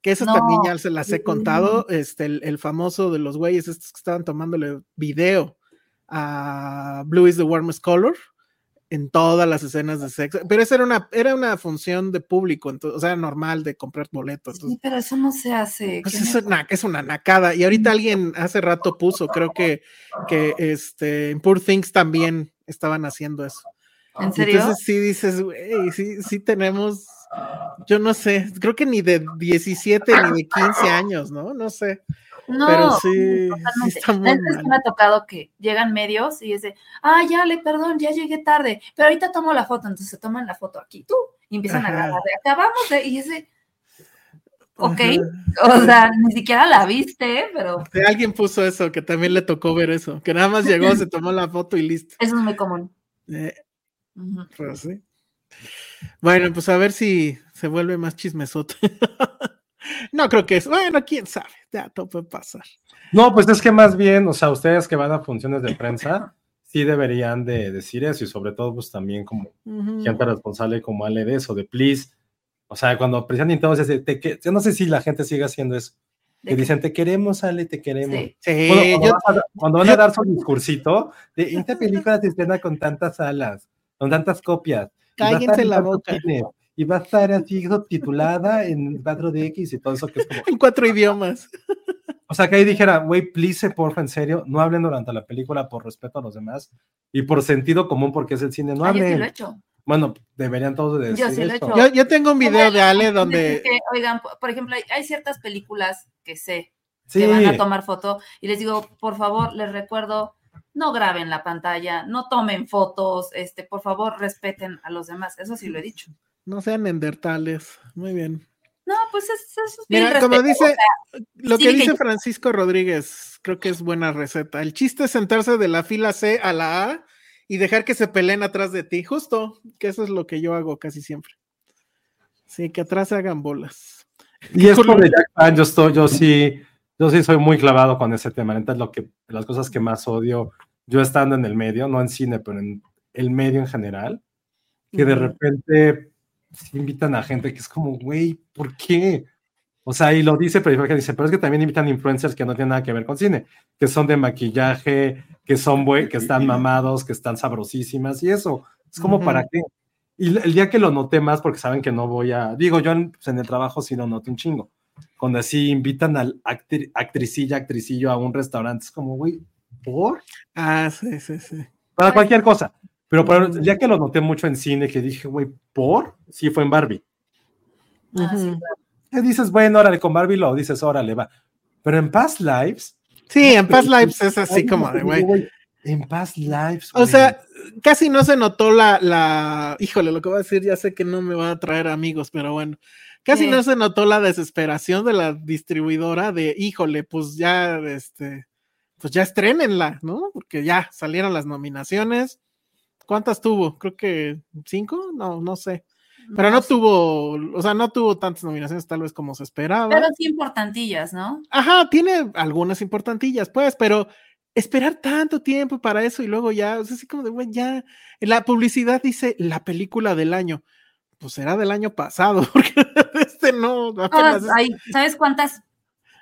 S2: que esas
S3: No.
S2: también ya se las he contado. Este, el, el famoso de los güeyes estos que estaban tomándole video a Blue is the Warmest Color en todas las escenas de sexo. Pero esa era una, era una función de público, entonces, o sea, normal de comprar boletos. entonces,
S3: Sí, pero eso no se hace.
S2: pues
S3: ¿Qué
S2: es una, es una nacada. Y ahorita alguien hace rato puso, creo que, que este, en Poor Things también estaban haciendo eso.
S3: ¿En serio?
S2: Entonces sí dices, güey, sí, sí tenemos, yo no sé, creo que ni de 17 ni de 15 años, ¿no? No sé.
S3: No,
S2: Pero sí, sí
S3: totalmente.
S2: está muy
S3: Neta, es que
S2: mal.
S3: me ha tocado que llegan medios y es de, ah, ya le, perdón, ya llegué tarde, pero ahorita tomo la foto, entonces se toman la foto aquí, tú, y empiezan a
S2: Ajá.
S3: grabar, de, acabamos de, y es de, ok,
S2: Ajá.
S3: o sea, ni siquiera la viste, pero
S2: Sí, Alguien puso eso, que también le tocó ver eso, que nada más llegó, se tomó la foto y listo.
S3: eso es muy común.
S2: Eh, pues sí. Bueno, pues a ver si se vuelve más chismesote. no creo que es. Bueno, quién sabe, ya todo puede pasar.
S1: No, pues es que más bien, o sea, ustedes que van a funciones de prensa, sí deberían de decir eso y sobre todo, pues también como gente responsable como Ale de eso, de please. O sea, cuando se dice, te que- yo no sé si la gente sigue haciendo eso.
S3: ¿De
S1: Que dicen, te queremos, Ale, te queremos.
S3: Sí.
S1: Bueno, cuando,
S2: yo-
S1: vas a- cuando van a dar su discursito, de esta película se estrena con tantas salas, con tantas copias.
S2: Cállense
S1: en
S2: la boca.
S1: cines, Y va a estar así subtitulada en 4DX y todo eso que es como.
S2: en cuatro idiomas.
S1: O sea, que ahí dijera, güey, please, porfa, en serio, no hablen durante la película por respeto a los demás y por sentido común, porque es el cine, no
S3: Ah, yo sí
S1: hablen.
S3: lo he hecho.
S1: Bueno, deberían todos decir
S3: Yo sí lo he hecho.
S2: Yo, yo tengo un video de Ale
S3: Es
S2: donde.
S3: que, oigan, por- por ejemplo, hay, hay ciertas películas que sé
S1: Sí,
S3: que van a tomar foto y les digo, por favor, les recuerdo, no graben la pantalla, no tomen fotos, este, por favor, respeten a los demás. Eso sí lo he dicho.
S2: No sean neandertales. Muy bien.
S3: No, pues es, es bien
S2: Mira, como dice,
S3: o sea,
S2: lo
S3: sí
S2: que dice Francisco Rodríguez, creo que es buena receta. El chiste es sentarse de la fila C a la A y dejar que se peleen atrás de ti. Justo, que eso es lo que yo hago casi siempre. Sí, que atrás se hagan bolas.
S1: Y es por de Jack Fan, yo estoy, yo sí, yo sí soy muy clavado con ese tema. Neta, es lo que, las cosas que más odio, yo estando en el medio, no en cine, pero en el medio en general, que de repente invitan a gente que es como, güey, ¿por qué? O sea, y lo dice, pero dice, pero es que también invitan influencers que no tienen nada que ver con cine, que son de maquillaje, que son que están mamados, que están sabrosísimas y eso. Es como
S2: Ujú.
S1: para qué. Y el día que lo noté más, porque saben que no voy a, digo, yo en, pues, en el trabajo sí lo noto un chingo. Cuando así invitan al actri- actricilla, actricillo a un restaurante, es como, güey, ¿por?
S2: Ah, sí, sí, sí.
S1: Para cualquier cosa. Pero para, día que lo noté mucho en cine, que dije, güey, ¿por? Sí, fue en Barbie.
S3: Ah, sí, claro.
S1: Dices, bueno, órale, con Barbie lo dices, órale, va. Pero en Past Lives.
S2: Sí, en Past Lives es así como de, güey.
S1: En Past Lives.
S2: O sea, casi no se notó la, la, híjole, lo que voy a decir, ya sé que no me va a traer amigos, pero bueno, casi
S3: Sí.
S2: no se notó la desesperación de la distribuidora de, híjole, pues ya, este, pues ya estrenenla, ¿no? Porque ya salieron las nominaciones. ¿Cuántas tuvo? Creo que cinco, no, no sé. Pero no tuvo, o sea, no tuvo tantas nominaciones tal vez como se esperaba.
S3: Pero sí importantillas, ¿no?
S2: Ajá, tiene algunas importantillas, pues, pero esperar tanto tiempo para eso y luego ya, o sea, así como de, güey, ya, la publicidad dice la película del año. Pues será del año pasado, porque este no, apenas
S3: hay- ¿Sabes cuántas?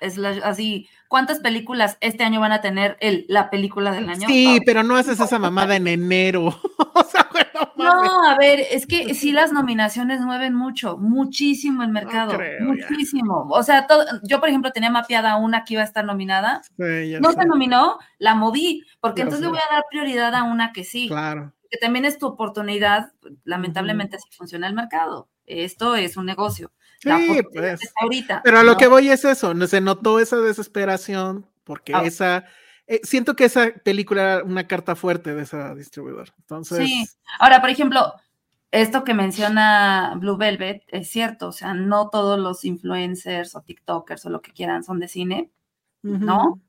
S3: Es la- así, ¿cuántas películas este año van a tener el, la película del año?
S2: Sí, pero no haces esa mamada en enero. o sea, bueno, mames.
S3: No, a ver, es que sí las nominaciones mueven mucho, muchísimo el mercado,
S2: creo, ya.
S3: muchísimo. O sea, todo- yo por ejemplo tenía mapeada una que iba a estar nominada,
S2: Sí,
S3: no
S2: sé,
S3: se nominó, la moví, porque
S2: Ya
S3: entonces le voy a dar prioridad a una que sí,
S2: Claro.
S3: que también es tu oportunidad, lamentablemente así funciona el mercado. Esto es un negocio. La
S2: Sí, pues.
S3: está ahorita.
S2: Pero a lo
S3: ¿no?
S2: que voy es eso, se notó esa desesperación porque
S3: Ah.
S2: esa eh, siento que esa película era una carta fuerte de esa distribuidora. Entonces,
S3: Sí. Ahora, por ejemplo, esto que menciona Blue Velvet es cierto, o sea, no todos los influencers o TikTokers o lo que quieran son de cine, ¿no?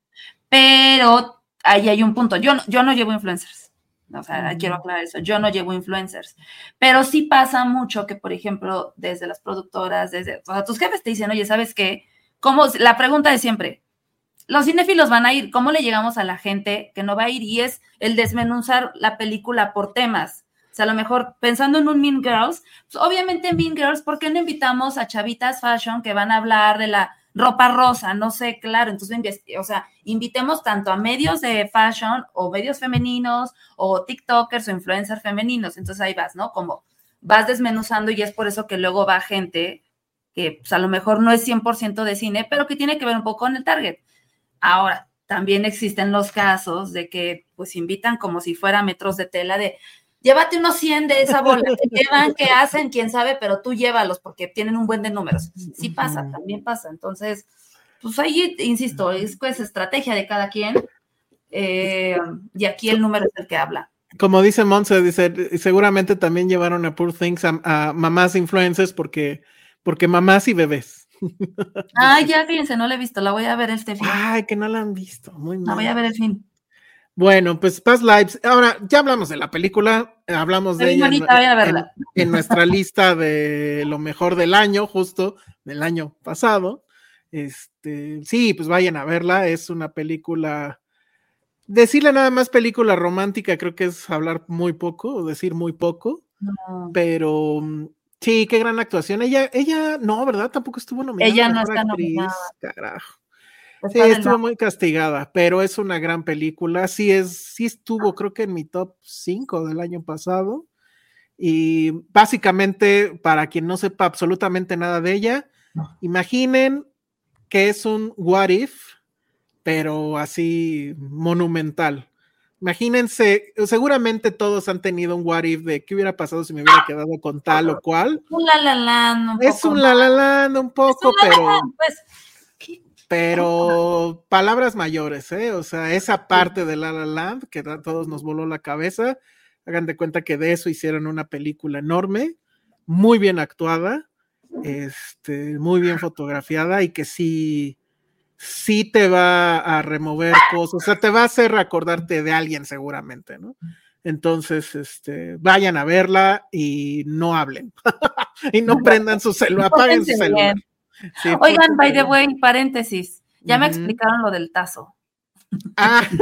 S3: Pero ahí hay un punto. Yo no, yo no llevo influencers. O sea, quiero aclarar eso. Yo no llevo influencers. Pero sí pasa mucho que, por ejemplo, desde las productoras, desde. O sea, tus jefes te dicen, oye, ¿sabes qué? ¿Cómo? La pregunta de siempre. Los cinéfilos van a ir. ¿Cómo le llegamos a la gente que no va a ir? Y es el desmenuzar la película por temas. O sea, a lo mejor pensando en un Mean Girls, pues obviamente Mean Girls, ¿por qué no invitamos a chavitas fashion que van a hablar de la ropa rosa? No sé, claro. Entonces, o sea, invitemos tanto a medios de fashion o medios femeninos o TikTokers o influencers femeninos. Entonces ahí vas, ¿no? Como vas desmenuzando y es por eso que luego va gente que pues, a lo mejor no es 100% de cine, pero que tiene que ver un poco con el target. Ahora, también existen los casos de que pues invitan como si fuera metros de tela de llévate unos 100 de esa bola, te llevan, que hacen, quién sabe, pero tú llévalos porque tienen un buen de números. Sí pasa, también pasa. Entonces, pues ahí, insisto, es pues estrategia de cada quien. eh, y aquí el número es el que habla.
S2: Como dice Monse, dice, seguramente también llevaron a Poor Things a, a mamás influencers porque, porque mamás y bebés.
S3: Ay, ya fíjense, no la he visto, la voy a ver este fin.
S2: Ay, que no la han visto. Muy
S3: La
S2: mal.
S3: voy a ver el fin.
S2: Bueno, pues Past Lives. Ahora, ya hablamos de la película, hablamos de ella en-
S3: bonita,
S2: nuestra lista de lo mejor del año, justo del año pasado. Este, sí, pues vayan a verla. Es una película. Decirle nada más película romántica, creo que es hablar muy poco, o decir muy poco,
S3: No.
S2: pero mm, sí, qué gran actuación. Ella, ella, no, ¿verdad? Tampoco estuvo nominada.
S3: Ella no está
S2: Actriz,
S3: nominada.
S2: Carajo.
S3: Está
S2: Sí, estuvo
S3: la-
S2: muy castigada, pero es una gran película. Sí, es, sí estuvo, creo que en mi top 5 del año pasado. Y básicamente, para quien no sepa absolutamente nada de ella, imaginen que es un what if, pero así monumental. Imagínense, seguramente todos han tenido un what if de qué hubiera pasado si me hubiera quedado con tal o cual.
S3: Un la la land, un
S2: Es un la la land un poco,
S3: un La La
S2: pero
S3: pues.
S2: Pero palabras mayores, ¿eh? O sea, esa parte de La La Land que a todos nos voló la cabeza, hagan de cuenta que de eso hicieron una película enorme, muy bien actuada, este, muy bien fotografiada y que sí, sí te va a remover cosas, o sea, te va a hacer acordarte de alguien seguramente, ¿no? Entonces, este, vayan a verla y no hablen. y no prendan su celular, apaguen su celular. Sí,
S3: Oigan, by the way, paréntesis. Ya me explicaron lo del tazo.
S2: Ah,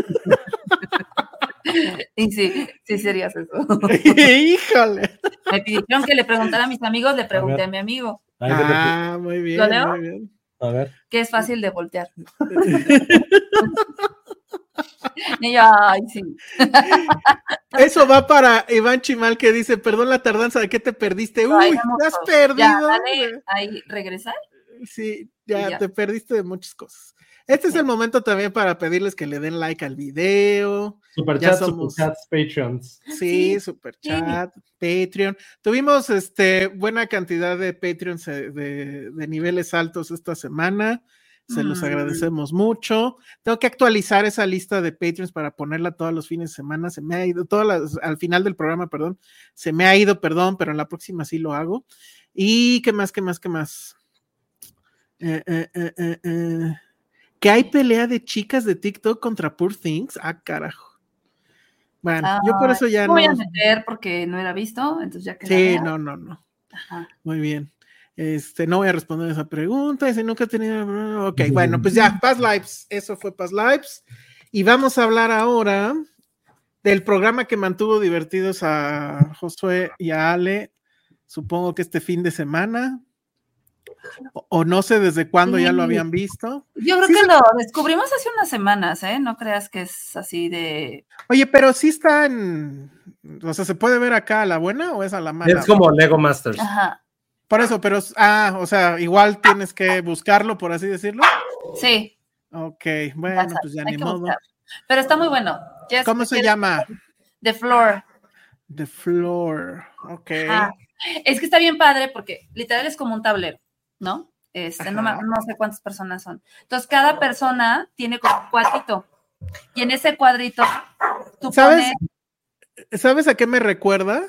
S3: Y sí, sí serías eso.
S2: híjole.
S3: Me pidieron que le preguntara a mis amigos, le pregunté a mi amigo,
S2: Ah, muy bien,
S3: ¿Lo leo?
S2: muy bien.
S1: A ver.
S3: que es fácil de voltear. Y yo, ay, sí.
S2: Eso va para Iván Chimal que dice, perdón la tardanza, ¿de qué te perdiste?
S3: Ay,
S2: Uy,
S3: no,
S2: te has
S3: no.
S2: perdido.
S3: Ya, dale,
S2: güey.
S3: ahí, regresar.
S2: Sí, ya, te perdiste de muchas cosas. Este es el momento también para pedirles que le den like al video. Ya
S1: Superchats,
S2: somos-
S1: superchats, Patreons.
S2: Sí,
S3: Sí,
S2: super chat, Patreon. Tuvimos este buena cantidad de Patreons eh, de, de niveles altos esta semana. Se los
S3: Mm.
S2: agradecemos mucho. Tengo que actualizar esa lista de Patreons para ponerla todos los fines de semana. Se me ha ido, todas las, al final del programa, perdón. Se me ha ido, perdón, pero en la próxima sí lo hago. ¿Y qué más, qué más, qué más? Eh, eh, eh. Que hay pelea de chicas de TikTok contra Poor Things. Ah, carajo. Bueno, yo por eso ya
S3: no voy a meter porque no era visto, entonces ya que
S2: Sí, no, no, no.
S3: Ajá.
S2: Muy bien. Este, no voy a responder esa pregunta. Si nunca he tenido. Ok, bueno, pues ya, Past Lives. Eso fue Past Lives. Y vamos a hablar ahora del programa que mantuvo divertidos a Josué y a Ale. Supongo que este fin de semana. O, o no sé desde cuándo ya lo habían visto.
S3: Yo creo
S2: Sí,
S3: que
S2: se-
S3: lo descubrimos hace unas semanas, ¿eh? No creas que es así de.
S2: Oye, pero sí está en. O sea, ¿se puede ver acá a la buena o es a la mala?
S1: Es como Lego Masters.
S3: Ajá.
S2: Por eso, pero. Ah, o sea, igual tienes que buscarlo, por así decirlo.
S3: Sí.
S2: Ok, bueno, pues ya
S3: hay
S2: ni modo.
S3: buscar. Pero está muy bueno.
S2: ¿Cómo se
S3: quieres-
S2: llama?
S3: The Floor.
S2: The Floor. Ok.
S3: Ah, es que está bien padre porque literal es como un tablero, ¿no? Este, no, no sé cuántas personas son. Entonces, cada persona tiene como un cuadrito. Y en ese cuadrito, tú
S2: ¿Sabes?
S3: pones.
S2: ¿Sabes a qué me recuerda?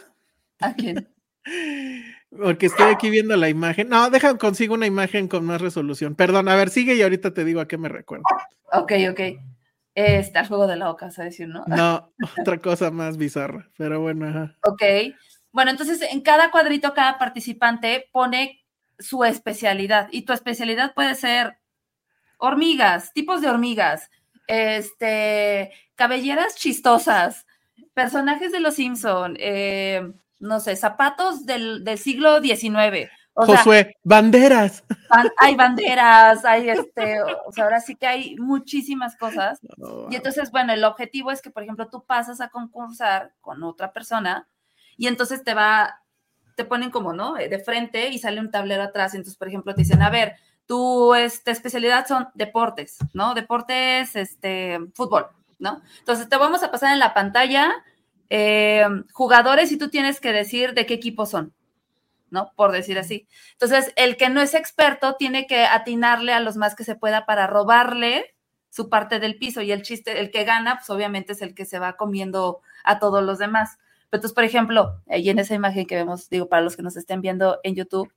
S3: ¿A quién?
S2: Porque estoy aquí viendo la imagen. No, deja consigo una imagen con más resolución. Perdón, a ver, sigue y ahorita te digo a qué me recuerda.
S3: Ok, ok. Este, al juego de la oca, ¿sabes decir, no?
S2: No, otra cosa más bizarra. Pero bueno, ajá.
S3: Ok. Bueno, entonces en cada cuadrito, cada participante pone su especialidad. Y tu especialidad puede ser hormigas, tipos de hormigas, este, cabelleras chistosas, personajes de los Simpson, eh, no sé, zapatos del, del siglo XIX. O sea,
S2: Josué, banderas.
S3: ban- hay banderas, hay este, o sea, ahora sí que hay muchísimas cosas. Y entonces, bueno, el objetivo es que, por ejemplo, tú pasas a concursar con otra persona y entonces te va, te ponen como, ¿no? Eh, De frente y sale un tablero atrás. Entonces, por ejemplo, te dicen, a ver, tu este, especialidad son deportes, ¿no? Deportes, este, fútbol, ¿no? Entonces, te vamos a pasar en la pantalla eh, jugadores y tú tienes que decir de qué equipo son. ¿no? Por decir así. Entonces, el que no es experto tiene que atinarle a los más que se pueda para robarle su parte del piso y el chiste, el que gana, pues obviamente es el que se va comiendo a todos los demás. Pero entonces, por ejemplo, ahí en esa imagen que vemos, digo, para los que nos estén viendo en YouTube,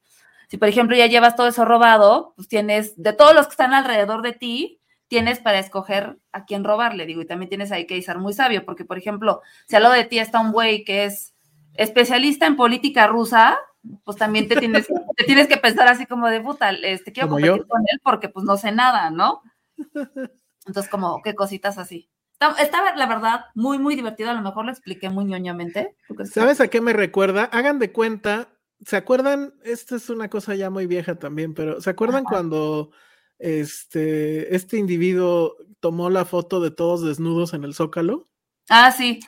S3: si por ejemplo ya llevas todo eso robado, pues tienes, de todos los que están alrededor de ti, tienes para escoger a quién robarle, digo, y también tienes ahí que ser muy sabio, porque por ejemplo, si al lado de ti está un güey que es especialista en política rusa, pues también te tienes, te tienes que pensar así como de puta, este, quiero competir
S1: yo.
S3: con él porque pues no sé nada, ¿no? Entonces, como, qué cositas así. Está- Estaba, la verdad, muy, muy divertido. A lo mejor lo expliqué muy ñoñamente. ¿Tú crees que-
S2: ¿Sabes a qué me recuerda? Hagan de cuenta, ¿se acuerdan? Esta es una cosa ya muy vieja también, pero ¿se acuerdan cuando este, este individuo tomó la foto de todos desnudos en el Zócalo?
S3: Ah, sí.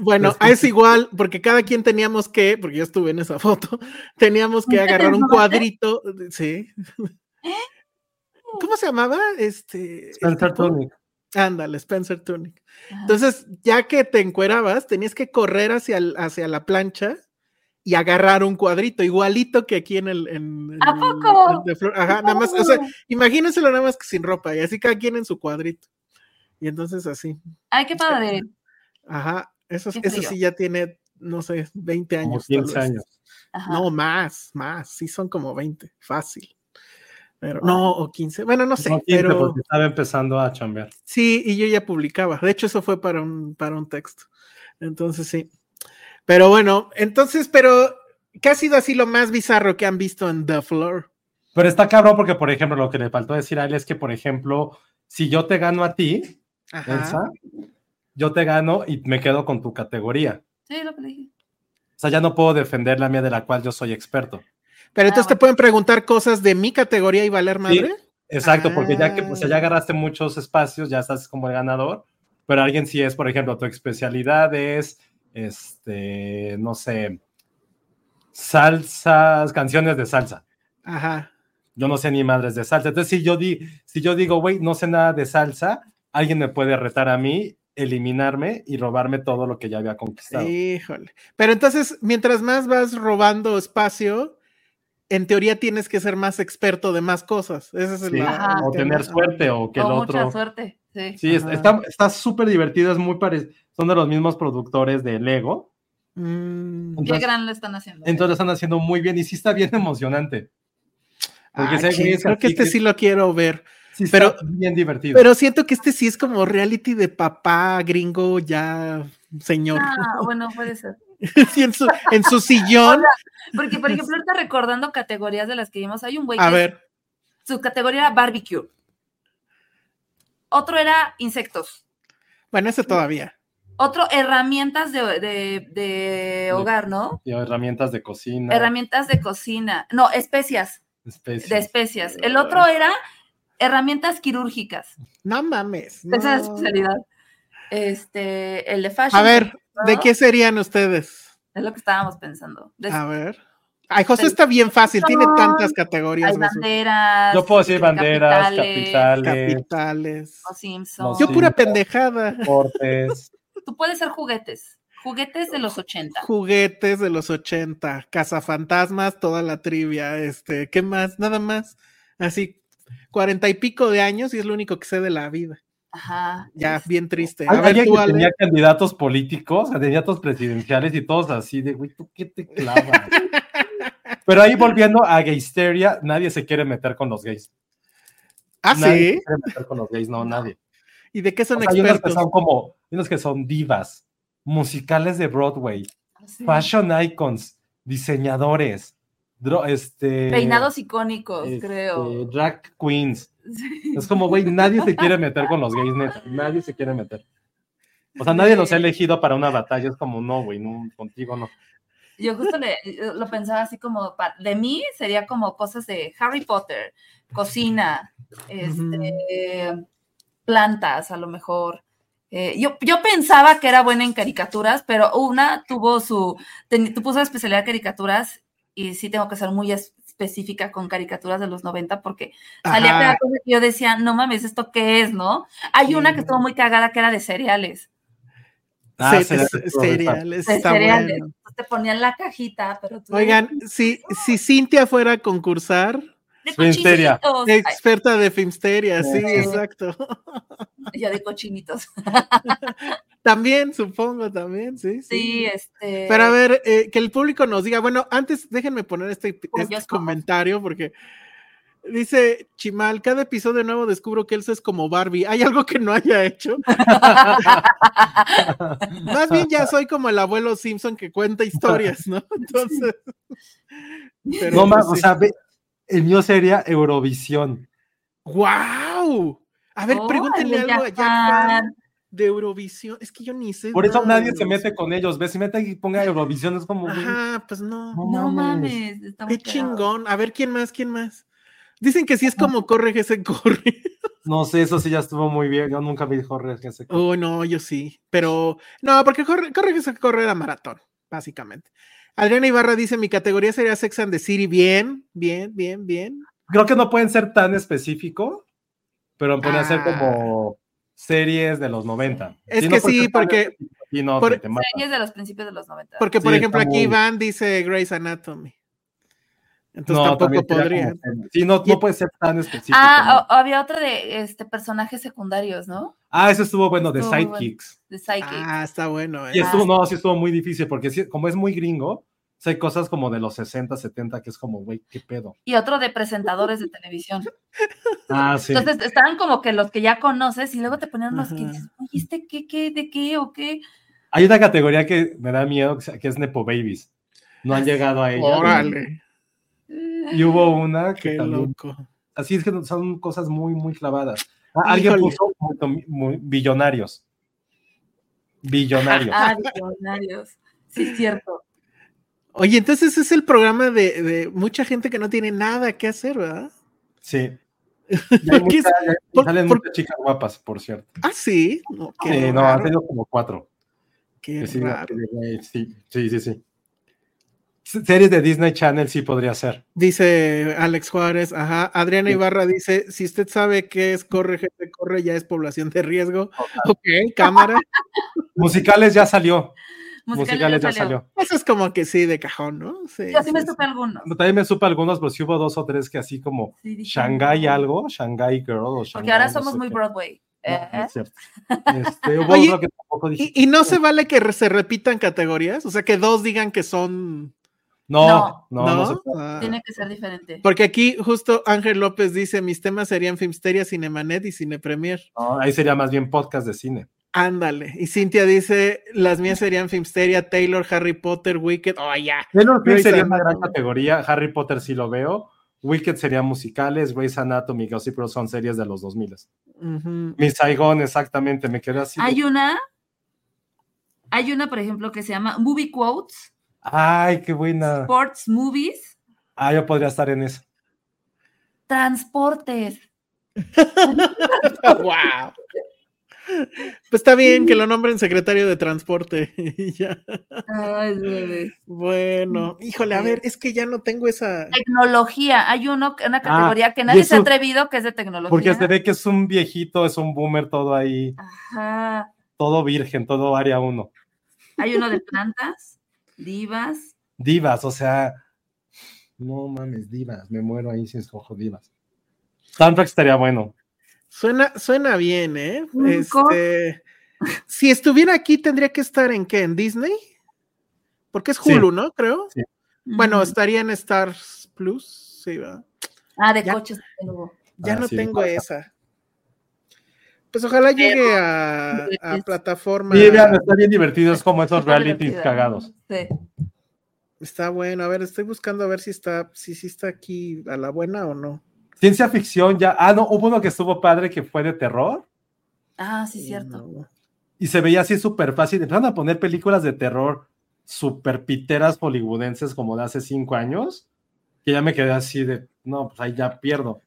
S2: Bueno,
S1: Pues,
S2: es igual, porque cada quien teníamos que, porque yo estuve en esa foto, teníamos que
S3: ¿Te
S2: agarrar un cuadrito, sí. ¿Cómo se llamaba? Este.
S1: Spencer
S2: el tipo?
S1: Tunick.
S2: Ándale, Spencer Tunic.
S3: Ajá.
S2: Entonces, ya que te encuerabas, tenías que correr hacia, el- hacia la plancha y agarrar un cuadrito, igualito que aquí en el. En, en
S3: ¿A poco?
S2: el de Flor- Ajá, nada más, o sea, imagínenselo nada más que sin ropa, y así cada quien en su cuadrito. Y entonces así.
S3: Ay, qué padre.
S2: Ajá, eso, eso sí ya tiene, no sé, 20
S1: Como
S2: años. tal
S1: 15
S2: vez.
S1: años.
S3: Ajá.
S2: No, más, más, sí son como 20, fácil. Pero, no, o 15, bueno, no sé,
S1: No 15
S2: pero
S1: porque estaba empezando a chambear.
S2: sí, y yo ya publicaba. De hecho, eso fue para un, para un texto. Entonces, sí. Pero bueno, entonces, pero, ¿qué ha sido así lo más bizarro que han visto en The Floor?
S1: Pero está cabrón porque, por ejemplo, lo que le faltó decir a él es que, por ejemplo, si yo te gano a ti,
S2: Ajá.
S1: Elsa, yo te gano y me quedo con tu categoría.
S3: Sí, lo que dije.
S1: O sea, ya no puedo defender la mía de la cual yo soy experto.
S2: Pero
S3: Ah,
S2: entonces te
S3: bueno.
S2: pueden preguntar cosas de mi categoría y valer madre.
S1: Exacto, porque ya que pues, ya
S2: Ah.
S1: agarraste muchos espacios, ya estás como el ganador, pero alguien si es, por ejemplo, tu especialidad es, este, no sé, salsas, canciones de salsa.
S2: Ajá.
S1: Yo no sé ni madres de salsa. Entonces, si yo, di, si yo digo, güey, no sé nada de salsa, alguien me puede retar a mí, eliminarme y robarme todo lo que ya había conquistado.
S2: Híjole. Pero entonces, mientras más vas robando espacio, en teoría tienes que ser más experto de más cosas. Ese es el
S1: Sí, o tener suerte o que el
S3: Con
S1: otro.
S3: mucha suerte. Sí.
S1: Sí,
S2: Ajá.
S1: está está súper divertido, es muy parecido. Son de los mismos productores de Lego.
S2: Mm,
S3: Qué gran lo están haciendo.
S1: Entonces lo están haciendo muy bien y sí está bien emocionante. Porque
S2: ah, creo que este
S1: que-
S2: sí lo quiero ver.
S1: Sí está
S2: pero-
S1: bien divertido.
S2: Pero siento que este sí es como reality de papá gringo ya señor.
S3: Ah, bueno, puede ser.
S2: Sí, en, su, en su sillón.
S3: Porque, por ejemplo, ahorita recordando categorías de las que vimos, hay un güey
S2: A
S3: que
S2: ver.
S3: su categoría era barbecue. Otro era insectos.
S2: Bueno, ese todavía.
S3: Otro, herramientas de, de- de hogar, ¿no?
S1: Herramientas de cocina.
S3: Herramientas de cocina. No, especias,
S1: especies.
S3: de especias. El otro era herramientas quirúrgicas.
S2: No mames.
S3: Esa es la especialidad. Este, el de fashion.
S2: A ver, ¿de qué serían ustedes?
S3: Es lo que estábamos pensando. De-
S2: A ver. Ay, José está bien fácil, tiene tantas categorías.
S3: hay banderas.
S1: Yo puedo decir banderas,
S3: capitales,
S1: capitales,
S2: Capitales.
S3: Los Simpsons.
S1: Los
S2: Yo pura
S1: Simpsons.
S2: pendejada.
S1: deportes.
S3: Tú puedes ser juguetes. Juguetes de los 80.
S2: Juguetes de los 80, cazafantasmas, toda la trivia, este, ¿qué más? Nada más. Así, cuarenta y pico de años y es lo único que sé de la vida.
S3: Ajá.
S2: Ya, bien triste. A ver,
S1: alguien
S2: tú, Ale.
S1: tenía candidatos políticos, candidatos presidenciales y todos así de, güey, ¿tú qué te clavas? Pero ahí volviendo a Gaysteria, nadie se quiere meter con los gays.
S2: Ah,
S1: Nadie
S2: sí.
S1: se quiere meter con los gays, no, nadie.
S2: ¿Y de qué son
S1: O sea, hay unos que son como, unos que son divas, musicales de Broadway,
S3: Sí.
S1: fashion icons, diseñadores, dro- este,
S3: Peinados icónicos,
S1: este,
S3: creo.
S1: drag queens.
S3: Sí.
S1: Es como, güey, nadie se quiere meter con los gays, neta, nadie se quiere meter. O sea, nadie los ha elegido para una batalla, es como, no, güey, no, contigo no.
S3: Yo justo le- lo pensaba así como, de mí sería como cosas de Harry Potter, cocina, este, plantas a lo mejor. Eh, yo, yo pensaba que era buena en caricaturas, pero una tuvo su, ten- puso la especialidad de caricaturas y sí tengo que ser muy específica con caricaturas de los 90 porque salía
S2: Ajá.
S3: cada cosa que yo decía, no mames, ¿esto qué es, no? Hay una que estuvo muy cagada que era de cereales.
S1: Ah,
S2: Se-
S1: cereales,
S2: ce-
S1: todo
S2: cereales,
S3: De
S2: está
S3: cereales.
S2: bueno.
S3: Te ponían la cajita, pero tú.
S2: Oigan, si, si Cintia fuera a concursar,
S3: de
S1: Filmsteria.
S2: experta de Filmsteria, sí,
S1: Sí.
S2: exacto.
S3: yo de cochinitos.
S2: También, supongo, también, sí. Sí,
S3: Sí, este.
S2: Pero a ver, eh, que el público nos diga, bueno, antes déjenme poner este, este comentario porque dice Chimal, cada episodio nuevo descubro que Elsa es como Barbie. ¿Hay algo que no haya hecho? Más bien ya soy como el abuelo Simpson que cuenta historias, ¿no? Entonces... pero
S1: No más,
S2: pues
S1: o
S2: sí.
S1: sea, ve, el mío sería Eurovisión.
S2: ¡Guau! A ver, pregúntenle
S3: Órale,
S2: algo a Jack
S3: fan.
S2: De Eurovisión. Es que yo ni sé.
S1: Por eso
S2: nada
S1: nadie se mete con ellos. ¿Ves? Si mete y ponga Eurovisión, es como.
S2: Ajá, pues no.
S1: No
S3: No
S1: mames.
S3: mames.
S2: Qué chingón. A ver, ¿quién más? ¿Quién más? Dicen que sí es como corre que se corre.
S1: No sé, eso sí ya estuvo muy bien. Yo nunca vi Jorge que se.
S2: Oh, no, yo sí. Pero no, porque corre, corre que se corre la maratón, básicamente. Adriana Ibarra dice: Mi categoría sería Sex and the City. Bien, bien, bien, bien.
S1: Creo que no pueden ser tan específico, pero pueden ser
S2: Ah.
S1: como series de los 90.
S2: Es que
S1: no
S2: sí,
S1: tan
S2: porque-
S1: sí, no,
S2: por-
S1: te- te mata.
S3: Series de los principios de los 90.
S2: Porque, por
S1: Sí,
S2: ejemplo, aquí
S1: muy-
S2: Iván dice Grey's Anatomy. Entonces
S1: No,
S2: tampoco podría.
S1: como- Sí, no,
S2: Y-
S1: no puede ser tan específico.
S3: Ah,
S1: ¿no?
S3: o- había otro de este personajes secundarios, ¿no?
S1: Ah, eso estuvo bueno, de. Sidekicks.
S3: De Psychic.
S2: Ah, está bueno.
S1: Y
S2: ¿eh?
S1: estuvo, no, sí estuvo muy difícil, porque sí, como es muy gringo, hay cosas como de los 60, 70, que es como, güey, qué pedo.
S3: Y otro de presentadores de televisión.
S1: Ah, sí.
S3: Entonces estaban como que los que ya conoces y luego te ponían unos que
S2: Ajá.
S3: dices, oye, ¿este qué, qué, de qué o qué?
S1: Hay una categoría que me da miedo, que que es Nepo Babies. No han llegado a ella.
S2: Órale,
S1: Y hubo una que
S2: qué
S1: también,
S2: loco.
S1: así es que son cosas muy, muy clavadas. Ah, Alguien puso billonarios. Billonarios.
S3: Ah, millonarios. Sí, es cierto.
S2: Oye, entonces es el programa de, de mucha gente que no tiene nada que hacer, ¿verdad?
S1: Sí. Y hay
S2: ¿Por qué es-
S1: mucha- y
S2: por-
S1: salen
S2: por-
S1: muchas chicas guapas, por cierto.
S2: Ah, sí. No,
S1: han tenido como cuatro.
S2: qué
S1: Que sí,
S2: raro.
S1: güey, sí, sí, sí, sí. Series de Disney Channel sí podría ser.
S2: Dice Alex Juárez, ajá. Adriana Ibarra dice, si usted sabe qué es corre, gente, corre, ya es población de riesgo. Ok, cámara.
S1: Musicales ya salió.
S3: Musicales
S1: Musicales ya salió.
S2: Eso es como que sí, de cajón, ¿no? Sí,
S3: Yo sí me
S2: sí,
S3: supe algunos.
S1: También me supe algunos, pero sí hubo dos o tres que así como
S3: Sí, dije,
S1: Shanghai
S3: no.
S1: algo, Shanghai Girl o
S3: Porque
S1: Shanghai
S3: ahora
S1: no
S3: somos
S1: sé
S3: muy
S1: qué.
S3: Broadway.
S1: No, no es cierto. Este, hubo
S2: Oye,
S1: otro que tampoco dije.
S2: ¿Y, y no se vale que re- se repitan categorías? O sea, que dos digan que son...
S1: No,
S3: No.
S1: no, no, se puede.
S2: Ah.
S3: Tiene que ser diferente.
S2: Porque aquí justo Ángel López dice, mis temas serían Filmsteria, Cinemanet y Cinepremier.
S1: No, ahí sería más bien podcast de cine.
S2: Ándale. Y Cintia dice, las mías serían Filmsteria, Taylor, Harry Potter, Wicked. Oh, ya.
S1: Taylor
S2: Grey's
S1: sería una gran categoría. Harry Potter sí lo veo. Wicked sería musicales. Grey's Anatomy, Gossip Girl son series de los 2000.
S2: Ujú.
S1: Mi Saigon, exactamente. Me quedé así. de-
S3: Hay una, hay una, por ejemplo, que se llama Movie Quotes,
S1: Ay, qué buena.
S3: Sports Movies,
S1: Ah, yo podría estar en eso.
S3: Transportes.
S2: wow. Pues está bien que lo nombren secretario de transporte. y ya.
S3: Ay, bebé.
S2: Bueno, híjole, a ver, es que ya no tengo esa.
S3: Tecnología. Hay uno, una categoría que
S1: Ah,
S3: nadie se ha atrevido, que es de tecnología.
S1: Porque se ve que es un viejito, es un boomer, todo ahí,
S3: Ajá.
S1: todo virgen, todo área uno.
S3: Hay uno de plantas, divas.
S1: Divas, o sea, no mames, divas, me muero ahí si escojo divas. Soundtrack estaría bueno.
S2: Suena, suena bien, ¿eh? Este, si estuviera aquí, tendría que estar en qué? ¿En Disney? Porque es
S1: Sí.
S2: Hulu, ¿no? Creo.
S1: Sí.
S2: Bueno, estaría en Stars Plus. Sí, ¿verdad?
S3: Ah, de
S2: ya.
S3: coches. tengo.
S2: Ya
S1: Ah,
S2: no
S1: sí,
S2: tengo
S1: pasa.
S2: esa. Pues ojalá llegue a, a
S3: es-
S2: plataforma.
S1: Sí, vean, está bien divertido, es como esos realities cagados.
S3: Sí.
S2: Está bueno. A ver, estoy buscando a ver si está, si, si está aquí a la buena o no.
S1: Ciencia ficción ya, ah, no, hubo uno que estuvo padre que fue de terror
S3: Ah, sí, cierto.
S2: No.
S1: y se veía así súper fácil. Empezaron a poner películas de terror súper piteras hollywoodenses como de hace cinco años, que ya me quedé así de, no, pues ahí ya pierdo.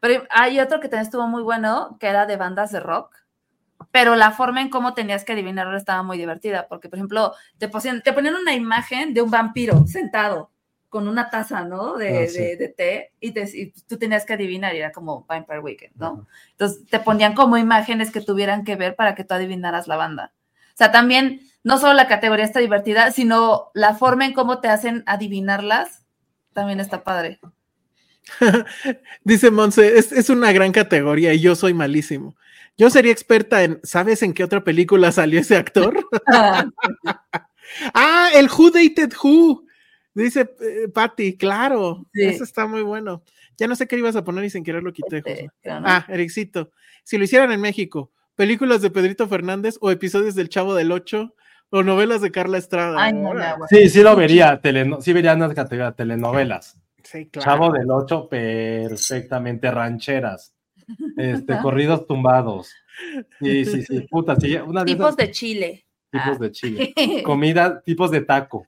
S3: Pero hay otro que también estuvo muy bueno, que era de bandas de rock. Pero la forma en cómo tenías que adivinarlo estaba muy divertida, porque, por ejemplo, te ponían, te ponían una imagen de un vampiro sentado con una taza, ¿no? De,
S1: Ah, sí.
S3: de- de té, y, te- y tú tenías que adivinar, y era como Vampire Weekend, ¿no? Entonces te ponían como imágenes que tuvieran que ver para que tú adivinaras la banda. O sea, también no solo la categoría está divertida, sino la forma en cómo te hacen adivinarlas, también está padre.
S2: Dice Monse, es, es una gran categoría y yo soy malísimo. Yo sería experta en, ¿sabes en qué otra película salió ese actor? ah, el Who Dated Who. Dice eh, Patty, claro,
S3: Sí.
S2: eso está muy bueno. Ya no sé qué ibas a poner y sin querer lo quité.
S3: Este.
S2: Ah, Ericito. Si lo hicieran en México, películas de Pedrito Fernández o episodios del Chavo del Ocho o novelas de Carla Estrada.
S3: Ay, no.
S1: Sí, sí lo vería, teleno- sí vería una categoría telenovelas.
S2: Sí, claro.
S1: Chavo del 8, perfectamente rancheras. Este, corridos tumbados. Sí, sí, sí, puta, sí, una de
S3: Tipos
S1: esas
S3: de Chile.
S1: tipos
S3: Ah.
S1: de chile. Comida, tipos de taco.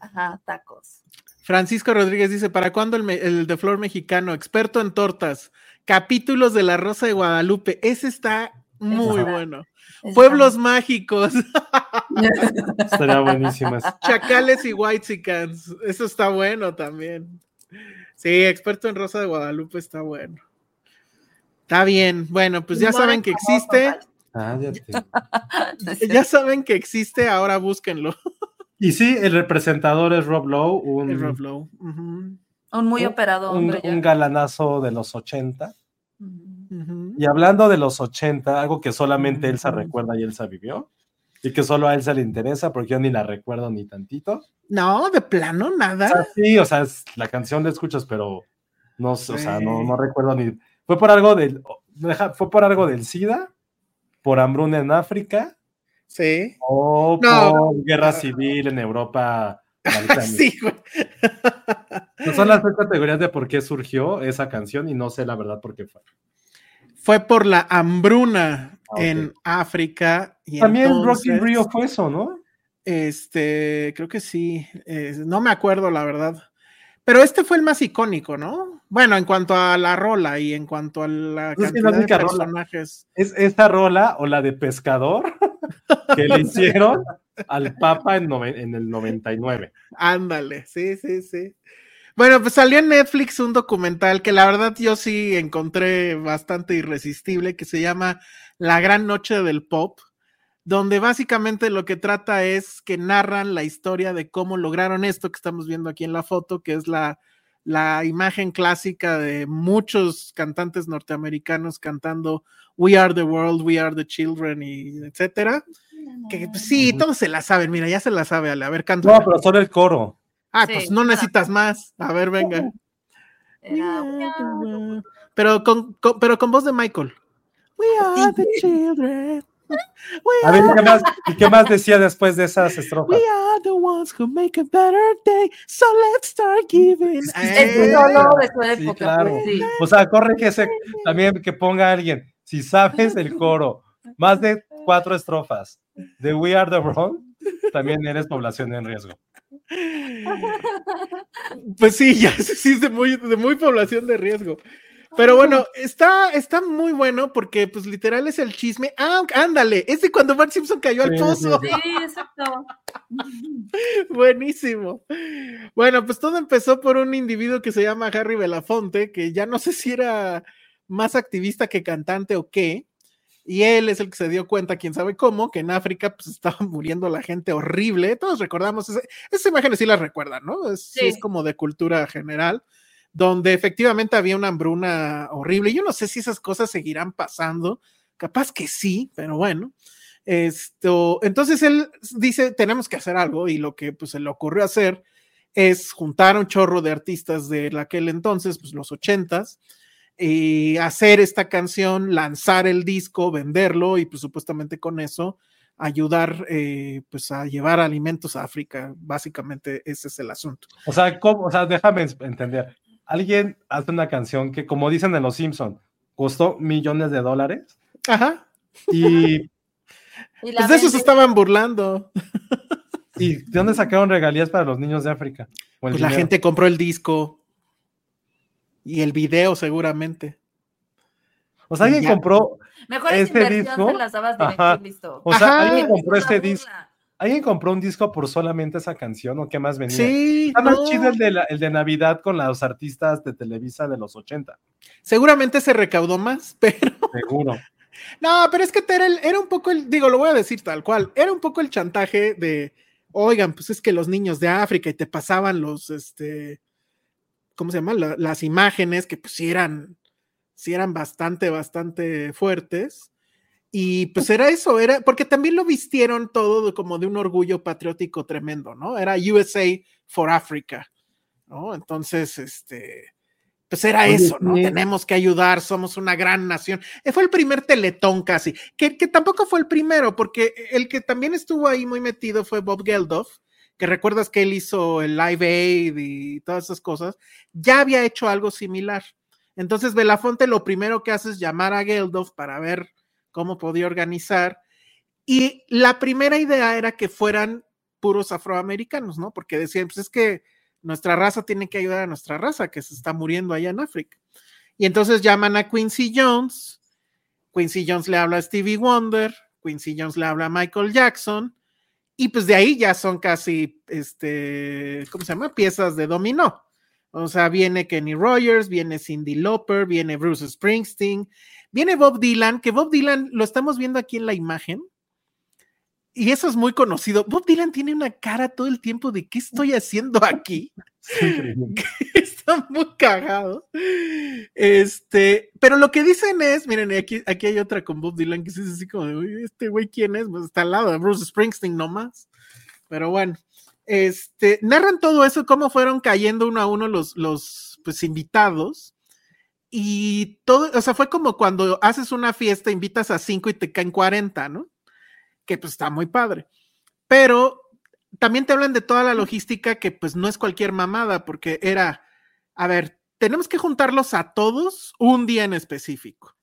S3: Ajá, tacos.
S2: Francisco Rodríguez dice, ¿para cuándo el, de Flor Mexicano? Experto en tortas. Capítulos de La Rosa de Guadalupe. Ese está muy bueno. Pueblos mágicos.
S1: Estaría buenísimo eso.
S2: Chacales y Whitesicans. Eso está bueno también. Sí, experto en Rosa de Guadalupe está bueno. Está bien. Bueno, pues ya saben que existe. Ya saben que existe, ahora búsquenlo.
S1: Y sí, el representador es Rob Lowe, un,
S2: El Rob Lowe.
S3: Un muy
S1: un-
S3: operado
S1: un, un galanazo de los 80.
S3: Ujú.
S2: ujú.
S1: Y hablando de los 80, algo que solamente Elsa recuerda y Elsa vivió, y que solo a Elsa le interesa, porque yo ni la recuerdo ni tantito.
S2: No, de plano,
S1: O
S2: nada.
S1: sea, sí, o sea, es- la canción la escuchas, pero no, sé, o sea, no, no recuerdo ni. Fue por algo del. Fue por algo del SIDA, por hambruna en África,
S2: Sí.
S1: o
S2: No.
S1: por guerra civil en Europa.
S2: Sí, güey.
S1: No son las tres categorías de por qué surgió esa canción y no sé la verdad por qué fue.
S2: Fue por la hambruna En África. Y
S1: También Rocky
S2: entonces,
S1: in Rio fue eso, ¿no?
S2: Este, creo que sí. eh, no me acuerdo, la verdad. Pero este fue el más icónico, ¿no? Bueno, en cuanto a la rola y en cuanto a la
S1: Pues es
S2: cantidad
S1: la
S2: de
S1: rola.
S2: personajes.
S1: Es esta rola o la de pescador que le hicieron al Papa en, en el 99.
S2: Ándale, sí, sí, sí. Bueno, pues salió en Netflix un documental que la verdad yo sí encontré bastante irresistible, que se llama La Gran Noche del Pop, donde básicamente lo que trata es que narran la historia de cómo lograron esto que estamos viendo aquí en la foto, que es la, la imagen clásica de muchos cantantes norteamericanos cantando We Are the World, We Are the Children y etcétera. Que pues, sí, todos se la saben, mira, ya se la sabe, Ale. A ver, canta.
S1: No, pero solo el coro.
S2: Ah,
S3: Sí,
S2: pues no
S3: claro.
S2: necesitas más. A ver, venga.
S3: Era-
S2: Pero con, con- pero con voz de Michael. We are the children. We
S1: A ver, ¿y
S2: are,
S1: qué más, y qué más decía después de esas estrofas?
S2: we are the ones who make a better day. So let's start giving.
S3: Es
S2: Eh,
S3: solo de su
S1: Sí,
S3: época.
S1: claro.
S3: pues, sí.
S1: O sea, corre que se, también que ponga alguien, si sabes el coro, más de cuatro estrofas de We Are the World, también eres población en riesgo.
S2: Pues sí, ya sí es de muy, de muy población de riesgo. Pero bueno, está, está muy bueno porque, pues, literal es el chisme. Ah, ándale, es de cuando Bart Simpson cayó al
S1: Sí,
S2: pozo.
S1: sí,
S3: Sí, exacto.
S2: Buenísimo. Bueno, pues todo empezó por un individuo que se llama Harry Belafonte, que ya no sé si era más activista que cantante o qué. Y él es el que se dio cuenta, quién sabe cómo, que en África pues estaba muriendo la gente horrible. Todos recordamos, esas imágenes sí las recuerdan, ¿no? Es, sí
S3: Sí.
S2: es como de cultura general, donde efectivamente había una hambruna horrible. Yo no sé si esas cosas seguirán pasando, capaz que sí, pero bueno. Esto, entonces él dice, tenemos que hacer algo y lo que pues se le ocurrió hacer es juntar un chorro de artistas de aquel entonces, pues los ochentas, y hacer esta canción, lanzar el disco, venderlo y pues supuestamente con eso ayudar eh, pues a llevar alimentos a África. Básicamente ese es el asunto.
S1: O sea, ¿cómo? O sea, déjame entender. Alguien hace una canción que, como dicen en Los Simpson, costó millones de dólares
S2: Ajá.
S1: y,
S2: Pues de eso se estaban burlando.
S1: y ¿de dónde sacaron regalías para los niños de África?
S2: Pues la gente compró el disco y el video seguramente.
S1: O sea, alguien compró,
S3: Mejor inversión
S1: disco,
S3: se las
S1: ajá.
S3: y listo.
S1: o sea,
S2: Ajá.
S1: alguien compró este
S3: burla.
S1: disco. ¿Alguien compró un disco por solamente esa canción o qué más venía?
S2: Sí,
S1: Está más
S2: no.
S1: chido el de, la- el de Navidad con los artistas de Televisa de los 80,
S2: seguramente se recaudó más, pero
S1: seguro.
S2: No, pero es que era, era un poco el, digo, lo voy a decir tal cual, era un poco el chantaje de, oigan, pues es que los niños de África y te pasaban los, este, ¿cómo se llama? las imágenes que pues sí eran, sí eran bastante, bastante fuertes. Y pues era eso, era, porque también lo vistieron todo como de un orgullo patriótico tremendo, ¿no? Era USA for Africa, ¿no? Entonces, este, pues era eso, ¿no? Tenemos que ayudar, somos una gran nación. Eh, fue el primer teletón casi, que, que, tampoco fue el primero, porque el que también estuvo ahí muy metido fue Bob Geldof, que recuerdas que él hizo el Live Aid y todas esas cosas, ya había hecho algo similar. Entonces Belafonte lo primero que hace es llamar a Geldof para ver cómo podía organizar. Y la primera idea era que fueran puros afroamericanos, ¿no? Porque decían, pues es que nuestra raza tiene que ayudar a nuestra raza que se está muriendo allá en África. Y entonces llaman a Quincy Jones, Quincy Jones le habla a Stevie Wonder, Quincy Jones le habla a Michael Jackson, y pues de ahí ya son casi, este, ¿cómo se llama? Piezas de dominó. O sea, viene Kenny Rogers, viene Cindy Lauper, viene Bruce Springsteen, viene Bob Dylan, que Bob Dylan lo estamos viendo aquí en la imagen, y eso es muy conocido. Bob Dylan tiene una cara todo el tiempo de ¿qué estoy haciendo aquí? Está muy cagado. Este, pero lo que dicen es, miren, aquí, aquí hay otra con Bob Dylan que es así como, este güey, ¿quién es? Pues está al lado de Bruce Springsteen nomás. Pero bueno, este, narran todo eso, cómo fueron cayendo uno a uno los, los pues, invitados. Y todo, o sea, fue como cuando haces una fiesta, invitas a cinco y te caen 40, ¿no? que pues está muy padre. Pero también te hablan de toda la logística que pues no es cualquier mamada, porque era, a ver, tenemos que juntarlos a todos un día en específico.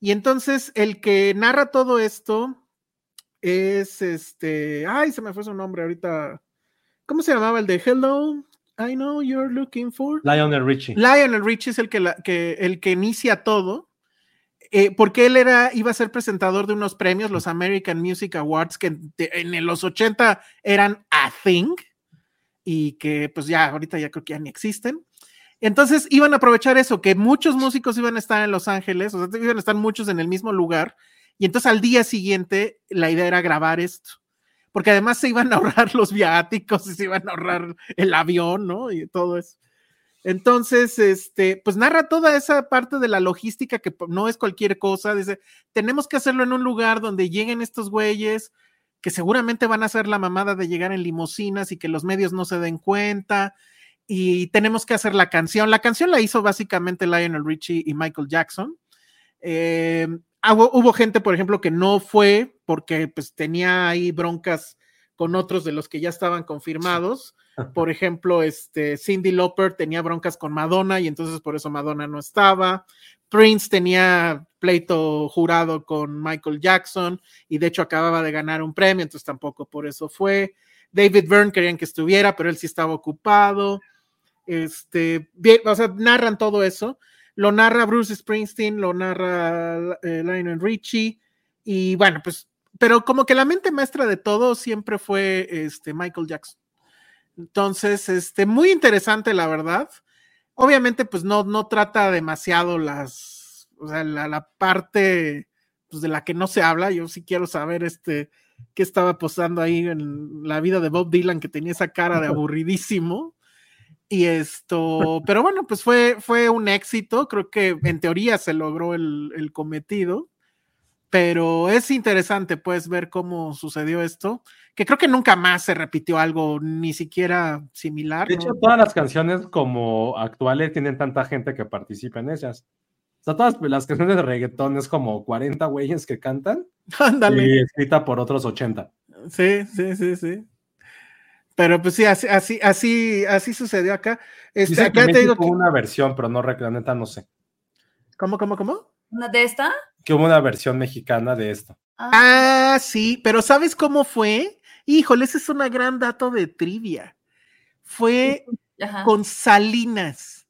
S2: Y entonces el que narra todo esto es este, ay, se me fue su nombre ahorita. ¿Cómo se llamaba el de Hello? I know you're looking for.
S4: Lionel Richie.
S2: Lionel Richie es el que, que, el que inicia todo. Eh, porque él era, iba a ser presentador de unos premios, los American Music Awards, que en, los 80 eran a thing y que pues ya ahorita ya creo que ya ni existen. Entonces iban a aprovechar eso, que muchos músicos iban a estar en Los Ángeles, o sea, iban a estar muchos en el mismo lugar, y entonces al día siguiente la idea era grabar esto, porque además se iban a ahorrar los viáticos y se iban a ahorrar el avión, ¿no? Y todo eso. Entonces, este, pues narra toda esa parte de la logística que no es cualquier cosa. Dice, tenemos que hacerlo en un lugar donde lleguen estos güeyes que seguramente van a hacer la mamada de llegar en limusinas y que los medios no se den cuenta. Y tenemos que hacer la canción. La canción la hizo básicamente Lionel Richie y Michael Jackson. Eh, hubo, gente, por ejemplo, que no fue porque pues tenía ahí broncas con otros de los que ya estaban confirmados. Por ejemplo, este, Cindy Lauper tenía broncas con Madonna y entonces por eso Madonna no estaba. Prince tenía pleito jurado con Michael Jackson y de hecho acababa de ganar un premio, entonces tampoco por eso fue. David Byrne querían que estuviera, pero él sí estaba ocupado. Este, bien, o sea, narran todo eso. Lo narra Bruce Springsteen, lo narra eh, Lionel Richie y bueno, pues, pero como que la mente maestra de todo siempre fue este Michael Jackson. Entonces, este, muy interesante, la verdad. Obviamente, pues no, no trata demasiado las, o sea, la, parte pues, de la que no se habla. Yo sí quiero saber este, qué estaba posando ahí en la vida de Bob Dylan, que tenía esa cara de aburridísimo. Y esto, pero bueno, pues fue, fue un éxito. Creo que en teoría se logró el, el cometido pero es interesante pues ver cómo sucedió esto, que creo que nunca más se repitió algo ni siquiera similar.
S4: De hecho, todas las canciones como actuales tienen tanta gente que participa en ellas. O sea, todas las canciones de reggaetón es como 40 güeyes que cantan.
S2: Ándale.
S4: Y escrita por otros 80.
S2: Sí, sí, sí, sí. Pero pues sí, así, así, así, así sucedió acá.
S4: Este, acá te digo que... una versión, pero no, la neta no sé.
S2: ¿Cómo, cómo, cómo?
S3: ¿De esta?
S4: que hubo una versión mexicana de esto.
S2: Ah. ah, sí, pero ¿sabes cómo fue? Híjole, ese es una gran dato de trivia. Fue con Salinas,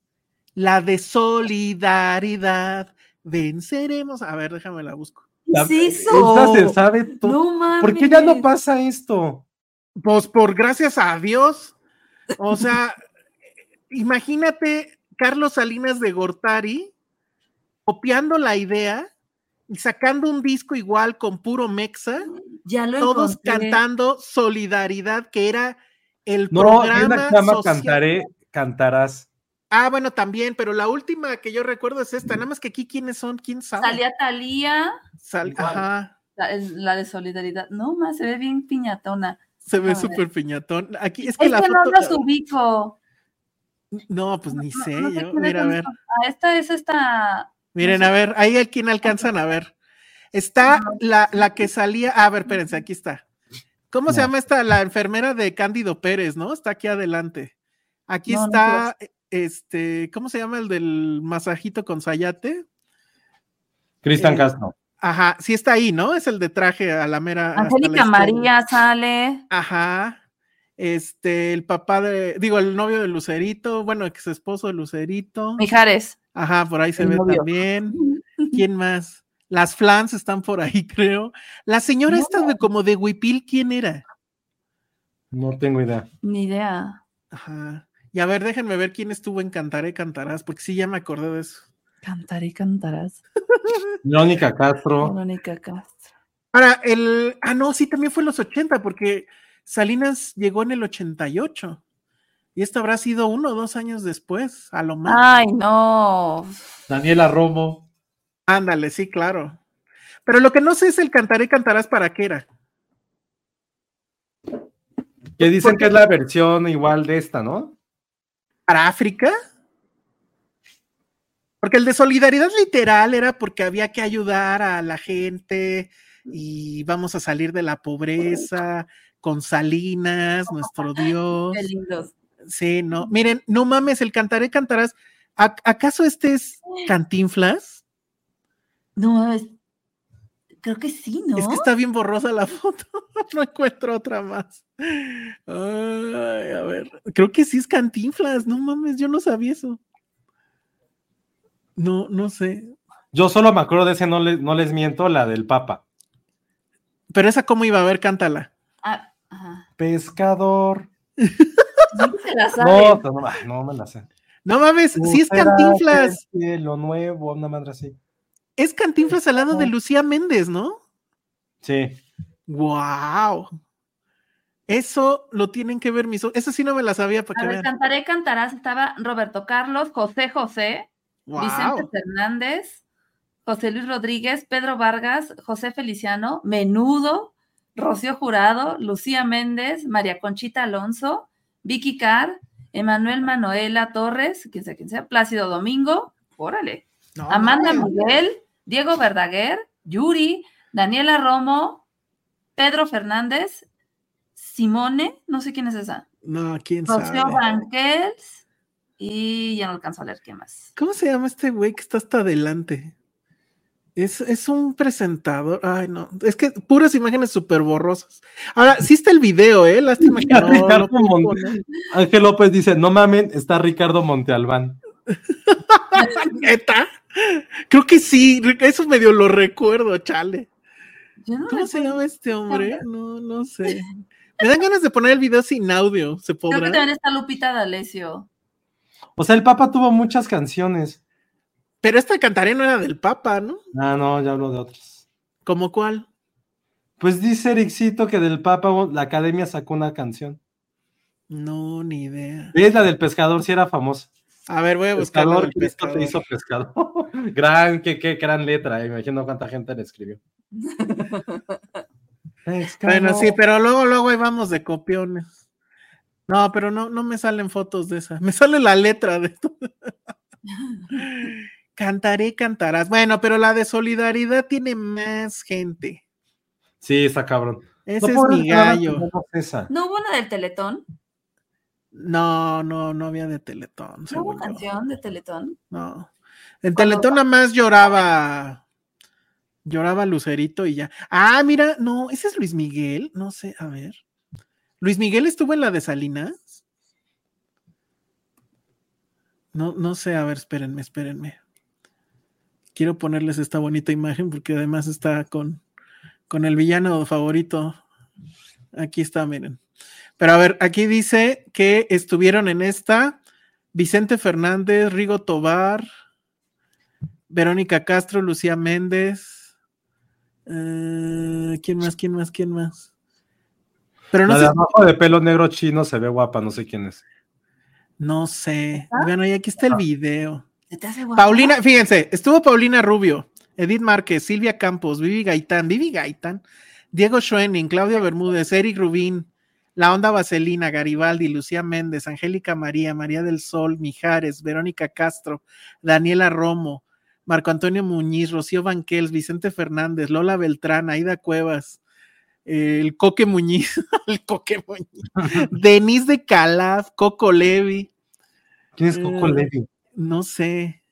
S2: la de solidaridad. Venceremos. A ver, déjame la busco.
S3: ¿Qué eso?
S4: se sabe todo. ¿Por qué ya no pasa esto?
S2: Pues por gracias a Dios. O sea, imagínate Carlos Salinas de Gortari copiando la idea y sacando un disco igual con puro mexa,
S3: Ya lo
S2: todos
S3: encontré.
S2: cantando Solidaridad, que era el
S4: No,
S2: programa.
S4: Cantaré, Cantarás.
S2: Ah, bueno, también, pero la última que yo recuerdo es esta, nada más que aquí quiénes son, quién sabe.
S3: Salía Talía,
S2: Sal-. Ajá,
S3: la, la de solidaridad. No, más se ve bien piñatona.
S2: Se ve
S3: A ver.
S2: súper piñatón. Aquí es
S3: Es
S2: que
S3: que,
S2: la
S3: no
S2: foto.
S3: los ubico.
S2: No, pues ni sé,
S3: No sé
S2: yo. Mira, a ver.
S3: Ah, esta es esta.
S2: Miren,
S3: sé.
S2: a ver, ahí a quién alcanzan a ver. Está la, la que salía. A ver, espérense, aquí está. ¿Cómo se llama esta? La enfermera de Cándido Pérez, ¿no? Está aquí adelante. Aquí
S3: No, no
S2: está, este, ¿cómo se llama el del masajito con sayate?
S4: Cristian
S2: Eh,
S4: Castro.
S2: Ajá, sí está ahí, ¿no? Es el de traje a la mera.
S3: Angélica. María sale.
S2: Ajá. Este, el papá de, digo, el novio de Lucerito, bueno, ex esposo de Lucerito.
S3: Mijares.
S2: Ajá, por ahí se
S3: El
S2: ve
S3: novio.
S2: también. ¿Quién más? Las flans están por ahí, creo. La señora esta de como de Huipil, ¿quién era?
S4: No tengo idea.
S3: Ni idea.
S2: Ajá. Y a ver, déjenme ver quién estuvo en Cantaré Cantarás, porque sí ya me acordé de eso.
S3: Cantaré y cantarás.
S4: Verónica Castro.
S3: Verónica Castro.
S2: Ahora, el. Ah, no, sí, también fue en los 80, porque Salinas llegó en el 88. Y esto habrá sido uno o dos años después, a lo más.
S3: Ay, no.
S4: Daniela Romo.
S2: Ándale, sí, claro. Pero lo que no sé es el Cantaré Cantarás para qué era.
S4: Que dicen que es la versión igual de esta, ¿no?
S2: ¿Para África? Porque el de solidaridad literal era porque había que ayudar a la gente y vamos a salir de la pobreza con Salinas, nuestro Dios.
S3: Qué lindos.
S2: Sí, no. Miren, no mames, el cantaré cantarás. ¿A- ¿Acaso este es Cantinflas?
S3: No, es- creo que sí, ¿no?
S2: Es que está bien borrosa la foto. no encuentro otra más. Ay, a ver, creo que sí es Cantinflas. No mames, yo no sabía eso. No, no sé.
S4: Yo solo me acuerdo de ese, no, les- no les miento, la del Papa.
S2: Pero esa cómo iba a ver, cántala.
S3: Ah, ajá.
S4: Pescador.
S3: Sí se la sabe.
S4: No, no, no me la sé.
S2: No mames,
S4: Tú
S2: sí es Cantinflas.
S4: cielo nuevo, una madre así.
S2: Es Cantinflas al lado de Lucía Méndez, ¿no?
S4: Sí.
S2: ¡Wow! Eso lo tienen que ver mis ojos. Eso sí no me la sabía para
S3: A
S2: que
S3: ver,
S2: vean.
S3: cantaré, cantarás. Estaba Roberto Carlos, José José, Vicente. Fernández, José Luis Rodríguez, Pedro Vargas, José Feliciano, Menudo, Rocío Jurado, Lucía Méndez, María Conchita Alonso, Vicky Carr, Emanuel Manuela Torres, quien sea quien sea, Plácido Domingo, órale,
S2: No,
S3: Amanda. Miguel, Diego Verdaguer, Yuri, Daniela Romo, Pedro Fernández, Simone, no sé quién es esa,
S2: No, quién
S3: Rocío
S2: sabe.
S3: Banquels y ya no alcanzo a leer quién más.
S2: ¿Cómo se llama este güey que está hasta adelante? Es, es un presentador. Ay, no. Es que puras imágenes súper borrosas. Ahora, sí está el video, ¿eh? Lástima que no.
S4: Ricardo
S2: poner.
S4: Ángel López dice, no mamen, está Ricardo Montealbán.
S2: ¿Neta? Creo que sí. Eso medio lo recuerdo, chale.
S3: Yo no
S2: ¿Cómo se llama este hombre? No, no sé. Me dan ganas de poner el video sin audio. ¿Se
S3: Creo que
S2: podrá?
S3: también está Lupita D'Alessio.
S4: O sea, el Papa tuvo muchas canciones.
S2: Pero esta cantaré no era del Papa, ¿no?
S4: Ah, no, ya hablo de otras.
S2: ¿Como cuál?
S4: Pues dice Ericito que del Papa la academia sacó una canción.
S2: No, ni idea.
S4: Es la del pescador, si era famosa.
S2: A ver, voy a buscar
S4: Pescador, Cristo te hizo pescador. gran, qué, qué gran letra, eh, imagino cuánta gente le escribió.
S2: Bueno, sí, pero luego, luego ahí vamos de copiones. No, pero no, no me salen fotos de esa. Me sale la letra de esto. Cantaré, cantarás. Bueno, pero la de solidaridad tiene más gente.
S4: Sí, está cabrón.
S2: Ese
S4: No
S2: es mi gallo.
S4: esa.
S3: ¿No hubo una del Teletón?
S2: No, no, no había de Teletón.
S3: ¿No hubo canción de Teletón?
S2: No. En Teletón nada más lloraba. Lloraba Lucerito y ya. Ah, mira, no, ese es Luis Miguel. No sé, a ver. Luis Miguel estuvo en la de Salinas. No, no sé, a ver, espérenme, espérenme. Quiero ponerles esta bonita imagen porque además está con, con el villano favorito. Aquí está, miren. Pero a ver, aquí dice que estuvieron en esta Vicente Fernández, Rigo Tobar, Verónica Castro, Lucía Méndez, Eh, ¿Quién más? ¿Quién más? ¿Quién más? Pero no
S1: La de
S2: sé.
S1: abajo de pelo negro chino se ve guapa, no sé quién es.
S2: No sé.
S3: ¿Ah?
S2: Bueno, y aquí está el video.
S3: ¿Se te hace guapa?
S2: Paulina, fíjense, estuvo Paulina Rubio, Edith Márquez, Silvia Campos, Vivi Gaitán, Vivi Gaitán, Diego Schoening, Claudia Bermúdez, Eric Rubín, La Onda Vaselina, Garibaldi, Lucía Méndez, Angélica María, María del Sol, Mijares, Verónica Castro, Daniela Romo, Marco Antonio Muñiz, Rocío Banquels, Vicente Fernández, Lola Beltrán, Aida Cuevas, el Coque Muñiz, el Coque Muñiz, Denise de Calaf, Coco Levi,
S1: ¿Quién es Coco
S2: Eh,
S1: Levi?
S2: no sé.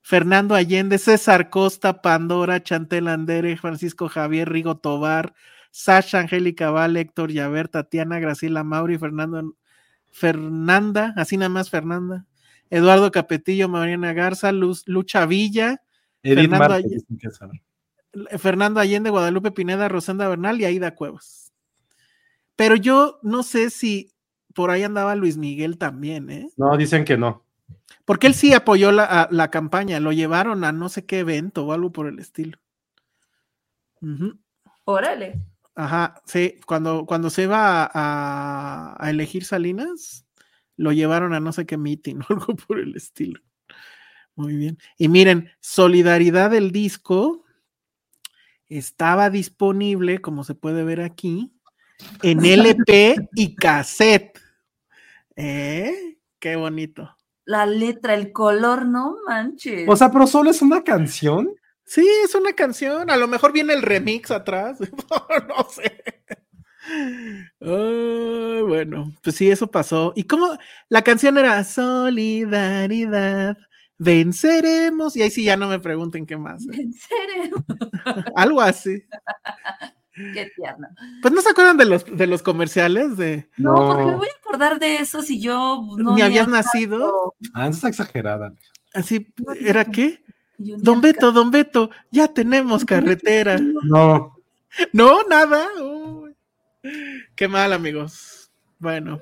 S2: Fernando Allende, César Costa, Pandora, Chantel Andere, Francisco Javier, Rigo Tobar, Sasha, Angélica Val, Héctor Yaver, Tatiana, Graciela Mauri, Fernando, Fernanda, así nada más Fernanda, Eduardo Capetillo, Mariana Garza, Luz, Lucha Villa,
S1: Edith
S2: Fernando Allende. Fernando Allende, Guadalupe Pineda, Rosenda Bernal y Aida Cuevas. Pero yo no sé si por ahí andaba Luis Miguel también, ¿eh?
S1: No, dicen que no.
S2: Porque él sí apoyó la, a- la campaña, lo llevaron a no sé qué evento o algo por el estilo. Ujú.
S3: Órale.
S2: Ajá, sí, cuando, cuando se iba a, a- a elegir Salinas, lo llevaron a no sé qué meeting o algo por el estilo. Muy bien. Y miren, Solidaridad del disco estaba disponible, como se puede ver aquí, en LP y cassette. ¿Eh? Qué bonito.
S3: La letra, el color, no manches.
S1: O sea, pero solo es una canción.
S2: Sí, es una canción. A lo mejor viene el remix atrás. no sé. Bueno, pues sí, eso pasó. ¿Y cómo? La canción era Solidaridad, venceremos. Y ahí sí ya no me pregunten qué más. ¿eh?
S3: ¿En serio?
S2: Algo así.
S3: Qué tierno.
S2: Pues no se acuerdan de los, de los comerciales de
S3: No,
S1: No.
S3: porque me voy a acordar de eso si yo no
S2: ni habías
S3: había
S2: nacido.
S1: Ah, está exagerada.
S2: Así, ¿era qué? Don. Beto, Don Beto, ya tenemos carretera.
S1: No.
S2: No, nada. Uy. Qué mal, amigos. Bueno.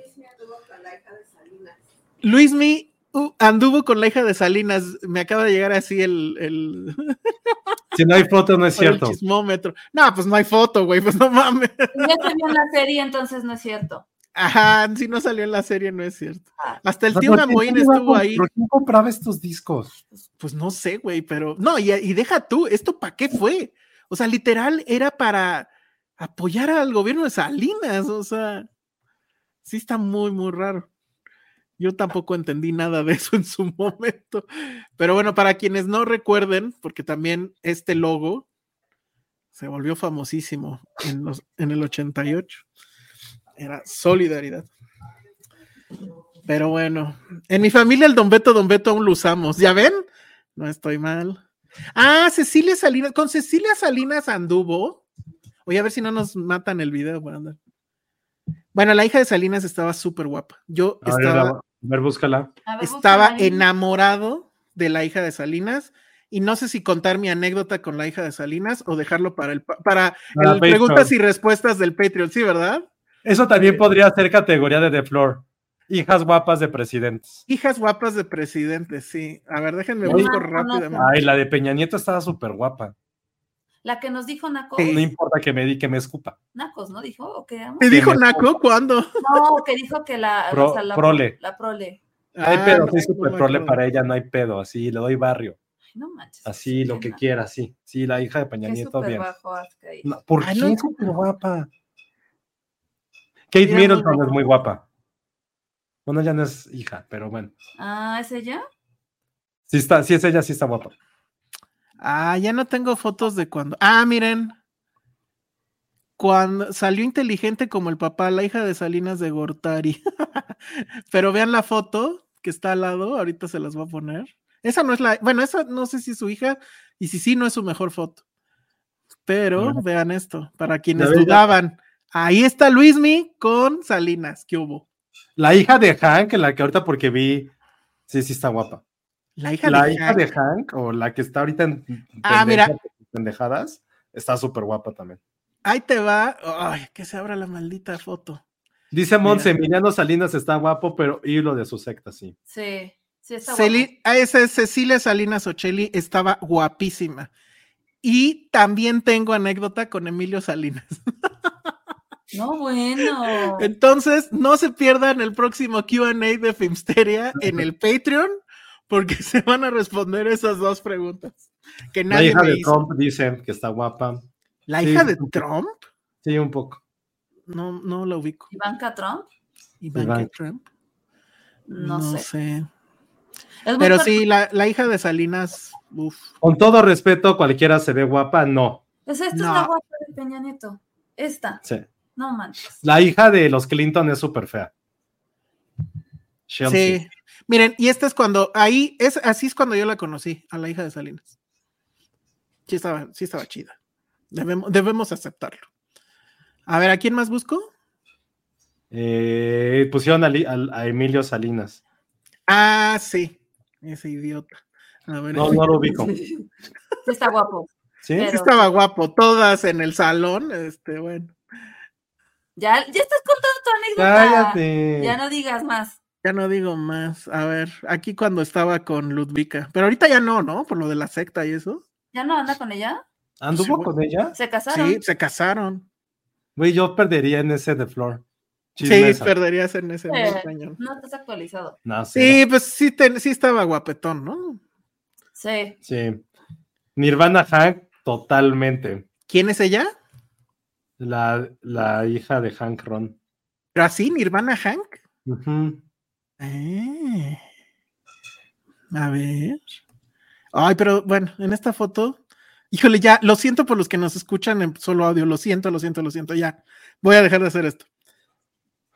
S2: Luismi uh, anduvo con la hija de Salinas. Me acaba de llegar así el, el,
S1: Si no hay foto, no es
S2: el
S1: cierto.
S2: chismómetro. No, pues no hay foto, güey. Pues no mames.
S3: Ya vio en la serie, entonces no es cierto.
S2: Ajá, si no salió en la serie, no es cierto.
S3: Ah.
S2: Hasta el tío
S1: ¿por qué a
S2: estuvo ahí.
S1: ¿Por quién compraba estos discos?
S2: Pues no sé, güey, pero no, y, y deja tú, ¿esto para qué fue? O sea, literal era para apoyar al gobierno de Salinas, o sea, sí está muy, muy raro. Yo tampoco entendí nada de eso en su momento, pero bueno, para quienes no recuerden, porque también este logo se volvió famosísimo en, los, en el 88, era solidaridad. Pero bueno, en mi familia el Don Beto, Don Beto aún lo usamos. ¿Ya ven? No estoy mal. Ah, Cecilia Salinas. Con Cecilia Salinas anduvo. Voy a ver si no nos matan el video. Bueno, la hija de Salinas estaba súper guapa. Yo
S1: A ver,
S2: estaba,
S1: a ver, búscala.
S3: A ver,
S2: estaba
S3: búscala
S2: enamorado de la hija de Salinas. Y no sé si contar mi anécdota con la hija de Salinas o dejarlo para el pa- para
S1: Para
S2: el
S1: Patreon.
S2: preguntas y respuestas del Patreon, sí, ¿verdad?
S1: Eso también podría ser categoría de The Floor. Hijas guapas de presidentes.
S2: Hijas guapas de presidentes, sí. A ver, déjenme
S3: no.
S2: rápidamente.
S1: Ay, la de Peña Nieto estaba súper guapa.
S3: La que nos dijo Nacos.
S2: Sí.
S1: No importa que me di que me escupa.
S3: Nacos, ¿no? Dijo, ¿o qué?
S2: ¿Te
S1: Sí,
S2: dijo
S1: me-
S2: Naco cuándo?
S3: No, que dijo que la,
S1: Pro-
S3: o sea, la
S1: prole.
S3: La prole.
S1: Hay
S2: Ah,
S1: pedo,
S2: no,
S1: soy
S2: no
S1: súper prole para ella, no hay pedo. Así, le doy barrio.
S3: Ay, no manches.
S1: Así, lo que quiera, sí. Sí, la hija de Peña
S3: Qué
S1: Nieto, bien.
S3: bajo.
S1: No, ¿Por
S2: Ay,
S1: qué
S2: no.
S1: es súper guapa? Kate
S3: muy
S1: Middleton es muy guapa. Bueno, ya no es hija, pero bueno.
S3: Ah, ¿es ella?
S1: Sí, está, sí es ella, sí está guapa.
S2: Ah, ya no tengo fotos de cuando. Ah, miren. Cuando salió inteligente como el papá, la hija de Salinas de Gortari. Pero vean la foto que está al lado, ahorita se las voy a poner. Esa no es la, bueno, esa no sé si es su hija, y si sí, no es su mejor foto. Pero
S1: Bueno.
S2: vean esto, para quienes dudaban. Ahí está Luismi con Salinas, ¿qué hubo?
S1: La hija de Hank, la que ahorita porque vi, sí, sí está guapa.
S2: La hija
S1: La
S2: de
S1: hija
S2: Hank.
S1: de Hank, o la que está ahorita en
S2: Ah,
S1: pendeja-
S2: mira.
S1: pendejadas, está súper guapa también.
S2: Ahí te va. Ay, que se abra la maldita foto.
S1: Dice Monse. Emiliano Salinas está guapo, pero hilo de su secta, sí.
S3: Sí, sí está
S2: Celi-
S3: guapo.
S2: ah, esa es Cecilia Salinas Ocelli estaba guapísima. Y también tengo anécdota con Emilio Salinas.
S3: No, bueno.
S2: Entonces, no se pierdan el próximo QA de Filmsteria en el Patreon, porque se van a responder esas dos preguntas. Que
S1: La
S2: nadie
S1: hija
S2: me
S1: de
S2: hizo.
S1: Trump dice que está guapa.
S2: ¿La
S1: Sí,
S2: hija de. Trump?
S1: Sí, un poco.
S2: No, no la ubico.
S3: Ivanka Trump,
S2: Ivanka
S1: Ivanka.
S2: Trump.
S3: no, sé. Es muy
S2: Pero sí, la, la hija de Salinas, uf.
S1: Con todo respeto, cualquiera se ve guapa, no.
S3: Pues esta es
S2: No.
S3: la guapa de Peña Nieto. Esta.
S1: Sí.
S3: No manches.
S1: La hija de los Clinton es súper fea. Chelsea.
S2: Sí. Miren, y esta es cuando, ahí, es, así es cuando yo la conocí, a la hija de Salinas. Sí estaba, sí estaba chida. Debemos, debemos aceptarlo. A ver, ¿a quién más busco?
S1: Eh, pusieron a, Emilio Salinas.
S2: Ah, sí, ese idiota. A ver,
S1: No, no lo ubico.
S3: Sí está guapo.
S1: ¿Sí?
S3: Pero-
S2: sí estaba guapo, todas en el salón, este, bueno,
S3: Ya, ya estás contando tu anécdota.
S1: Cállate.
S3: Ya no digas más.
S2: Ya no digo más. A ver, aquí cuando estaba con Ludvika, pero ahorita ya no, ¿no? Por lo de la secta y eso.
S3: ¿Ya no anda con ella?
S1: ¿Anduvo
S2: Sí,
S1: con ella?
S3: ¿Se casaron?
S2: Sí, se casaron.
S1: Güey, yo perdería en ese de Flor.
S2: Sí, perderías en ese
S3: Eh, no estás actualizado.
S1: No,
S2: Sí, pues sí, te- sí estaba guapetón, ¿no?
S3: Sí.
S1: Sí. Nirvana Hank, totalmente.
S2: ¿Quién es ella?
S1: La, la hija de Hank Ron.
S2: ¿Pero así, Nirvana Hank?
S1: Ujú.
S2: Eh. A ver. Ay, pero bueno, en esta foto, híjole, ya, lo siento por los que nos escuchan en solo audio, lo siento, lo siento, lo siento, ya. Voy a dejar de hacer esto.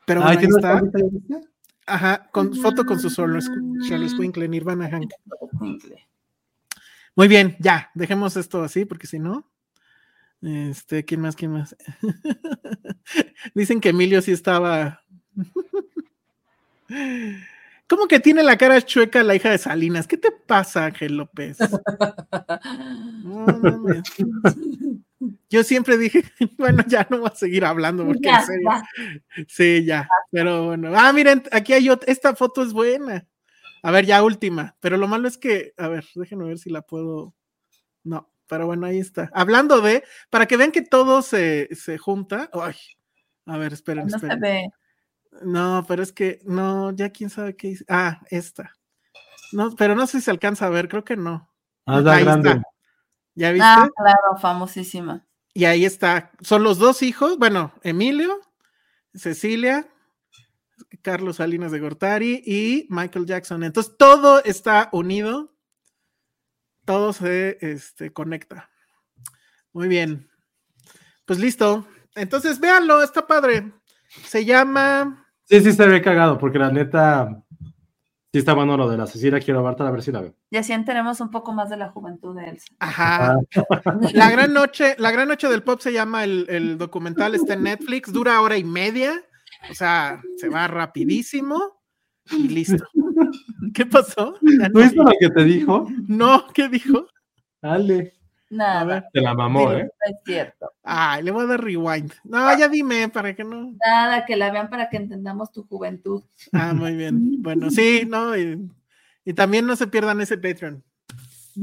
S2: Pero
S1: Ay,
S2: bueno, ahí
S1: ¿qué no
S2: está.
S1: viste?
S2: Ajá, con foto con su solo Squinkle, Nirvana Hank. Muy bien, ya, dejemos esto así, porque si no. Este, ¿quién más? ¿Quién más? Dicen que Emilio sí estaba. ¿Cómo que tiene la cara chueca la hija de Salinas? ¿Qué te pasa, Ángel López? No. Yo siempre dije, bueno, ya no voy a seguir hablando porque
S3: Ya,
S2: en serio.
S3: ya.
S2: Sí, ya. Pero bueno. Ah, miren, aquí hay otra. Esta foto es buena. A ver, ya última. Pero lo malo es que, a ver, déjenme ver si la puedo. No, pero bueno, ahí está. Hablando de, para que vean que todo se, se junta. Ay, a ver, esperen,
S3: No se
S2: esperen.
S3: ve.
S2: No, pero es que, no, ya quién sabe qué hice. Ah, esta. No, pero no sé si se alcanza a ver, creo que no.
S1: Ah, está
S2: Ahí
S1: grande.
S2: está. ¿Ya viste?
S3: Ah, claro, famosísima.
S2: Y ahí está. Son los dos hijos. Bueno, Emilio, Cecilia, Carlos Salinas de Gortari y Michael Jackson. Entonces todo está unido. Todo se este, conecta. Muy bien. Pues listo. Entonces véanlo, está padre. Se llama.
S1: Sí, sí, se ve cagado, porque la neta. Sí, está bueno lo de la Cecilia. Quiero verte a ver si la veo.
S3: Y así enteremos un poco más de la juventud de Elsa.
S2: Ajá. La gran noche, la gran noche del pop se llama el, el documental, está en Netflix, dura hora y media, o sea, se va rapidísimo y listo. ¿Qué pasó? Ya
S1: ¿No
S2: no,
S1: viste lo que te dijo?
S2: no, ¿qué dijo?
S1: Dale.
S2: A
S3: Nada,
S2: ver,
S1: Te la mamó. ¿eh?
S3: no es cierto.
S2: ay, le voy a dar rewind. No, ya dime para que no.
S3: Nada, que la vean para que entendamos tu juventud.
S2: Ah, muy bien. Bueno, sí, no, y, y también no se pierdan ese Patreon,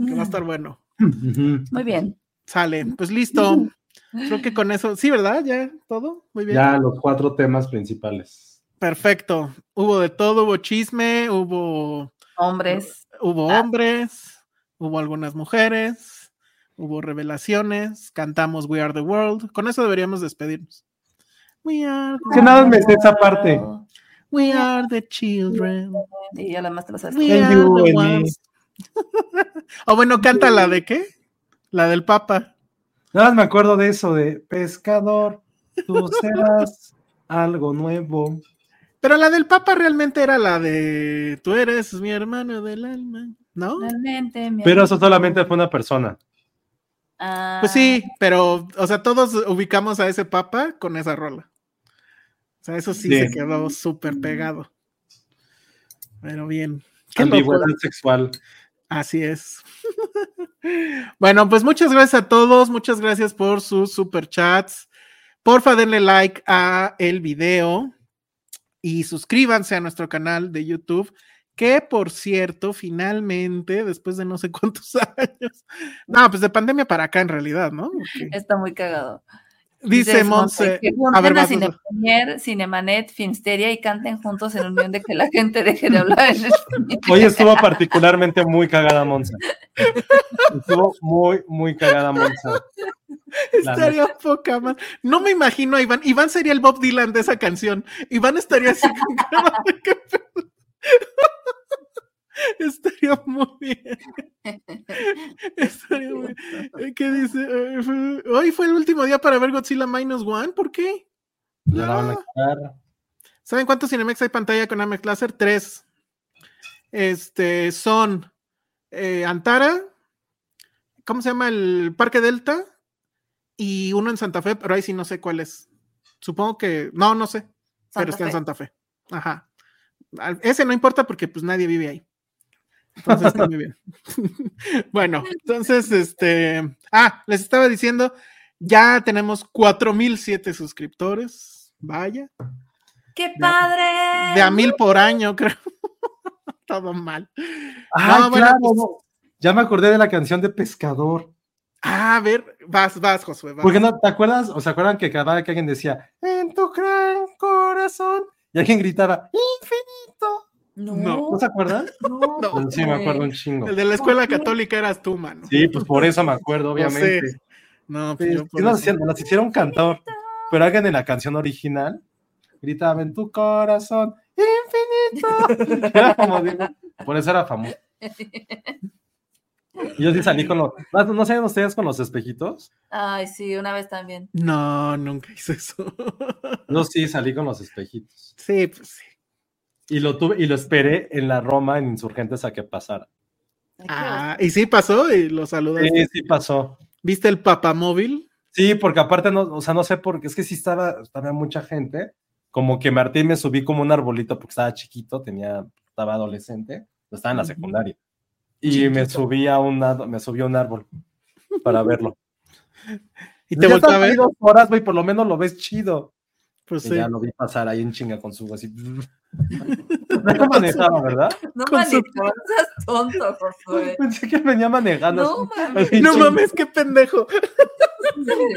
S2: que va a estar bueno.
S3: Muy bien.
S2: Sale, pues listo. Creo que con eso, sí, ¿verdad? Ya todo, muy bien.
S1: Ya los cuatro temas principales.
S2: Perfecto. Hubo de todo, hubo chisme, hubo,
S3: Hombres.
S2: hubo
S3: Ah.
S2: hombres, hubo algunas mujeres, hubo revelaciones, cantamos We Are the World. Con eso deberíamos despedirnos. We are, the-
S1: Que nada me sé esa parte.
S2: we are the children.
S3: Y ya la más te lo sabes.
S2: We are
S1: you
S2: the
S1: me.
S2: ones. o bueno, canta la de qué? La del Papa.
S1: Nada más me acuerdo de eso, de pescador, tú serás algo nuevo.
S2: Pero la del Papa realmente era la de Tú eres mi hermano del alma, ¿no?
S3: Realmente. mi
S1: Pero eso solamente fue una persona.
S3: Ah,
S2: Pues sí, pero, o sea, todos ubicamos a ese papa con esa rola. O sea, eso sí, se quedó súper pegado. Pero bien. Qué
S1: sexual.
S2: Así es. bueno, pues muchas gracias a todos. Muchas gracias por sus super chats. Porfa, denle like a el video y suscríbanse a nuestro canal de YouTube, Que por cierto, finalmente, después de no sé cuántos años, no, pues de pandemia para acá en realidad, ¿no?
S3: Está muy cagado.
S2: Dice Monse,
S3: que
S2: a ver,
S3: a. Cinepremier, Cinemanet, Filmsteria y canten juntos en unión de que la gente deje de hablar.
S1: Hoy estuvo particularmente muy cagada Monza. Estuvo muy, muy cagada Monza. La
S2: Estaría poca más. No me imagino a Iván. Iván sería el Bob Dylan de esa canción. Iván estaría así con cara de qué pedo. Estaría muy bien. Estaría muy bien. ¿Qué dice? Eh, Hoy fue el último día para ver Godzilla Minus One. ¿Por qué?
S1: La van a quitar.
S2: ¿Saben cuántos Cinemex hay pantalla con Amex Láser? Tres. Este son eh, Antara, ¿cómo se llama? El Parque Delta y uno en Santa Fe, pero ahí sí no sé cuál es. Supongo que, no, no sé, pero
S3: Santa
S2: está en
S3: Fe.
S2: Santa Fe. Ajá. Ese no importa porque pues nadie vive ahí. Entonces está muy bien. bueno, entonces, este, ah, les estaba diciendo, ya tenemos 4007 suscriptores. Vaya.
S3: ¡Qué padre!
S2: De a mil por año, creo. Todo mal.
S1: Ah,
S2: No, bueno,
S1: claro.
S2: pues-
S1: no. Ya me acordé de la canción de Pescador.
S2: Ah, a ver, vas, vas, Josué. vas.
S1: Porque no, ¿te acuerdas? ¿O se acuerdan que cada vez que alguien decía, en tu gran corazón? Y alguien gritaba, infinito.
S3: No,
S2: No.
S1: ¿No se acuerdan?
S3: no,
S2: No.
S1: Sí, me acuerdo un chingo.
S2: El de la escuela católica eras tú, mano.
S1: Sí, pues por eso me acuerdo,
S2: No
S1: obviamente.
S2: sé. No, pues
S1: Sí,
S2: yo por
S1: nos,
S2: eso.
S1: hicieron, nos hicieron cantor, pero alguien en la canción original gritaba en tu corazón, infinito. Era como digo, por eso era famoso. Y yo sí salí con los, ¿no, no saben ustedes con los espejitos?
S3: Ay, sí, una vez también.
S2: No, nunca hice eso.
S1: Yo sí salí con los espejitos.
S2: sí, pues sí.
S1: Y lo tuve, y lo esperé en la Roma en Insurgentes a que pasara.
S2: Ah, y sí pasó y lo saludaste.
S1: Sí, sí pasó.
S2: ¿Viste el papamóvil?
S1: Sí, porque aparte no, o sea, no sé por qué, es que sí estaba, estaba mucha gente, como que Martín me subí como un arbolito porque estaba chiquito, tenía, estaba adolescente, estaba en la secundaria. Y me subí a un, me subí a un árbol para verlo.
S2: Y te volteó a ver.
S1: dos horas, güey, por lo menos lo ves chido.
S2: Pues sí.
S1: ya lo vi pasar ahí en chinga con su así. No manejaba, ¿verdad?
S3: No,
S2: Con su-
S3: manito, no seas tonto, Josué.
S1: Pensé que venía manejando.
S3: No,
S1: así,
S3: mames.
S2: No mames, qué pendejo.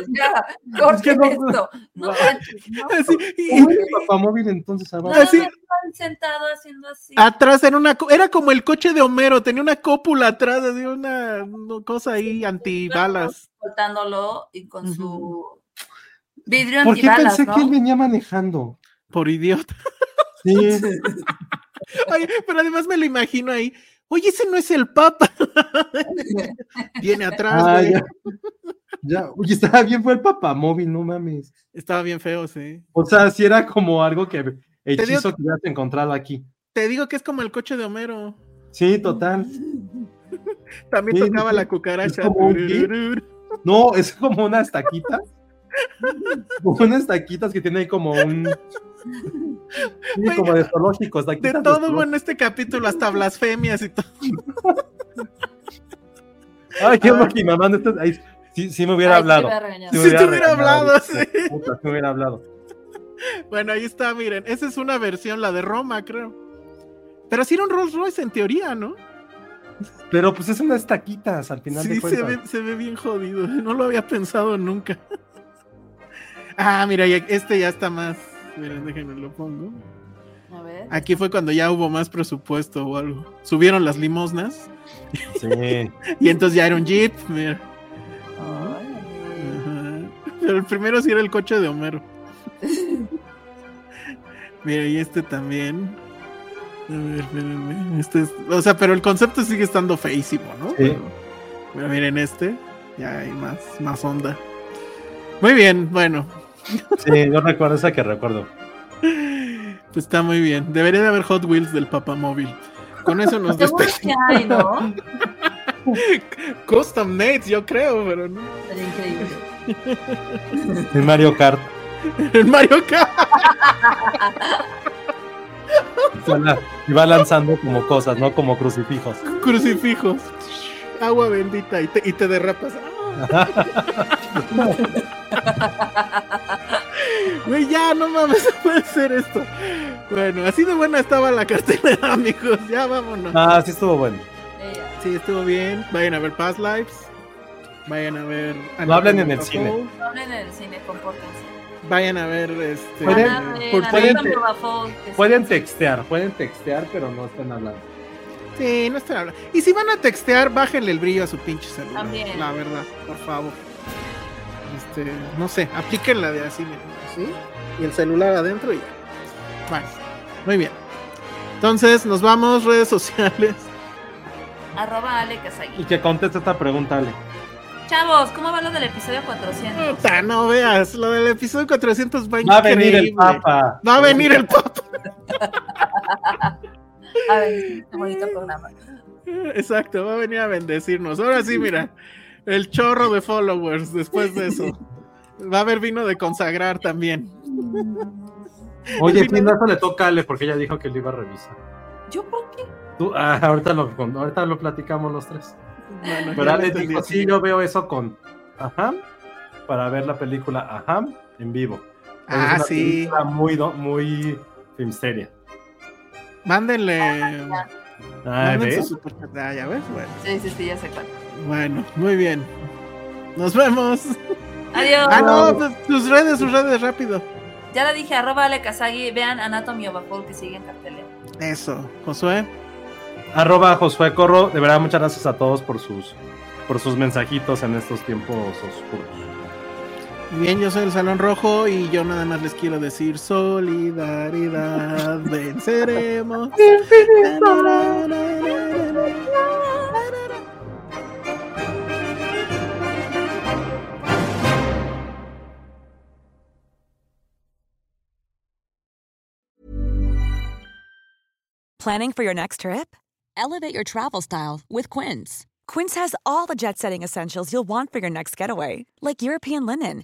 S3: Ya, corte
S1: que no-
S3: esto. No manches, no.
S2: Así, y-
S1: ¿Cómo es el papamóvil entonces abajo?
S2: Así-
S3: sentado haciendo así.
S2: atrás era una era como el coche de Homero, tenía una cópula atrás, una, una cosa ahí antibalas.
S3: Soltándolo y con su vidrio
S1: ¿Por qué pensé
S3: ¿no?
S1: que él venía manejando?
S2: Por idiota.
S1: Sí.
S2: Oye, pero además me lo imagino ahí. Oye, ese no es el Papa. Viene atrás,
S1: Ah,
S2: güey.
S1: ya. Ya, oye, estaba bien, fue el papamóvil, no mames.
S2: Estaba bien feo, sí.
S1: O sea, si era como algo que hechizo que hubieras encontrado aquí.
S2: Te digo que es como el coche de Homero.
S1: Sí, total.
S2: También
S1: Sí,
S2: tocaba
S1: sí,
S2: la cucaracha.
S1: es. No, es como unas taquitas. Unas taquitas que tiene ahí como un. Sí,
S2: Güey,
S1: como de zoológicos.
S2: De
S1: de
S2: todo, bueno, este capítulo, hasta blasfemias y todo.
S1: Ay, qué
S2: Ah.
S1: bueno que mi mamá no está- ahí Sí, sí me hubiera
S3: Ay,
S1: hablado.
S3: regañó.
S1: Sí me
S2: Si te hubiera hablado, sí.
S1: de puta, me hubiera hablado.
S2: Bueno, ahí está, miren. Esa es una versión, la de Roma, creo. Pero sí era un Rolls Royce en teoría, ¿no?
S1: Pero pues es unas taquitas al final de
S2: Sí, se
S1: cuentas.
S2: ve, se ve bien jodido. No lo había pensado nunca. Ah, mira, este ya está más. Miren, déjenme lo pongo.
S3: A ver.
S2: Aquí fue cuando ya hubo más presupuesto o algo. Subieron las limosnas
S1: Sí.
S2: y entonces ya era un Jeep. Mira.
S3: Ay.
S2: Pero el primero sí era el coche de Homero. Mira, y este también. A ver, espérenme. Este es- o sea, pero el concepto sigue estando feísimo, ¿no? Pero, pero miren este. Ya hay más, más onda. Muy bien, bueno.
S1: Sí, yo recuerdo esa que recuerdo.
S2: Pues está muy bien. Debería de haber Hot Wheels del papamóvil. Con eso nos despedimos.
S3: que hay, ¿no?
S2: Custom Nates, yo creo, pero no.
S3: Sería increíble.
S1: En Mario Kart.
S2: En Mario Kart.
S1: Y va lanzando como cosas, ¿no? Como crucifijos.
S2: Crucifijos. Agua bendita y te, y te derrapas. Güey, ya, no mames, puede ser esto. Bueno, así de buena estaba la cartelera, amigos. Ya vámonos.
S1: Ah, sí estuvo bueno.
S2: Sí, estuvo bien. Vayan a ver Past Lives. Vayan a ver.
S1: No hablen en el cine.
S3: no hablen en el cine, compórtense.
S2: Vayan a ver este.
S1: Pueden- pueden-. Pueden textear, pueden textear, pero no estén hablando.
S2: Sí, no están hablando. Y si van a textear, bájenle el brillo a su pinche celular.
S3: También.
S2: La verdad, por favor. Este, no sé, aplíquenla de así, miren, así. Y el celular adentro y ya. Bueno, muy bien. Entonces, nos vamos, redes sociales.
S3: Arroba Ale Kazagi.
S1: Y que conteste esta pregunta, Ale.
S3: Chavos, ¿cómo va lo del episodio 400?
S2: Puta, no veas, lo del episodio 400 va
S1: Va a venir el
S2: increíble.
S1: Papa.
S2: Va a venir el Papa.
S3: A ver, qué bonito programa.
S2: Exacto, va a venir a bendecirnos. Ahora sí, mira, el chorro de followers después de eso. Va a haber vino de consagrar también.
S1: Oye,
S2: vino-
S1: no, eso le toca a Ale porque ella dijo que lo iba a revisar.
S3: ¿Yo por qué?
S1: Tú- ah, ahorita, lo, ahorita lo platicamos los tres.
S2: Bueno,
S1: Pero Ale dijo, sí, yo veo eso con Aham para ver la película Aham en vivo. Es
S2: Ah,
S1: una
S2: sí.
S1: película Muy, muy filmsteria.
S2: Mándenle.
S1: Ah, ¿ves?
S2: superchat. Ah, ya ves. Bueno,
S3: Sí, sí, sí, ya sé cuál.
S2: bueno, muy bien. Nos vemos.
S3: Adiós.
S2: Ah, no, pues, sus redes, sus redes, rápido.
S3: Ya la dije, arroba Ale Kazagi. Vean Anatomy of a Fall que sigue en cartelera.
S2: Eso, Josué.
S1: Arroba Josué Corro. De verdad, muchas gracias a todos por sus, por sus mensajitos en estos tiempos oscuros.
S2: Bien, yo soy el Salón Rojo y yo nada más les quiero decir solidaridad, venceremos.
S5: Planning for your next trip?
S6: Elevate your travel style with Quince.
S5: Quince has all the jet setting essentials you'll want for your next getaway, like European linen,